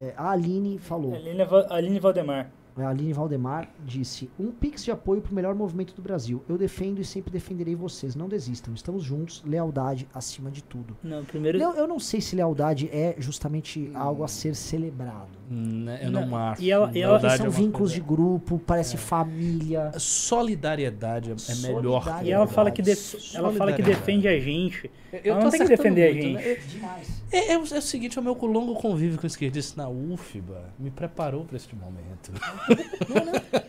É, a Aline falou. Aline, Aline Valdemar. A Aline Valdemar disse: Um pix de apoio para o melhor movimento do Brasil. Eu defendo e sempre defenderei vocês. Não desistam. Estamos juntos. Lealdade acima de tudo. Não, primeiro. Eu, eu não sei se lealdade é justamente algo a ser celebrado. Né, Eu não, Não, acho. e ela- e ela- Lealdade São é vínculos coisa- de grupo, parece família. Solidariedade é- é melhor. Solidariedade. E ela fala que, def- ela fala que defende a gente. Eu Ela não tem que defender a muito, gente. né? Demais. É, é o- é o seguinte, o meu longo convívio com o esquerdista na UFBA me preparou para este momento. [laughs]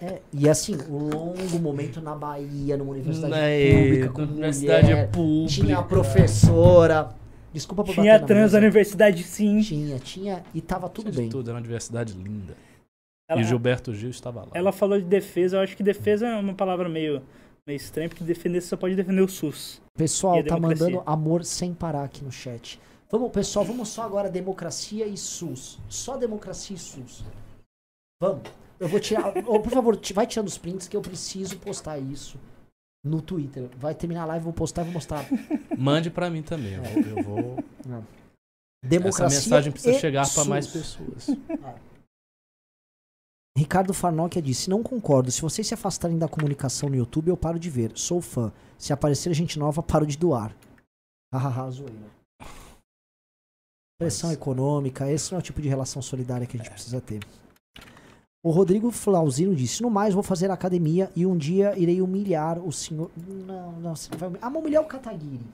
É, e assim, o longo momento na Bahia, numa universidade É, pública, com universidade mulher, pública. Tinha a professora. Desculpa por Tinha bater na trans na universidade, sim. Tinha, tinha, e tava tudo Tinha bem. Tudo, era uma universidade linda. Ela, E Gilberto Gil estava lá. ela falou de defesa, eu acho que defesa é uma palavra meio, meio estranha, porque defender você só pode defender o SUS. Pessoal, a tá mandando amor sem parar aqui no chat. Vamos, pessoal, vamos só agora democracia e SUS. Só democracia e SUS. Vamos. Eu vou tirar. Ô, por favor, vai tirando os prints que eu preciso postar isso no Twitter. Vai terminar a live, vou postar e vou mostrar. Mande para mim também. Eu vou, eu vou- Democracia. Essa mensagem precisa chegar para mais pessoas. Ricardo Farnokia disse: Não concordo. Se vocês se afastarem da comunicação no YouTube, eu paro de ver. Sou fã. Se aparecer gente nova, paro de doar. Hahaha, zoeira. Pressão econômica, esse não é o tipo de relação solidária que a gente precisa ter. O Rodrigo Flauzino disse: No mais, vou fazer academia e um dia irei humilhar o senhor. Não, não, você não vai humilhar. Ah, mas humilhar o Kataguiri.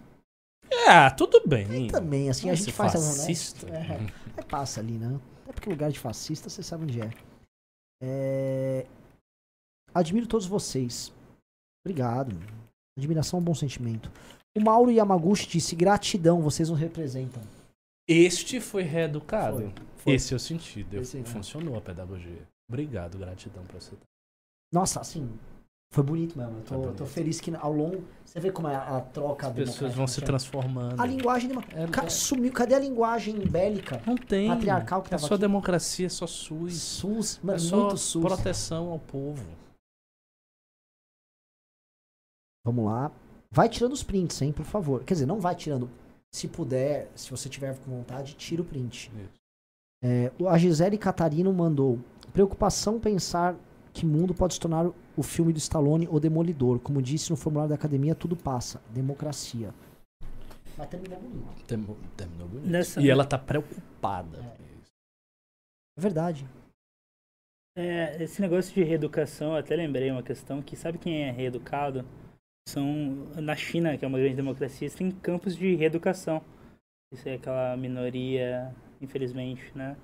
É, tudo bem. Também, assim, a gente faz. fascista. Né? É, é, passa ali, né? É porque lugar de fascista, você sabe onde é. É, Admiro todos vocês. Obrigado. Admiração é um bom sentimento. O Mauro Yamaguchi disse: gratidão, vocês nos representam. Este foi reeducado. Foi, foi. Esse é o sentido. Esse, né? Funcionou a pedagogia. Obrigado, gratidão pra você. Nossa, assim, foi bonito mesmo. Eu tô, tô feliz que ao longo. Você vê como é a, a troca As pessoas vão se democrática. transformando. A linguagem. É- Ca- é- Sumiu. Cadê a linguagem bélica? Não tem. Patriarcal que É tava só aqui. democracia, é só SUS. SUS, É só muito SUS. proteção ao povo. Vamos lá. Vai tirando os prints, hein, por favor. Quer dizer, não vai tirando. Se puder, se você tiver com vontade, tira o print. Isso. É, a Gisele Catarino mandou. Preocupação pensar que mundo pode se tornar o filme do Stallone O Demolidor. Como disse no formulário da academia, tudo passa. Democracia. Mas terminou bonito. Terminou, terminou bonito. Nessa- E ela tá preocupada. É verdade. É, esse negócio de reeducação, eu até lembrei uma questão que sabe quem é reeducado? São na China, que é uma grande democracia, tem campos de reeducação. Isso é aquela minoria, infelizmente, né?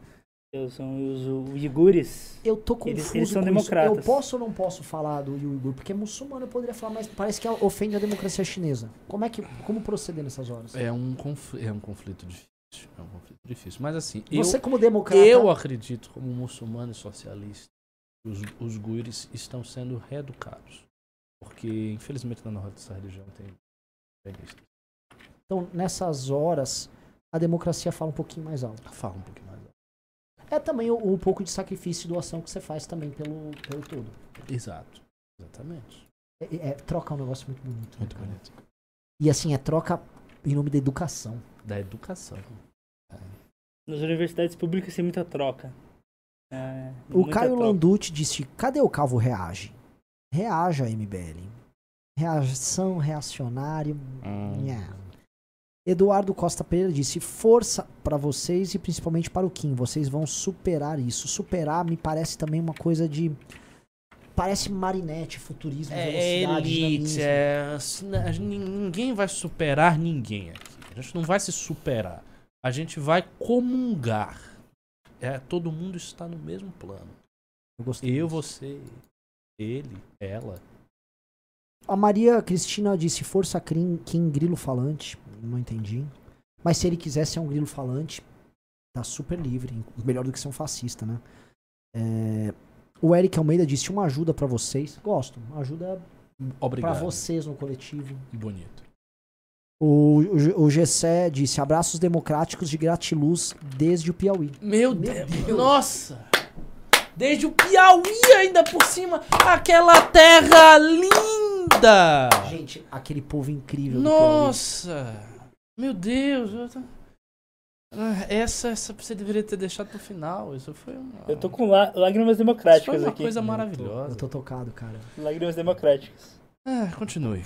Eu- São os uigures. Eu tô confuso Eles- eles são com democratas. Isso. Eu posso ou não posso falar do Uyghur? Porque é muçulmano, eu poderia falar, mas parece que ofende a democracia chinesa. Como é que, como proceder nessas horas? É um, confl- é um conflito difícil. É um conflito difícil. Mas assim, Você eu, como democrata... eu acredito, como muçulmano e socialista, que os, os guires estão sendo reeducados. Porque, infelizmente, na nossa religião tem. Então, nessas horas, a democracia fala um pouquinho mais alto. Fala um pouquinho mais. alto. É também o, o pouco de sacrifício e doação que você faz também pelo, pelo todo. Exato. Exatamente. É, é- troca é um negócio muito bonito. né, Muito cara? bonito. E assim, é troca em nome da educação. Da educação. Nas universidades públicas tem muita troca. É, O muita Caio troca. Landucci disse: cadê o Calvo reage? Reaja, MBL. Reação reacionário. Hum. nha. Eduardo Costa Pereira disse: força pra vocês e principalmente para o Kim. Vocês vão superar isso. Superar me parece também uma coisa de. Parece marinete, futurismo, É velocidade, elite, é, assim, gente- ninguém vai superar ninguém aqui. A gente não vai se superar. A gente vai comungar. É, todo mundo está no mesmo plano. Eu gostei Eu, disso. você, ele, ela. A Maria Cristina disse força Kim, Kim grilo falante. Não entendi. Mas se ele quiser ser um grilo falante, tá super livre. Melhor do que ser um fascista, né? É, O Eric Almeida disse uma ajuda pra vocês. Gosto. Uma ajuda pra Obrigado. vocês no coletivo. Bonito. O, o, o Gessé disse abraços democráticos de gratiluz desde o Piauí. Meu, Meu Deus. Deus. Nossa! Desde o Piauí ainda por cima, aquela terra linda! Gente, aquele povo incrível. Nossa! Meu Deus! eu tô- Ah, Essa, essa você deveria ter deixado pro final. Isso foi uma, Eu tô com lá- lágrimas isso foi democráticas uma aqui. coisa Eu tô- maravilhosa. Eu tô tocado, cara. Lágrimas democráticas. Ah, continue.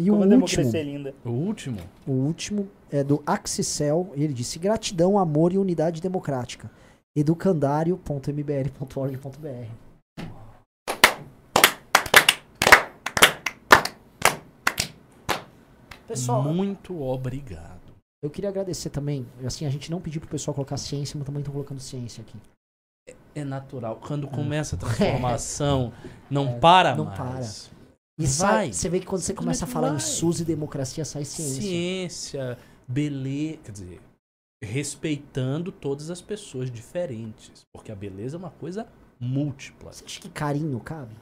E Como o a democracia último, é linda. O último? o último é do Axicel. Ele disse gratidão, amor e unidade democrática. educandário.mbl.org.br Pessoal, Muito obrigado. eu queria agradecer também. Assim, a gente não pediu pro pessoal colocar ciência, mas também estão colocando ciência aqui. É natural. Quando começa a [laughs] transformação, não para É, não mais. E Vai. sai, você vê que quando você começa a falar em vai. SUS e democracia, sai ciência. Ciência, beleza. Quer dizer, respeitando todas as pessoas diferentes. Porque a beleza é uma coisa múltipla. Você acha que carinho cabe?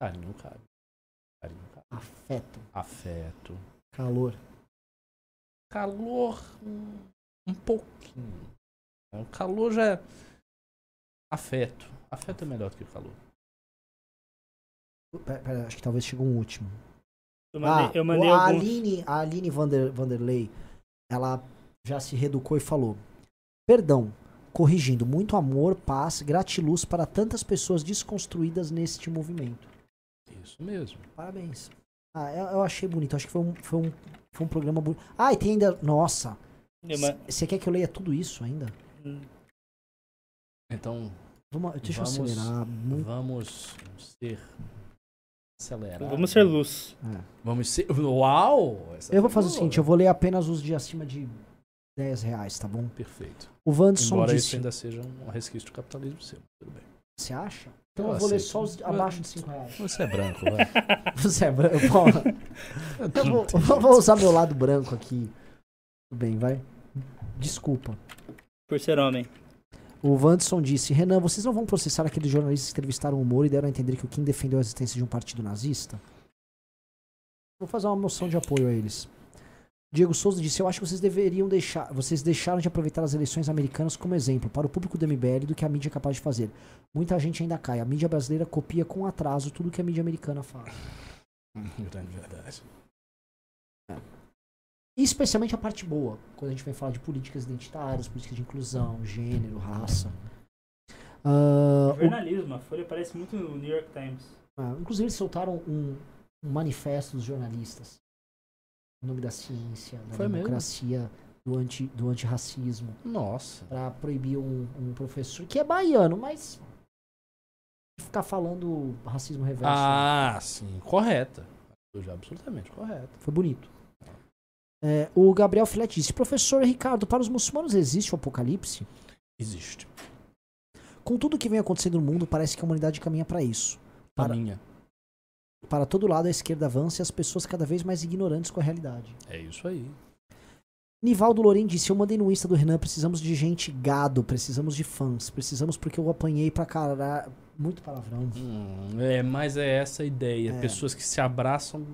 Carinho, cabe. Carinho, cabe. Afeto, Afeto. Calor. Calor, um, um pouquinho. O calor já é. Afeto. Afeto é melhor do que o calor. Pera, pera, acho que talvez chegou um último. Eu mandei, ah, eu mandei a alguns. Aline, a Aline Vander, Vanderlei, ela já se reeducou e falou: Perdão, corrigindo, muito amor, paz, gratiluz para tantas pessoas desconstruídas neste movimento. Isso mesmo. Parabéns. Ah, eu, eu achei bonito. Acho que foi um, foi um, foi um programa bonito. Ah, e tem ainda. Nossa! Você quer que eu leia tudo isso ainda? Então, Vamos, deixa Vamos- eu acelerar. Muito, vamos ser acelerados. Vamos ser luz. é. Vamos ser. Uau! Eu vou foi fazer o seguinte: eu vou ler apenas os de acima de 10 reais, tá bom? Perfeito. O Vanderson Embora isso disse. ainda seja um resquício do capitalismo seu. Tudo bem. Você acha? Então Eu eu vou ler aceito. só os abaixo de 5 reais. Você é branco, vai. [laughs] Você é branco. Bom, eu vou, eu vou usar meu lado branco aqui. Tudo bem, vai. Desculpa. Por ser homem. O Vanderson disse: Renan, vocês não vão processar aqueles jornalistas que entrevistaram o Moro e deram a entender que o Kim defendeu a existência de um partido nazista? Vou fazer uma moção de apoio a eles. Diego Souza disse: Eu acho que vocês deveriam deixar. Vocês deixaram de aproveitar as eleições americanas como exemplo para o público do MBL do que a mídia é capaz de fazer. Muita gente ainda cai. A mídia brasileira copia com atraso tudo que a mídia americana faz. Grande [laughs] verdade. E especialmente a parte boa, quando a gente vem falar de políticas identitárias, políticas de inclusão, gênero, raça. O- Jornalismo. A Folha parece muito no New York Times. ah, inclusive, eles soltaram um, um manifesto dos jornalistas. Em nome da ciência, da Foi mesmo? democracia, do, anti, do antirracismo, Nossa. para proibir um, um professor que é baiano, mas ficar falando racismo reverso. Ah, sim. Correta. Absolutamente correta. Foi bonito. É, o Gabriel Filete disse: Professor Ricardo, para os muçulmanos existe o apocalipse? Existe. Com tudo que vem acontecendo no mundo, parece que a humanidade caminha para isso. Para, minha. Para todo lado, a esquerda avança e as pessoas cada vez mais ignorantes com a realidade. É isso aí. Nivaldo Loren disse: Eu mandei no Insta do Renan, precisamos de gente gado, precisamos de fãs, precisamos porque eu apanhei pra caralho. Muito palavrão. Hum, é, mas é essa a ideia. É. Pessoas que se abraçam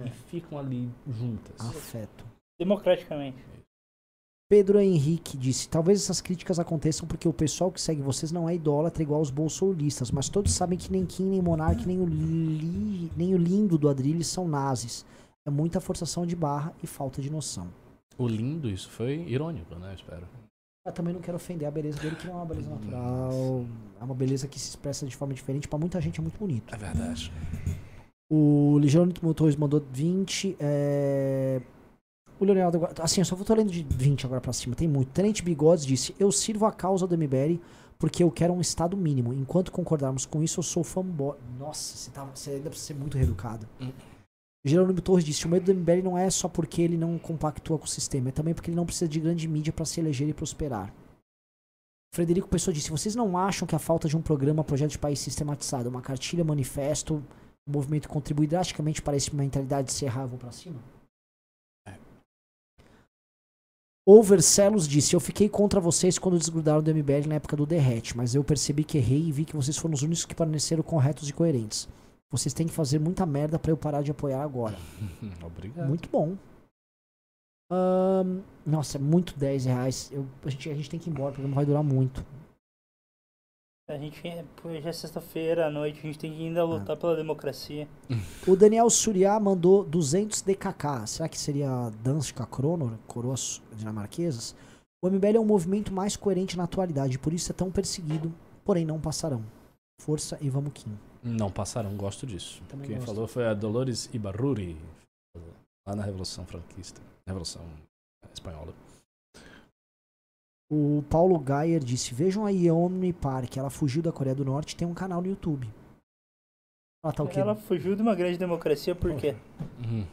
É. e ficam ali juntas. Afeto. Democraticamente. Pedro Henrique disse: Talvez essas críticas aconteçam porque o pessoal que segue vocês não é idólatra igual os bolsolistas, mas todos sabem que nem Kim, nem Monark, nem o, li, nem o lindo do Adrilles são nazis. É muita forçação de barra e falta de noção. O lindo, isso foi irônico, né? Espero. Eu também não quero ofender a beleza dele, que não é uma beleza natural. É uma beleza que se expressa de forma diferente. Pra muita gente é muito bonito. É verdade. O Ligiano Motores mandou 20. É... O Leonardo. Assim, eu só tô lendo de 20 agora pra cima, tem muito. Tenente Bigodes disse: Eu sirvo a causa do MBL porque eu quero um estado mínimo. Enquanto concordarmos com isso, eu sou fanboy. Nossa, você, tá, você ainda precisa ser muito reeducado. Hum. Jerônimo Torres disse: O medo do MBL não é só porque ele não compactua com o sistema, é também porque ele não precisa de grande mídia para se eleger e prosperar. Frederico Pessoa disse: Vocês não acham que a falta de um programa, projeto de país sistematizado, uma cartilha, manifesto, movimento contribui drasticamente para essa mentalidade de se errar, eu vou pra cima? Overcelos disse: Eu fiquei contra vocês quando desgrudaram do MBL na época do Derrete, mas eu percebi que errei e vi que vocês foram os únicos que permaneceram corretos e coerentes. Vocês têm que fazer muita merda para eu parar de apoiar agora. [laughs] Obrigado. Muito bom. Ahn, nossa, é muito 10 reais. Eu, a, gente, a gente tem que ir embora, o programa vai durar muito. A gente, hoje é sexta-feira à noite, a gente tem que ainda lutar pela democracia. O Daniel Suriá mandou 200 DKK. Será que seria Danska Kronor, coroas dinamarquesas? O MBL é um movimento mais coerente na atualidade, por isso é tão perseguido, porém não passarão. Força e vamos Kim. Não passaram, gosto disso. Também Quem gosto. falou foi a Dolores Ibarruri, lá na Revolução Franquista. Revolução Espanhola. O Paulo Geyer disse: Vejam a Yeonmi Park, ela fugiu da Coreia do Norte tem um canal no YouTube. Ela tá o quê? Ela fugiu de uma grande democracia por quê? Uhum.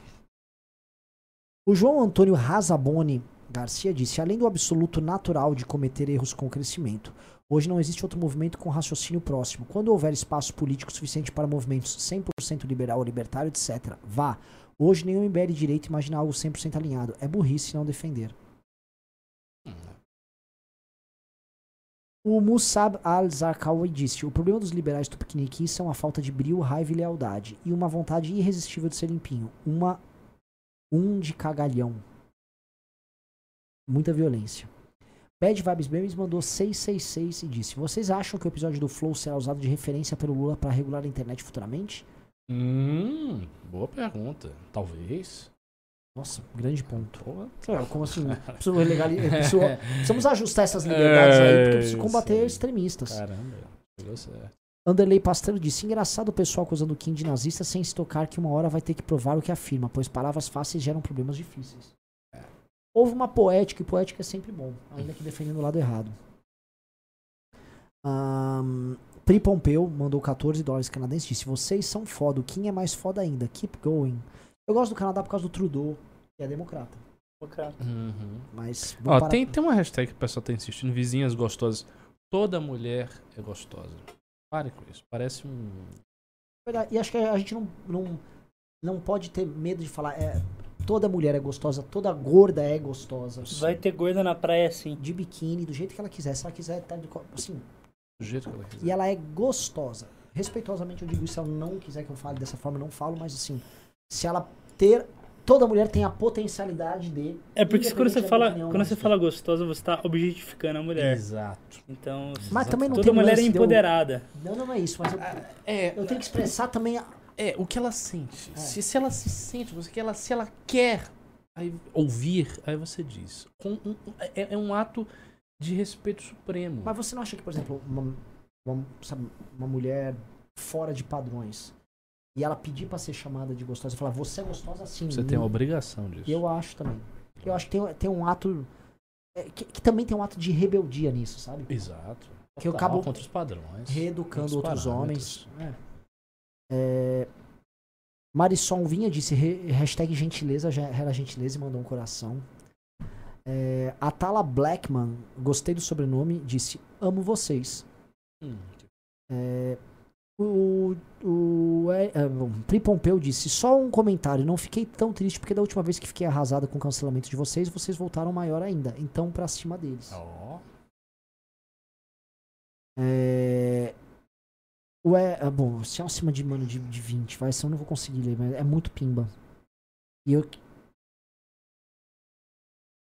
O João Antônio Razaboni Garcia disse: além do absoluto natural de cometer erros com o crescimento, hoje não existe outro movimento com raciocínio próximo. Quando houver espaço político suficiente para movimentos 100% liberal ou libertário, etc., vá. Hoje nenhum MBL direito imagina algo 100% alinhado. É burrice não defender. O Musab al-Zarqawi disse: O problema dos liberais tupiniquins são a falta de brio, raiva e lealdade, e uma vontade irresistível de ser limpinho. Uma. Um de cagalhão. Muita violência. Bad Vibes Memes mandou 666 e disse: Vocês acham que o episódio do Flow será usado de referência pelo Lula para regular a internet futuramente? Hum, boa pergunta. Talvez. Nossa, grande ponto. Como assim? Preciso legali- preciso- [laughs] precisamos ajustar essas liberdades aí, porque eu preciso É, combater sim. extremistas. Caramba, certo. Anderley Pastrello disse: engraçado o pessoal acusando o Kim de nazista sem se tocar que uma hora vai ter que provar o que afirma, pois palavras fáceis geram problemas difíceis. Houve uma poética, e poética é sempre bom, ainda que defendendo o lado errado. Ahn, Pri Pompeu mandou 14 dólares canadenses disse: Vocês são foda, o Kim é mais foda ainda, keep going. Eu gosto do Canadá por causa do Trudeau, que é democrata. Democrata. Uhum. Mas. Ó, parar- tem, tem uma hashtag que o pessoal tá insistindo: vizinhas gostosas. Toda mulher é gostosa. Pare com isso. Parece um. E acho que a gente não, não, não pode ter medo de falar. É, toda mulher é gostosa, toda gorda é gostosa. Vai ter gorda na praia sim. De biquíni, do jeito que ela quiser. Se ela quiser estar de. Assim, Do jeito que ela quiser. e ela é gostosa. Respeitosamente eu digo isso, se ela não quiser que eu fale dessa forma, eu não falo, mas assim, se ela ter. Toda mulher tem a potencialidade de. É porque quando você fala, quando você fala gostosa, você tá objetificando a mulher. Exato. Então, Mas também não toda tem mulher é eu- empoderada. Não, não é isso, mas eu, É, eu tenho que expressar também. a- é o que ela sente. É. Se, se ela se sente, se ela, se ela quer aí, ouvir, aí você diz. Com um- um- é, é um ato de respeito supremo. Mas você não acha que, por exemplo, uma, uma, sabe, uma mulher fora de padrões e ela pedir pra ser chamada de gostosa falar, você é gostosa assim. Você tem a obrigação disso. Eu acho também. Eu acho que tem, tem um ato. é, que, que também tem um ato de rebeldia nisso, sabe? Exato. Que eu Total, acabo contra os padrões. Reeducando Outros homens. É. É, Marisol Vinha disse hashtag gentileza, já era gentileza e mandou um coração. É, Atala Blackman, gostei do sobrenome, disse amo vocês. Hum, É, o o é, é, bom, Pri Pompeu disse: Só um comentário. Não fiquei tão triste porque da última vez que fiquei arrasada com o cancelamento de vocês, vocês voltaram maior ainda. Então, pra cima deles. Ó. É, o é, é, bom, se é acima de, mano, de, de 20, vai, se eu não vou conseguir ler, mas é muito pimba. E eu.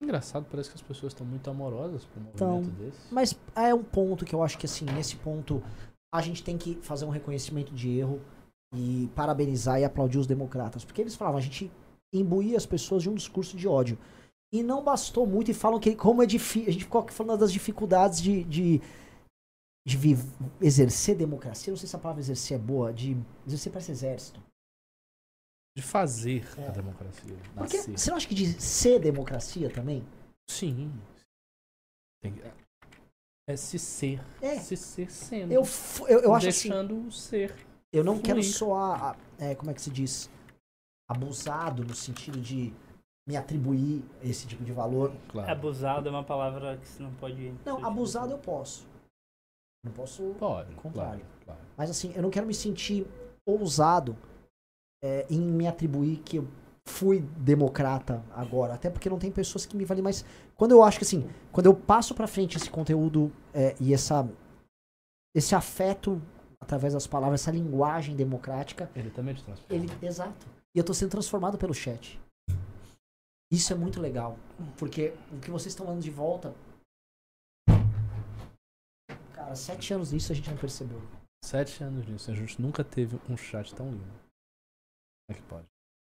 Engraçado, parece que as pessoas estão muito amorosas com um Então, movimento desse. Mas é um ponto que eu acho que, assim, nesse ponto, a gente tem que fazer um reconhecimento de erro e parabenizar e aplaudir os democratas. Porque eles falavam, a gente imbuía as pessoas de um discurso de ódio. E não bastou muito, e falam que como é difícil. A gente ficou aqui falando das dificuldades de, de, de viv- exercer democracia. Não sei se a palavra exercer é boa, de exercer para esse exército. De fazer É. a democracia. Porque Nascer. você não acha que de ser democracia também? Sim. Tem É se ser. É. Se ser sendo. Eu, eu, eu acho assim. Deixando o ser. Eu não fluir. quero soar, é, como é que se diz? Abusado no sentido de me atribuir esse tipo de valor. Claro. Abusado é uma palavra que você não pode. Não, abusado eu posso. Não posso. Pode. Contrário. Claro, claro. Mas assim, eu não quero me sentir ousado é, em me atribuir que eu fui democrata agora. Até porque não tem pessoas que me valem mais. Quando eu acho que assim, quando eu passo pra frente esse conteúdo é, e essa, esse afeto através das palavras, essa linguagem democrática, Ele também te transforma. Ele, exato. E eu tô sendo transformado pelo chat. Isso é muito legal. Porque o que vocês estão dando de volta. Cara, sete anos disso a gente não percebeu. Sete anos nisso. A gente nunca teve um chat tão lindo. Como é que pode?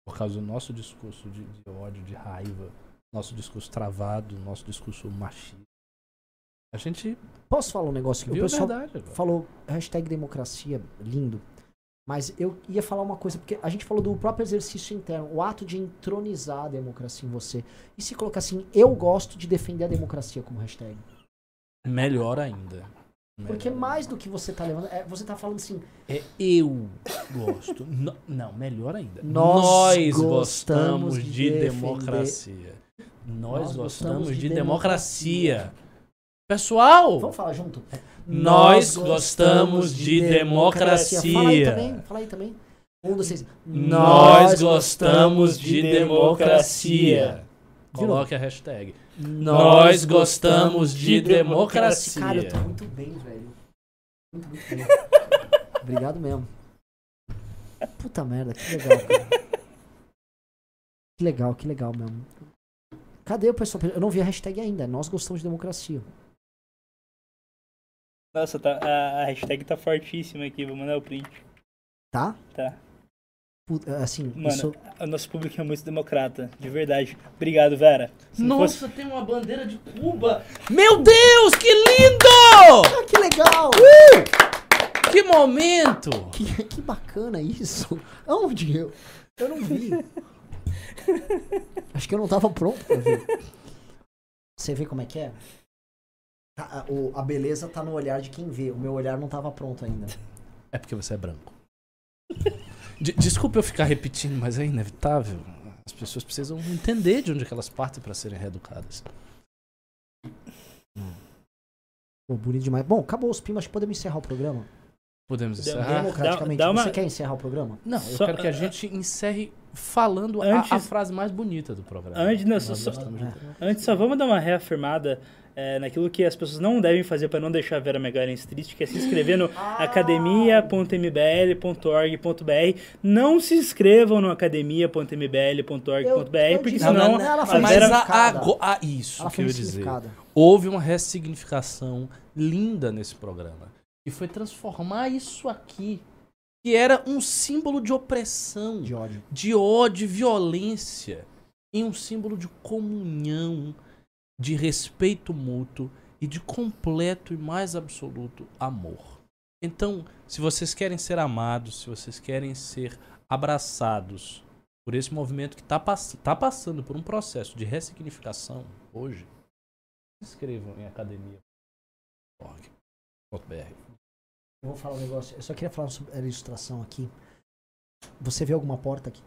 Por causa do nosso discurso de, de ódio, de raiva, nosso discurso travado, nosso discurso machista. A gente Posso falar um negócio? que O pessoal verdade falou hashtag democracia, lindo. Mas eu ia falar uma coisa, porque a gente falou do próprio exercício interno, o ato de entronizar a democracia em você. E se colocar assim, eu gosto de defender a democracia como hashtag. Melhor ainda. Porque mais do que você tá levando, é, você tá falando assim, É eu gosto. No- não, melhor ainda. Nós gostamos gostamos de, de democracia. Nós, Nós gostamos, de, de democracia. Pessoal, vamos falar junto? nós gostamos de democracia. Fala aí também, fala aí também. Um, dois, três. Nós gostamos de democracia. De novo. Coloque a hashtag. Nós gostamos de democracia. Cara, eu tô muito bem, velho. Muito, muito bem. Obrigado mesmo. Puta merda, que legal, cara. Que legal, que legal mesmo. Cadê o pessoal? Eu não vi a hashtag ainda. Nós gostamos de democracia. Nossa, tá, a, a hashtag tá fortíssima aqui, vou mandar o print. Tá? Tá. Assim, Mano, isso. o nosso público é muito democrata, de verdade. Obrigado, Vera. Se não fosse- Nossa, tem uma bandeira de Cuba. Meu Deus, que lindo! Ah, que legal! Que momento! Que, que bacana isso. Aonde eu? Eu não vi. [laughs] Acho que eu não tava pronto pra ver. Você vê como é que é? Tá, a- o- a beleza tá no olhar de quem vê. O meu olhar não tava pronto ainda. É porque você é branco. [laughs] De- desculpa eu ficar repetindo, mas é inevitável. As pessoas precisam entender de onde é que elas partem para serem reeducadas. Pô, bonito demais. Bom, acabou os pimas. Acho que podemos encerrar o programa. Podemos Dá- encerrar? Democraticamente. dá uma- Você quer encerrar o programa? Não, eu Só- quero que a gente encerre falando a- a, Antes- frase mais bonita do programa. Antes, não, Nós só- só- de- Antes, só vamos dar uma reafirmada é, naquilo que as pessoas não devem fazer para não deixar a Vera Megalens triste, que é se inscrever no academia.mbl.org.br. Não se inscrevam no academia.mbl.org.br, porque senão Não, não, não, ela a foi Mas a, ah, isso Ela que eu ia dizer. Houve uma ressignificação linda nesse programa. E foi transformar isso aqui, que era um símbolo de opressão, De ódio. de ódio violência, em um símbolo de comunhão, de respeito mútuo e de completo e mais absoluto amor. Então, se vocês querem ser amados, se vocês querem ser abraçados por esse movimento que está tá passando por um processo de ressignificação hoje, se inscrevam em academia.org.br. Eu vou falar um negócio. Eu só queria falar sobre a ilustração aqui. Você vê alguma porta aqui?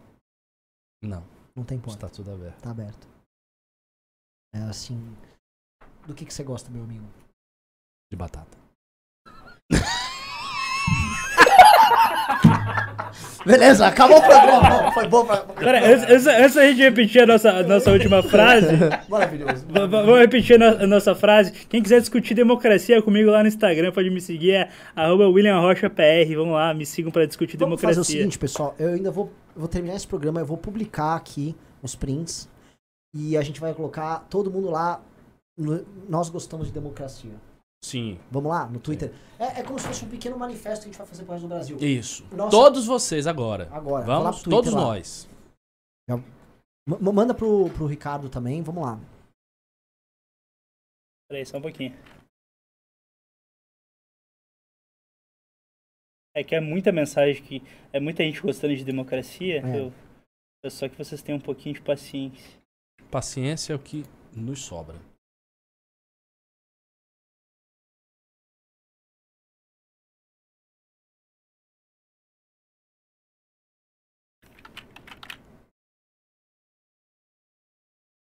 Não, Não tem porta. está tudo aberto. Tá aberto. É assim. Do que, que você gosta, meu amigo? De batata. [laughs] Beleza, acabou o programa. Foi bom pra. Pera, antes, antes- da gente repetir a nossa, a nossa última frase, [laughs] Maravilhoso. vamos repetir a, no- a nossa frase. Quem quiser discutir democracia comigo lá no Instagram, pode me seguir, é arroba William Rocha PR. Vamos lá, me sigam para discutir Vamos fazer democracia. o seguinte, pessoal. Eu ainda vou, vou terminar esse programa. Eu vou publicar aqui os prints. E a gente vai colocar todo mundo lá. no- nós gostamos de democracia. Sim. Vamos lá? No Twitter. É, é como se fosse um pequeno manifesto que a gente vai fazer pro resto do Brasil. Isso. Nossa. Todos vocês agora. Agora, Vamos, pro Twitter todos lá. nós. M- manda pro, pro Ricardo também, vamos lá. Peraí, só um pouquinho. É que é muita mensagem que. É muita gente gostando de democracia. É. Eu, eu só que vocês tenham um pouquinho de paciência. Paciência é o que nos sobra.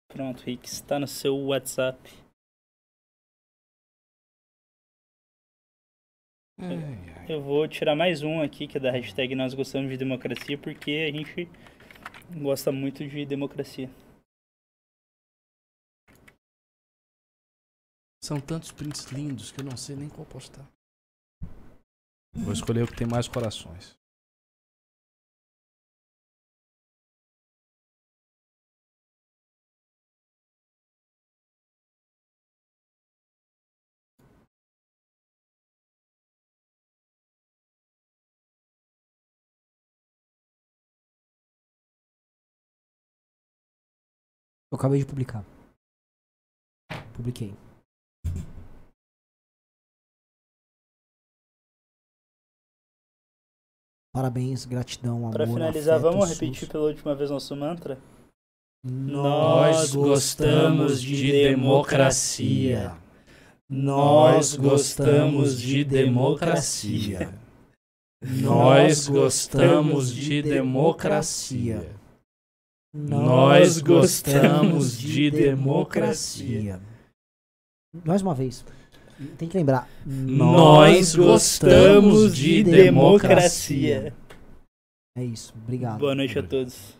Pronto, Rick, está no seu WhatsApp. Eu vou tirar mais um aqui, que é da hashtag Nós Gostamos de Democracia, porque a gente gosta muito de democracia. São tantos prints lindos que eu não sei nem qual postar. Vou escolher o que tem mais corações. Eu acabei de publicar. Publiquei. Parabéns, gratidão, amor. Para finalizar, afeto, vamos SUS. repetir pela última vez nosso mantra? Nós gostamos de democracia. Nós gostamos de democracia. Nós gostamos de democracia. Nós gostamos de democracia. Mais uma vez. Tem que lembrar. Nós gostamos de democracia. É isso. Obrigado. Boa noite a todos.